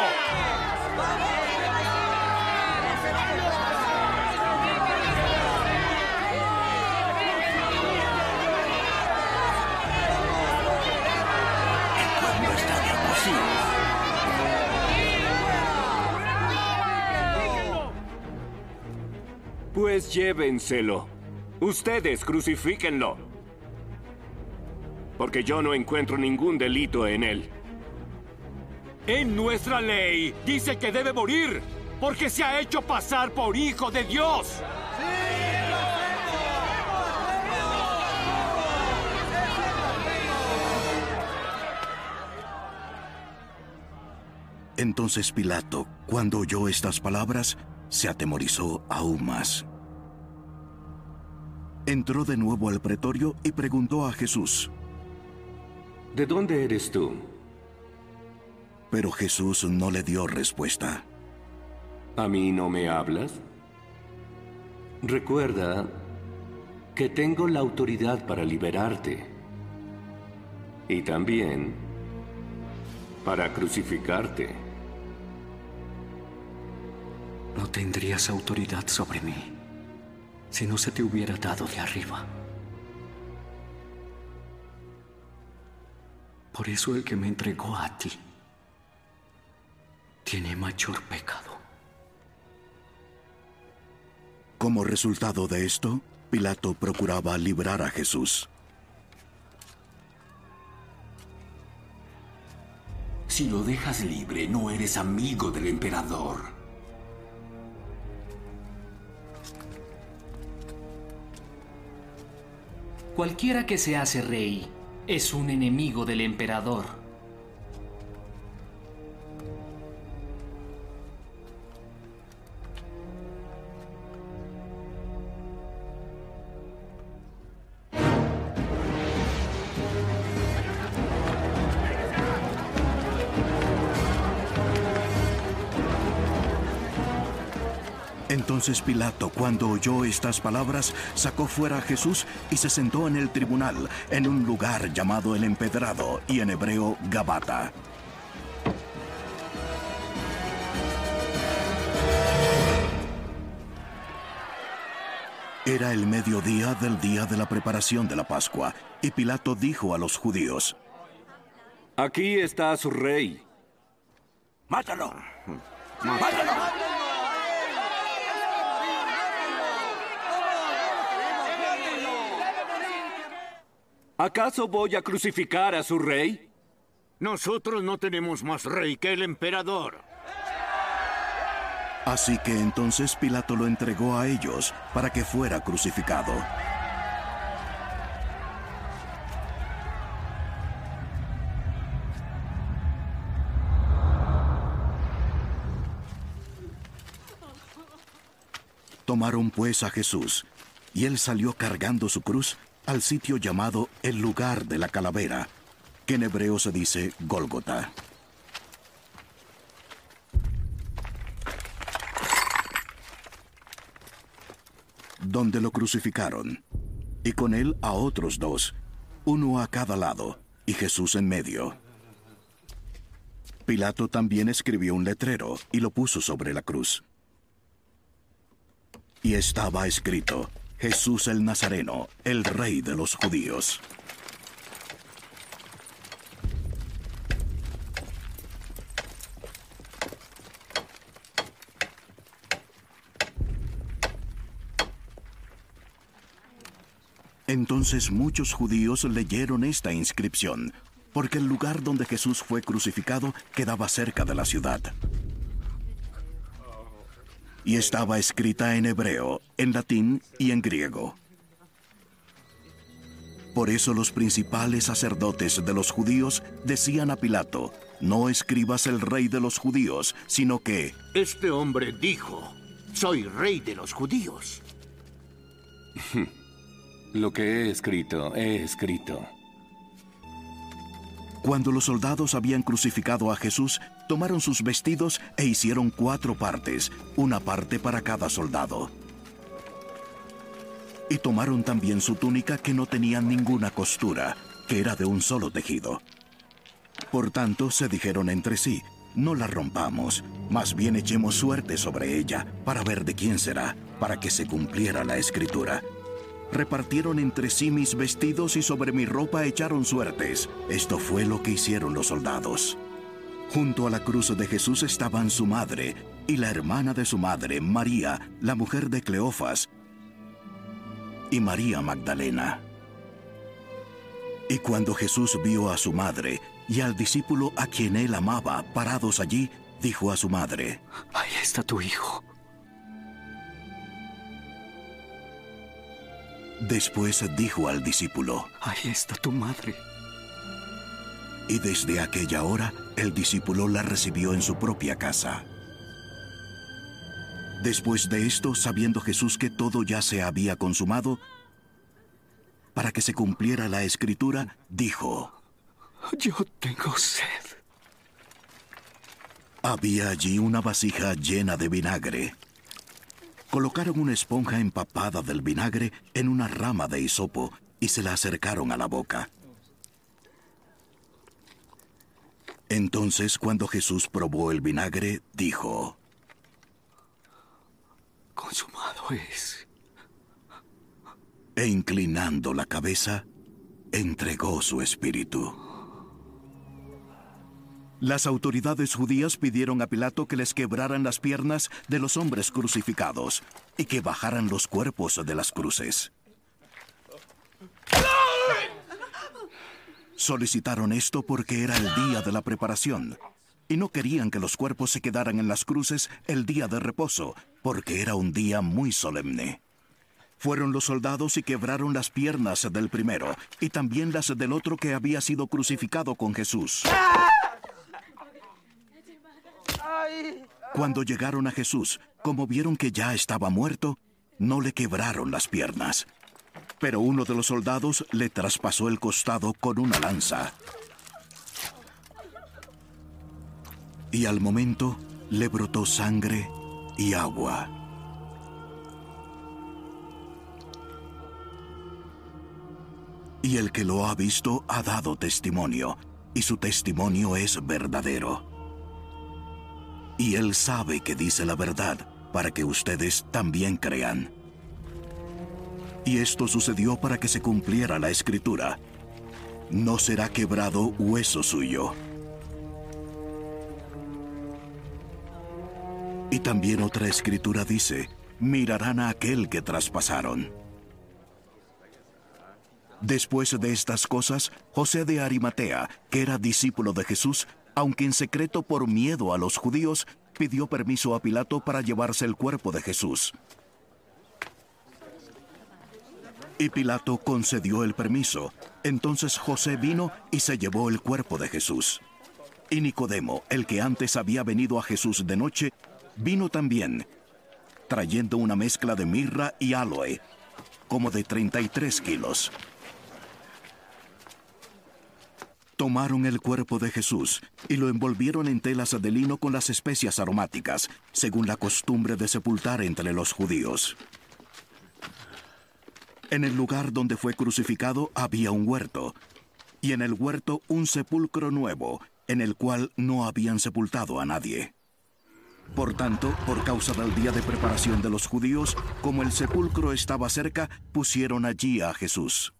Pues llévenselo. Ustedes crucifíquenlo. Porque yo no encuentro ningún delito en él. En nuestra ley dice que debe morir porque se ha hecho pasar por hijo de Dios. Entonces Pilato, cuando oyó estas palabras, se atemorizó aún más. Entró de nuevo al pretorio y preguntó a Jesús. ¿De dónde eres tú? Pero Jesús no le dio respuesta. ¿A mí no me hablas? Recuerda que tengo la autoridad para liberarte. Y también para crucificarte. No tendrías autoridad sobre mí si no se te hubiera dado de arriba. Por eso el que me entregó a ti tiene mayor pecado. Como resultado de esto, Pilato procuraba librar a Jesús. Si lo dejas libre, no eres amigo del emperador. Cualquiera que se hace rey es un enemigo del emperador. Entonces Pilato, cuando oyó estas palabras, sacó fuera a Jesús y se sentó en el tribunal, en un lugar llamado el Empedrado y en hebreo Gabata. Era el mediodía del día de la preparación de la Pascua, y Pilato dijo a los judíos, Aquí está su rey. ¡Mátalo! ¡Mátalo! ¿Acaso voy a crucificar a su rey? Nosotros no tenemos más rey que el emperador. Así que entonces Pilato lo entregó a ellos para que fuera crucificado. Tomaron pues a Jesús, y él salió cargando su cruz al sitio llamado el lugar de la calavera, que en hebreo se dice Gólgota. Donde lo crucificaron, y con él a otros dos, uno a cada lado, y Jesús en medio. Pilato también escribió un letrero y lo puso sobre la cruz. Y estaba escrito, Jesús el Nazareno, el rey de los judíos. Entonces muchos judíos leyeron esta inscripción, porque el lugar donde Jesús fue crucificado quedaba cerca de la ciudad. Y estaba escrita en hebreo, en latín y en griego. Por eso los principales sacerdotes de los judíos decían a Pilato, no escribas el rey de los judíos, sino que... Este hombre dijo, soy rey de los judíos. Lo que he escrito, he escrito. Cuando los soldados habían crucificado a Jesús, tomaron sus vestidos e hicieron cuatro partes, una parte para cada soldado. Y tomaron también su túnica que no tenía ninguna costura, que era de un solo tejido. Por tanto, se dijeron entre sí, no la rompamos, más bien echemos suerte sobre ella, para ver de quién será, para que se cumpliera la escritura. Repartieron entre sí mis vestidos y sobre mi ropa echaron suertes. Esto fue lo que hicieron los soldados. Junto a la cruz de Jesús estaban su madre y la hermana de su madre, María, la mujer de Cleofas, y María Magdalena. Y cuando Jesús vio a su madre y al discípulo a quien él amaba parados allí, dijo a su madre, Ahí está tu hijo. Después dijo al discípulo, Ahí está tu madre. Y desde aquella hora el discípulo la recibió en su propia casa. Después de esto, sabiendo Jesús que todo ya se había consumado, para que se cumpliera la escritura, dijo, Yo tengo sed. Había allí una vasija llena de vinagre. Colocaron una esponja empapada del vinagre en una rama de hisopo y se la acercaron a la boca. Entonces, cuando Jesús probó el vinagre, dijo, Consumado es. E inclinando la cabeza, entregó su espíritu. Las autoridades judías pidieron a Pilato que les quebraran las piernas de los hombres crucificados y que bajaran los cuerpos de las cruces. Solicitaron esto porque era el día de la preparación y no querían que los cuerpos se quedaran en las cruces el día de reposo, porque era un día muy solemne. Fueron los soldados y quebraron las piernas del primero y también las del otro que había sido crucificado con Jesús. Cuando llegaron a Jesús, como vieron que ya estaba muerto, no le quebraron las piernas. Pero uno de los soldados le traspasó el costado con una lanza. Y al momento le brotó sangre y agua. Y el que lo ha visto ha dado testimonio, y su testimonio es verdadero. Y él sabe que dice la verdad, para que ustedes también crean. Y esto sucedió para que se cumpliera la escritura. No será quebrado hueso suyo. Y también otra escritura dice, mirarán a aquel que traspasaron. Después de estas cosas, José de Arimatea, que era discípulo de Jesús, aunque en secreto por miedo a los judíos, pidió permiso a Pilato para llevarse el cuerpo de Jesús. Y Pilato concedió el permiso. Entonces José vino y se llevó el cuerpo de Jesús. Y Nicodemo, el que antes había venido a Jesús de noche, vino también, trayendo una mezcla de mirra y aloe, como de 33 kilos. Tomaron el cuerpo de Jesús y lo envolvieron en telas de lino con las especias aromáticas, según la costumbre de sepultar entre los judíos. En el lugar donde fue crucificado había un huerto, y en el huerto un sepulcro nuevo, en el cual no habían sepultado a nadie. Por tanto, por causa del día de preparación de los judíos, como el sepulcro estaba cerca, pusieron allí a Jesús.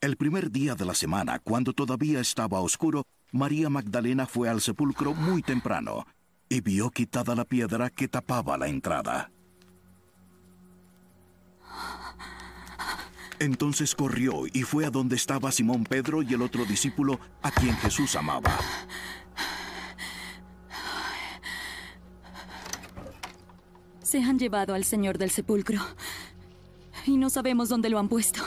El primer día de la semana, cuando todavía estaba oscuro, María Magdalena fue al sepulcro muy temprano y vio quitada la piedra que tapaba la entrada. Entonces corrió y fue a donde estaba Simón Pedro y el otro discípulo a quien Jesús amaba. Se han llevado al Señor del sepulcro y no sabemos dónde lo han puesto.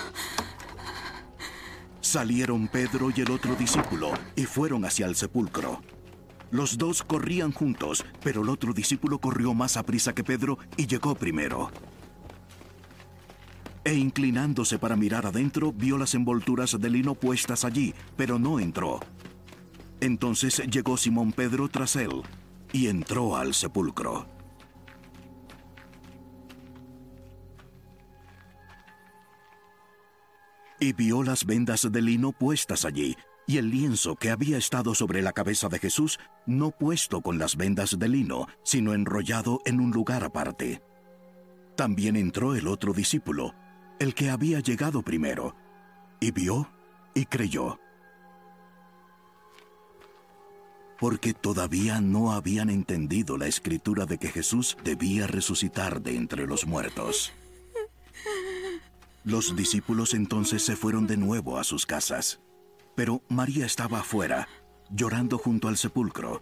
Salieron Pedro y el otro discípulo y fueron hacia el sepulcro. Los dos corrían juntos, pero el otro discípulo corrió más a prisa que Pedro y llegó primero. E inclinándose para mirar adentro, vio las envolturas de lino puestas allí, pero no entró. Entonces llegó Simón Pedro tras él y entró al sepulcro. Y vio las vendas de lino puestas allí, y el lienzo que había estado sobre la cabeza de Jesús, no puesto con las vendas de lino, sino enrollado en un lugar aparte. También entró el otro discípulo, el que había llegado primero, y vio y creyó. Porque todavía no habían entendido la escritura de que Jesús debía resucitar de entre los muertos. Los discípulos entonces se fueron de nuevo a sus casas, pero María estaba afuera, llorando junto al sepulcro.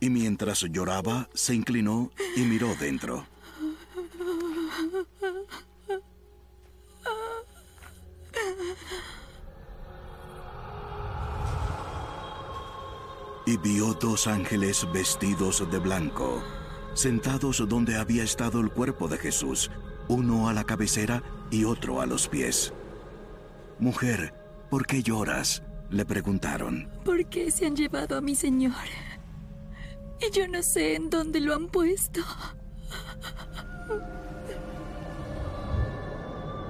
Y mientras lloraba, se inclinó y miró dentro. Y vio dos ángeles vestidos de blanco, sentados donde había estado el cuerpo de Jesús, uno a la cabecera y otro a los pies. Mujer, ¿por qué lloras? le preguntaron. ¿Por qué se han llevado a mi señor? Y yo no sé en dónde lo han puesto.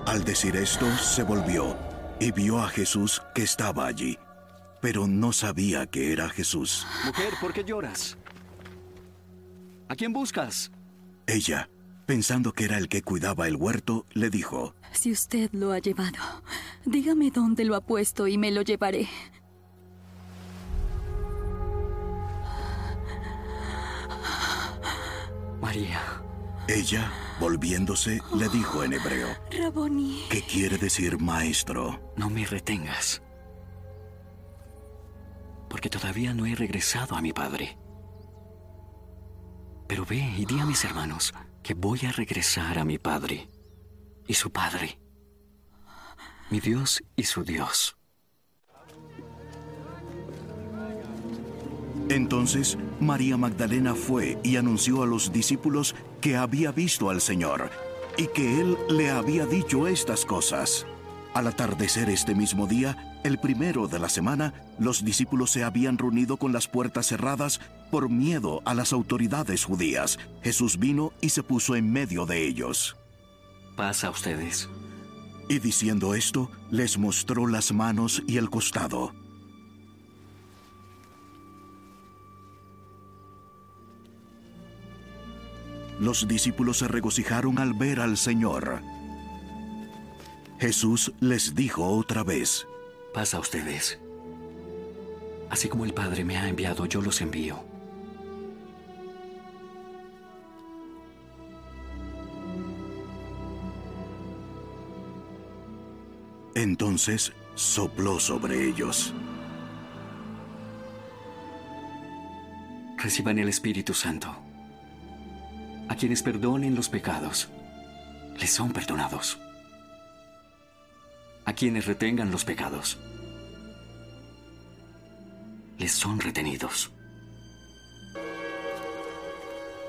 Al decir esto, se volvió y vio a Jesús que estaba allí, pero no sabía que era Jesús. Mujer, ¿por qué lloras? ¿A quién buscas? Ella, pensando que era el que cuidaba el huerto, le dijo, Si usted lo ha llevado, dígame dónde lo ha puesto y me lo llevaré. María. Ella, volviéndose, le dijo en hebreo, Raboni. ¿qué quiere decir maestro? No me retengas. Porque todavía no he regresado a mi padre. Pero ve y di a mis hermanos que voy a regresar a mi padre y su padre, mi Dios y su Dios. Entonces María Magdalena fue y anunció a los discípulos que había visto al Señor y que Él le había dicho estas cosas. Al atardecer este mismo día, el primero de la semana, los discípulos se habían reunido con las puertas cerradas por miedo a las autoridades judías. Jesús vino y se puso en medio de ellos. Pasa a ustedes. Y diciendo esto, les mostró las manos y el costado. Los discípulos se regocijaron al ver al Señor. Jesús les dijo otra vez, Pasa a ustedes. Así como el Padre me ha enviado, yo los envío. Entonces sopló sobre ellos. Reciban el Espíritu Santo. A quienes perdonen los pecados, les son perdonados. A quienes retengan los pecados, les son retenidos.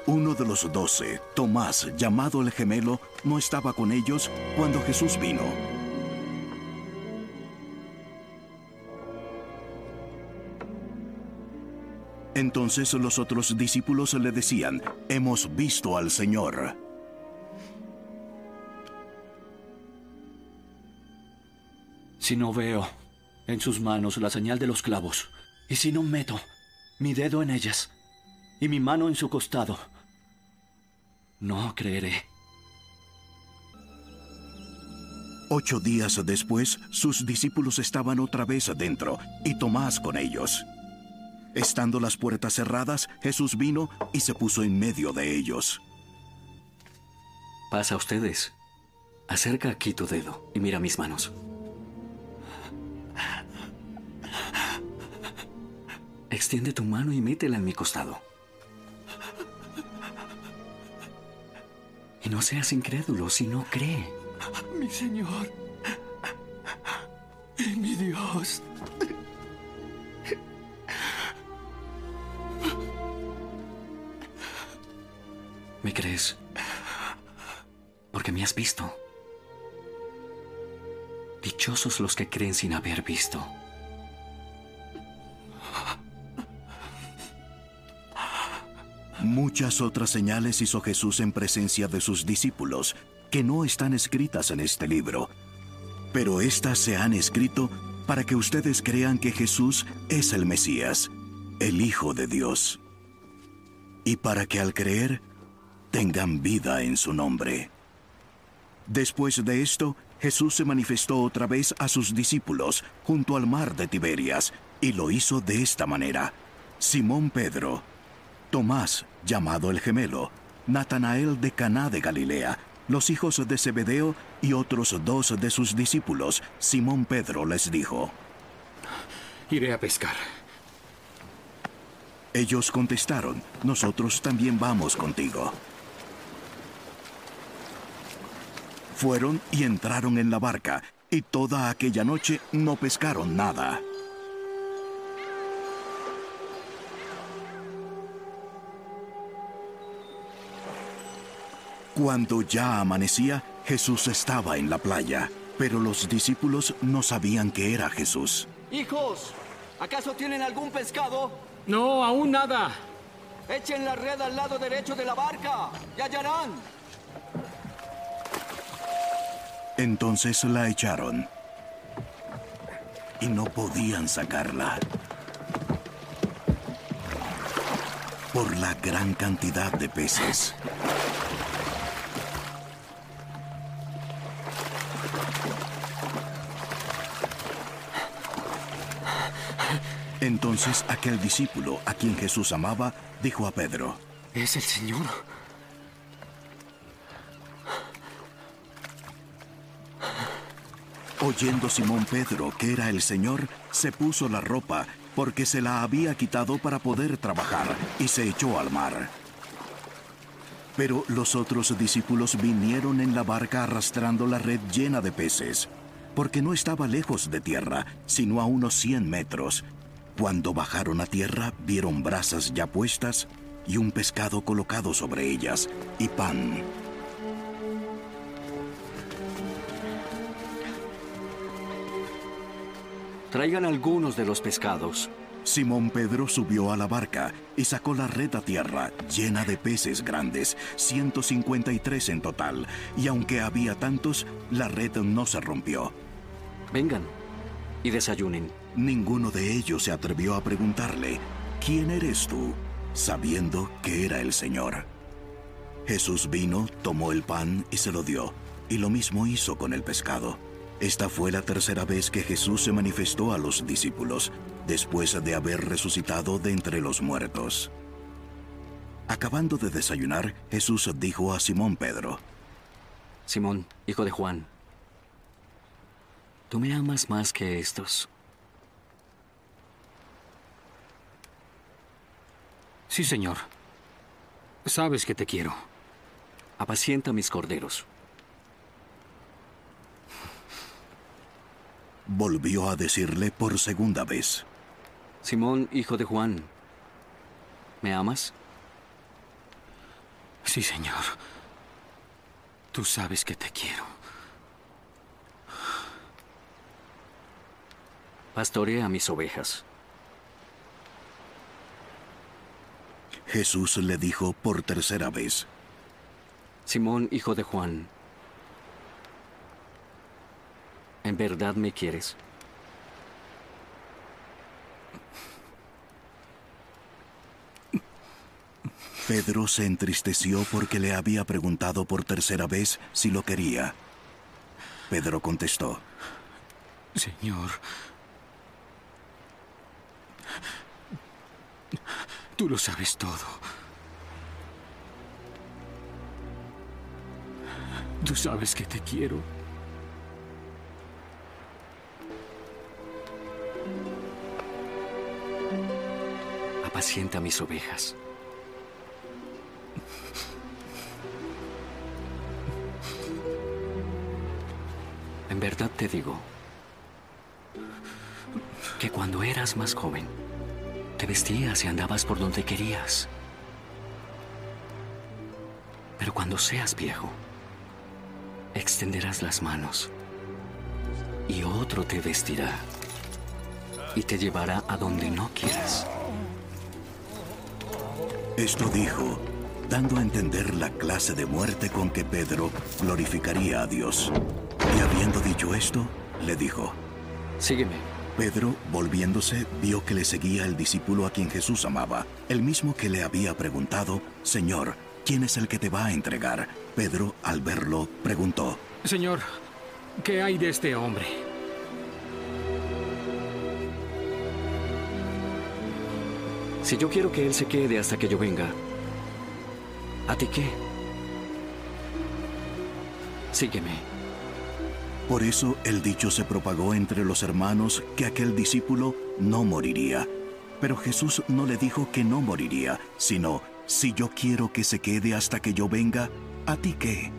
Uno de los doce, Tomás, llamado el gemelo, no estaba con ellos cuando Jesús vino. Entonces los otros discípulos le decían, hemos visto al Señor. Si no veo en sus manos la señal de los clavos, y si no meto mi dedo en ellas y mi mano en su costado, no creeré. Ocho días después, sus discípulos estaban otra vez adentro y Tomás con ellos. Estando las puertas cerradas, Jesús vino y se puso en medio de ellos. Pasa a ustedes. Acerca aquí tu dedo y mira mis manos. Extiende tu mano y métela en mi costado. Y no seas incrédulo, sino cree. Mi Señor y mi Dios. ¿Me crees? Porque me has visto. Dichosos los que creen sin haber visto. Muchas otras señales hizo Jesús en presencia de sus discípulos, que no están escritas en este libro, pero éstas se han escrito para que ustedes crean que Jesús es el Mesías, el Hijo de Dios, y para que al creer tengan vida en su nombre. Después de esto, Jesús se manifestó otra vez a sus discípulos junto al mar de Tiberias, y lo hizo de esta manera. Simón Pedro, Tomás, llamado el gemelo, Natanael de Caná de Galilea, los hijos de Zebedeo y otros dos de sus discípulos, Simón Pedro les dijo, Iré a pescar. Ellos contestaron, nosotros también vamos contigo. Fueron y entraron en la barca, y toda aquella noche no pescaron nada. Cuando ya amanecía, Jesús estaba en la playa, pero los discípulos no sabían que era Jesús. Hijos, ¿acaso tienen algún pescado? No, aún nada. Echen la red al lado derecho de la barca. Ya hallarán. Entonces la echaron y no podían sacarla por la gran cantidad de peces. Entonces aquel discípulo a quien Jesús amaba dijo a Pedro, Es el Señor. Oyendo Simón Pedro que era el Señor, se puso la ropa porque se la había quitado para poder trabajar y se echó al mar. Pero los otros discípulos vinieron en la barca arrastrando la red llena de peces, porque no estaba lejos de tierra, sino a unos 100 metros. Cuando bajaron a tierra, vieron brasas ya puestas y un pescado colocado sobre ellas, y pan. Traigan algunos de los pescados. Simón Pedro subió a la barca y sacó la red a tierra, llena de peces grandes, 153 en total, y aunque había tantos, la red no se rompió. Vengan y desayunen. Ninguno de ellos se atrevió a preguntarle, ¿quién eres tú? sabiendo que era el Señor. Jesús vino, tomó el pan y se lo dio, y lo mismo hizo con el pescado. Esta fue la tercera vez que Jesús se manifestó a los discípulos, después de haber resucitado de entre los muertos. Acabando de desayunar, Jesús dijo a Simón Pedro, Simón, hijo de Juan, ¿tú me amas más que estos? Sí, Señor. Sabes que te quiero. Apacienta mis corderos. Volvió a decirle por segunda vez. Simón, hijo de Juan, ¿me amas? Sí, Señor. Tú sabes que te quiero. Pastorea mis ovejas. Jesús le dijo por tercera vez. Simón, hijo de Juan, ¿en verdad me quieres? Pedro se entristeció porque le había preguntado por tercera vez si lo quería. Pedro contestó. Señor. Tú lo sabes todo. Tú sabes que te quiero. Apacienta mis ovejas. En verdad te digo que cuando eras más joven, te vestías y andabas por donde querías. Pero cuando seas viejo, extenderás las manos y otro te vestirá y te llevará a donde no quieras. Esto dijo, dando a entender la clase de muerte con que Pedro glorificaría a Dios. Y habiendo dicho esto, le dijo, Sígueme. Pedro, volviéndose, vio que le seguía el discípulo a quien Jesús amaba, el mismo que le había preguntado, Señor, ¿quién es el que te va a entregar? Pedro, al verlo, preguntó, Señor, ¿qué hay de este hombre? Si yo quiero que él se quede hasta que yo venga, ¿a ti qué? Sígueme. Por eso el dicho se propagó entre los hermanos que aquel discípulo no moriría. Pero Jesús no le dijo que no moriría, sino, si yo quiero que se quede hasta que yo venga, ¿a ti qué?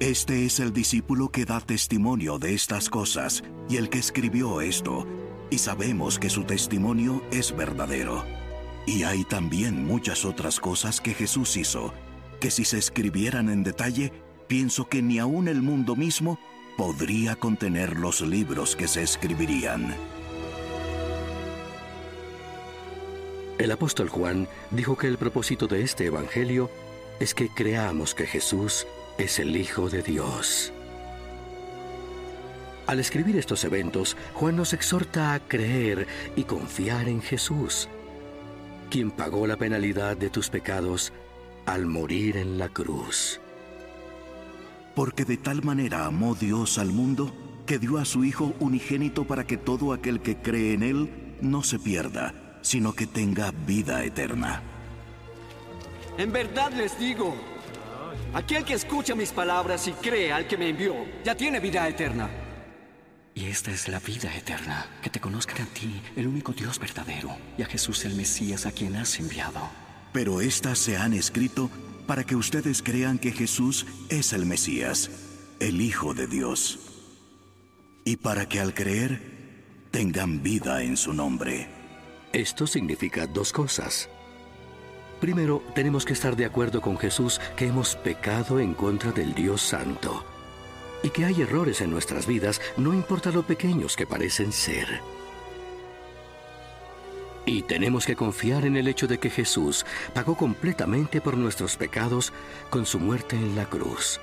Este es el discípulo que da testimonio de estas cosas y el que escribió esto, y sabemos que su testimonio es verdadero. Y hay también muchas otras cosas que Jesús hizo, que si se escribieran en detalle, pienso que ni aun el mundo mismo podría contener los libros que se escribirían. El apóstol Juan dijo que el propósito de este Evangelio es que creamos que Jesús es el Hijo de Dios. Al escribir estos eventos, Juan nos exhorta a creer y confiar en Jesús, quien pagó la penalidad de tus pecados al morir en la cruz. Porque de tal manera amó Dios al mundo que dio a su Hijo unigénito para que todo aquel que cree en Él no se pierda, sino que tenga vida eterna. En verdad les digo, aquel que escucha mis palabras y cree al que me envió, ya tiene vida eterna. Y esta es la vida eterna, que te conozcan a ti, el único Dios verdadero, y a Jesús el Mesías a quien has enviado. Pero estas se han escrito para que ustedes crean que Jesús es el Mesías, el Hijo de Dios. Y para que al creer tengan vida en su nombre. Esto significa dos cosas. Primero, tenemos que estar de acuerdo con Jesús que hemos pecado en contra del Dios Santo y que hay errores en nuestras vidas, no importa lo pequeños que parecen ser. Y tenemos que confiar en el hecho de que Jesús pagó completamente por nuestros pecados con su muerte en la cruz.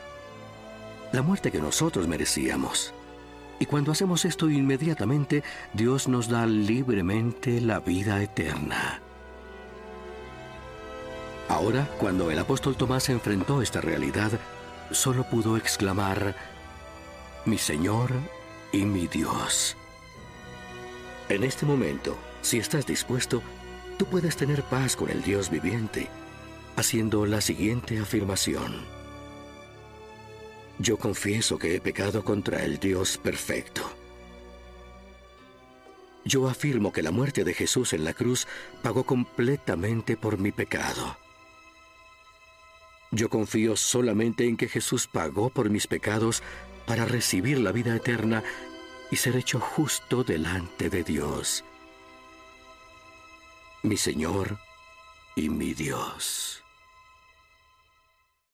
La muerte que nosotros merecíamos. Y cuando hacemos esto inmediatamente, Dios nos da libremente la vida eterna. Ahora, cuando el apóstol Tomás enfrentó esta realidad, solo pudo exclamar, mi Señor y mi Dios. En este momento, si estás dispuesto, tú puedes tener paz con el Dios viviente, haciendo la siguiente afirmación. Yo confieso que he pecado contra el Dios perfecto. Yo afirmo que la muerte de Jesús en la cruz pagó completamente por mi pecado. Yo confío solamente en que Jesús pagó por mis pecados para recibir la vida eterna y ser hecho justo delante de Dios, mi Señor y mi Dios.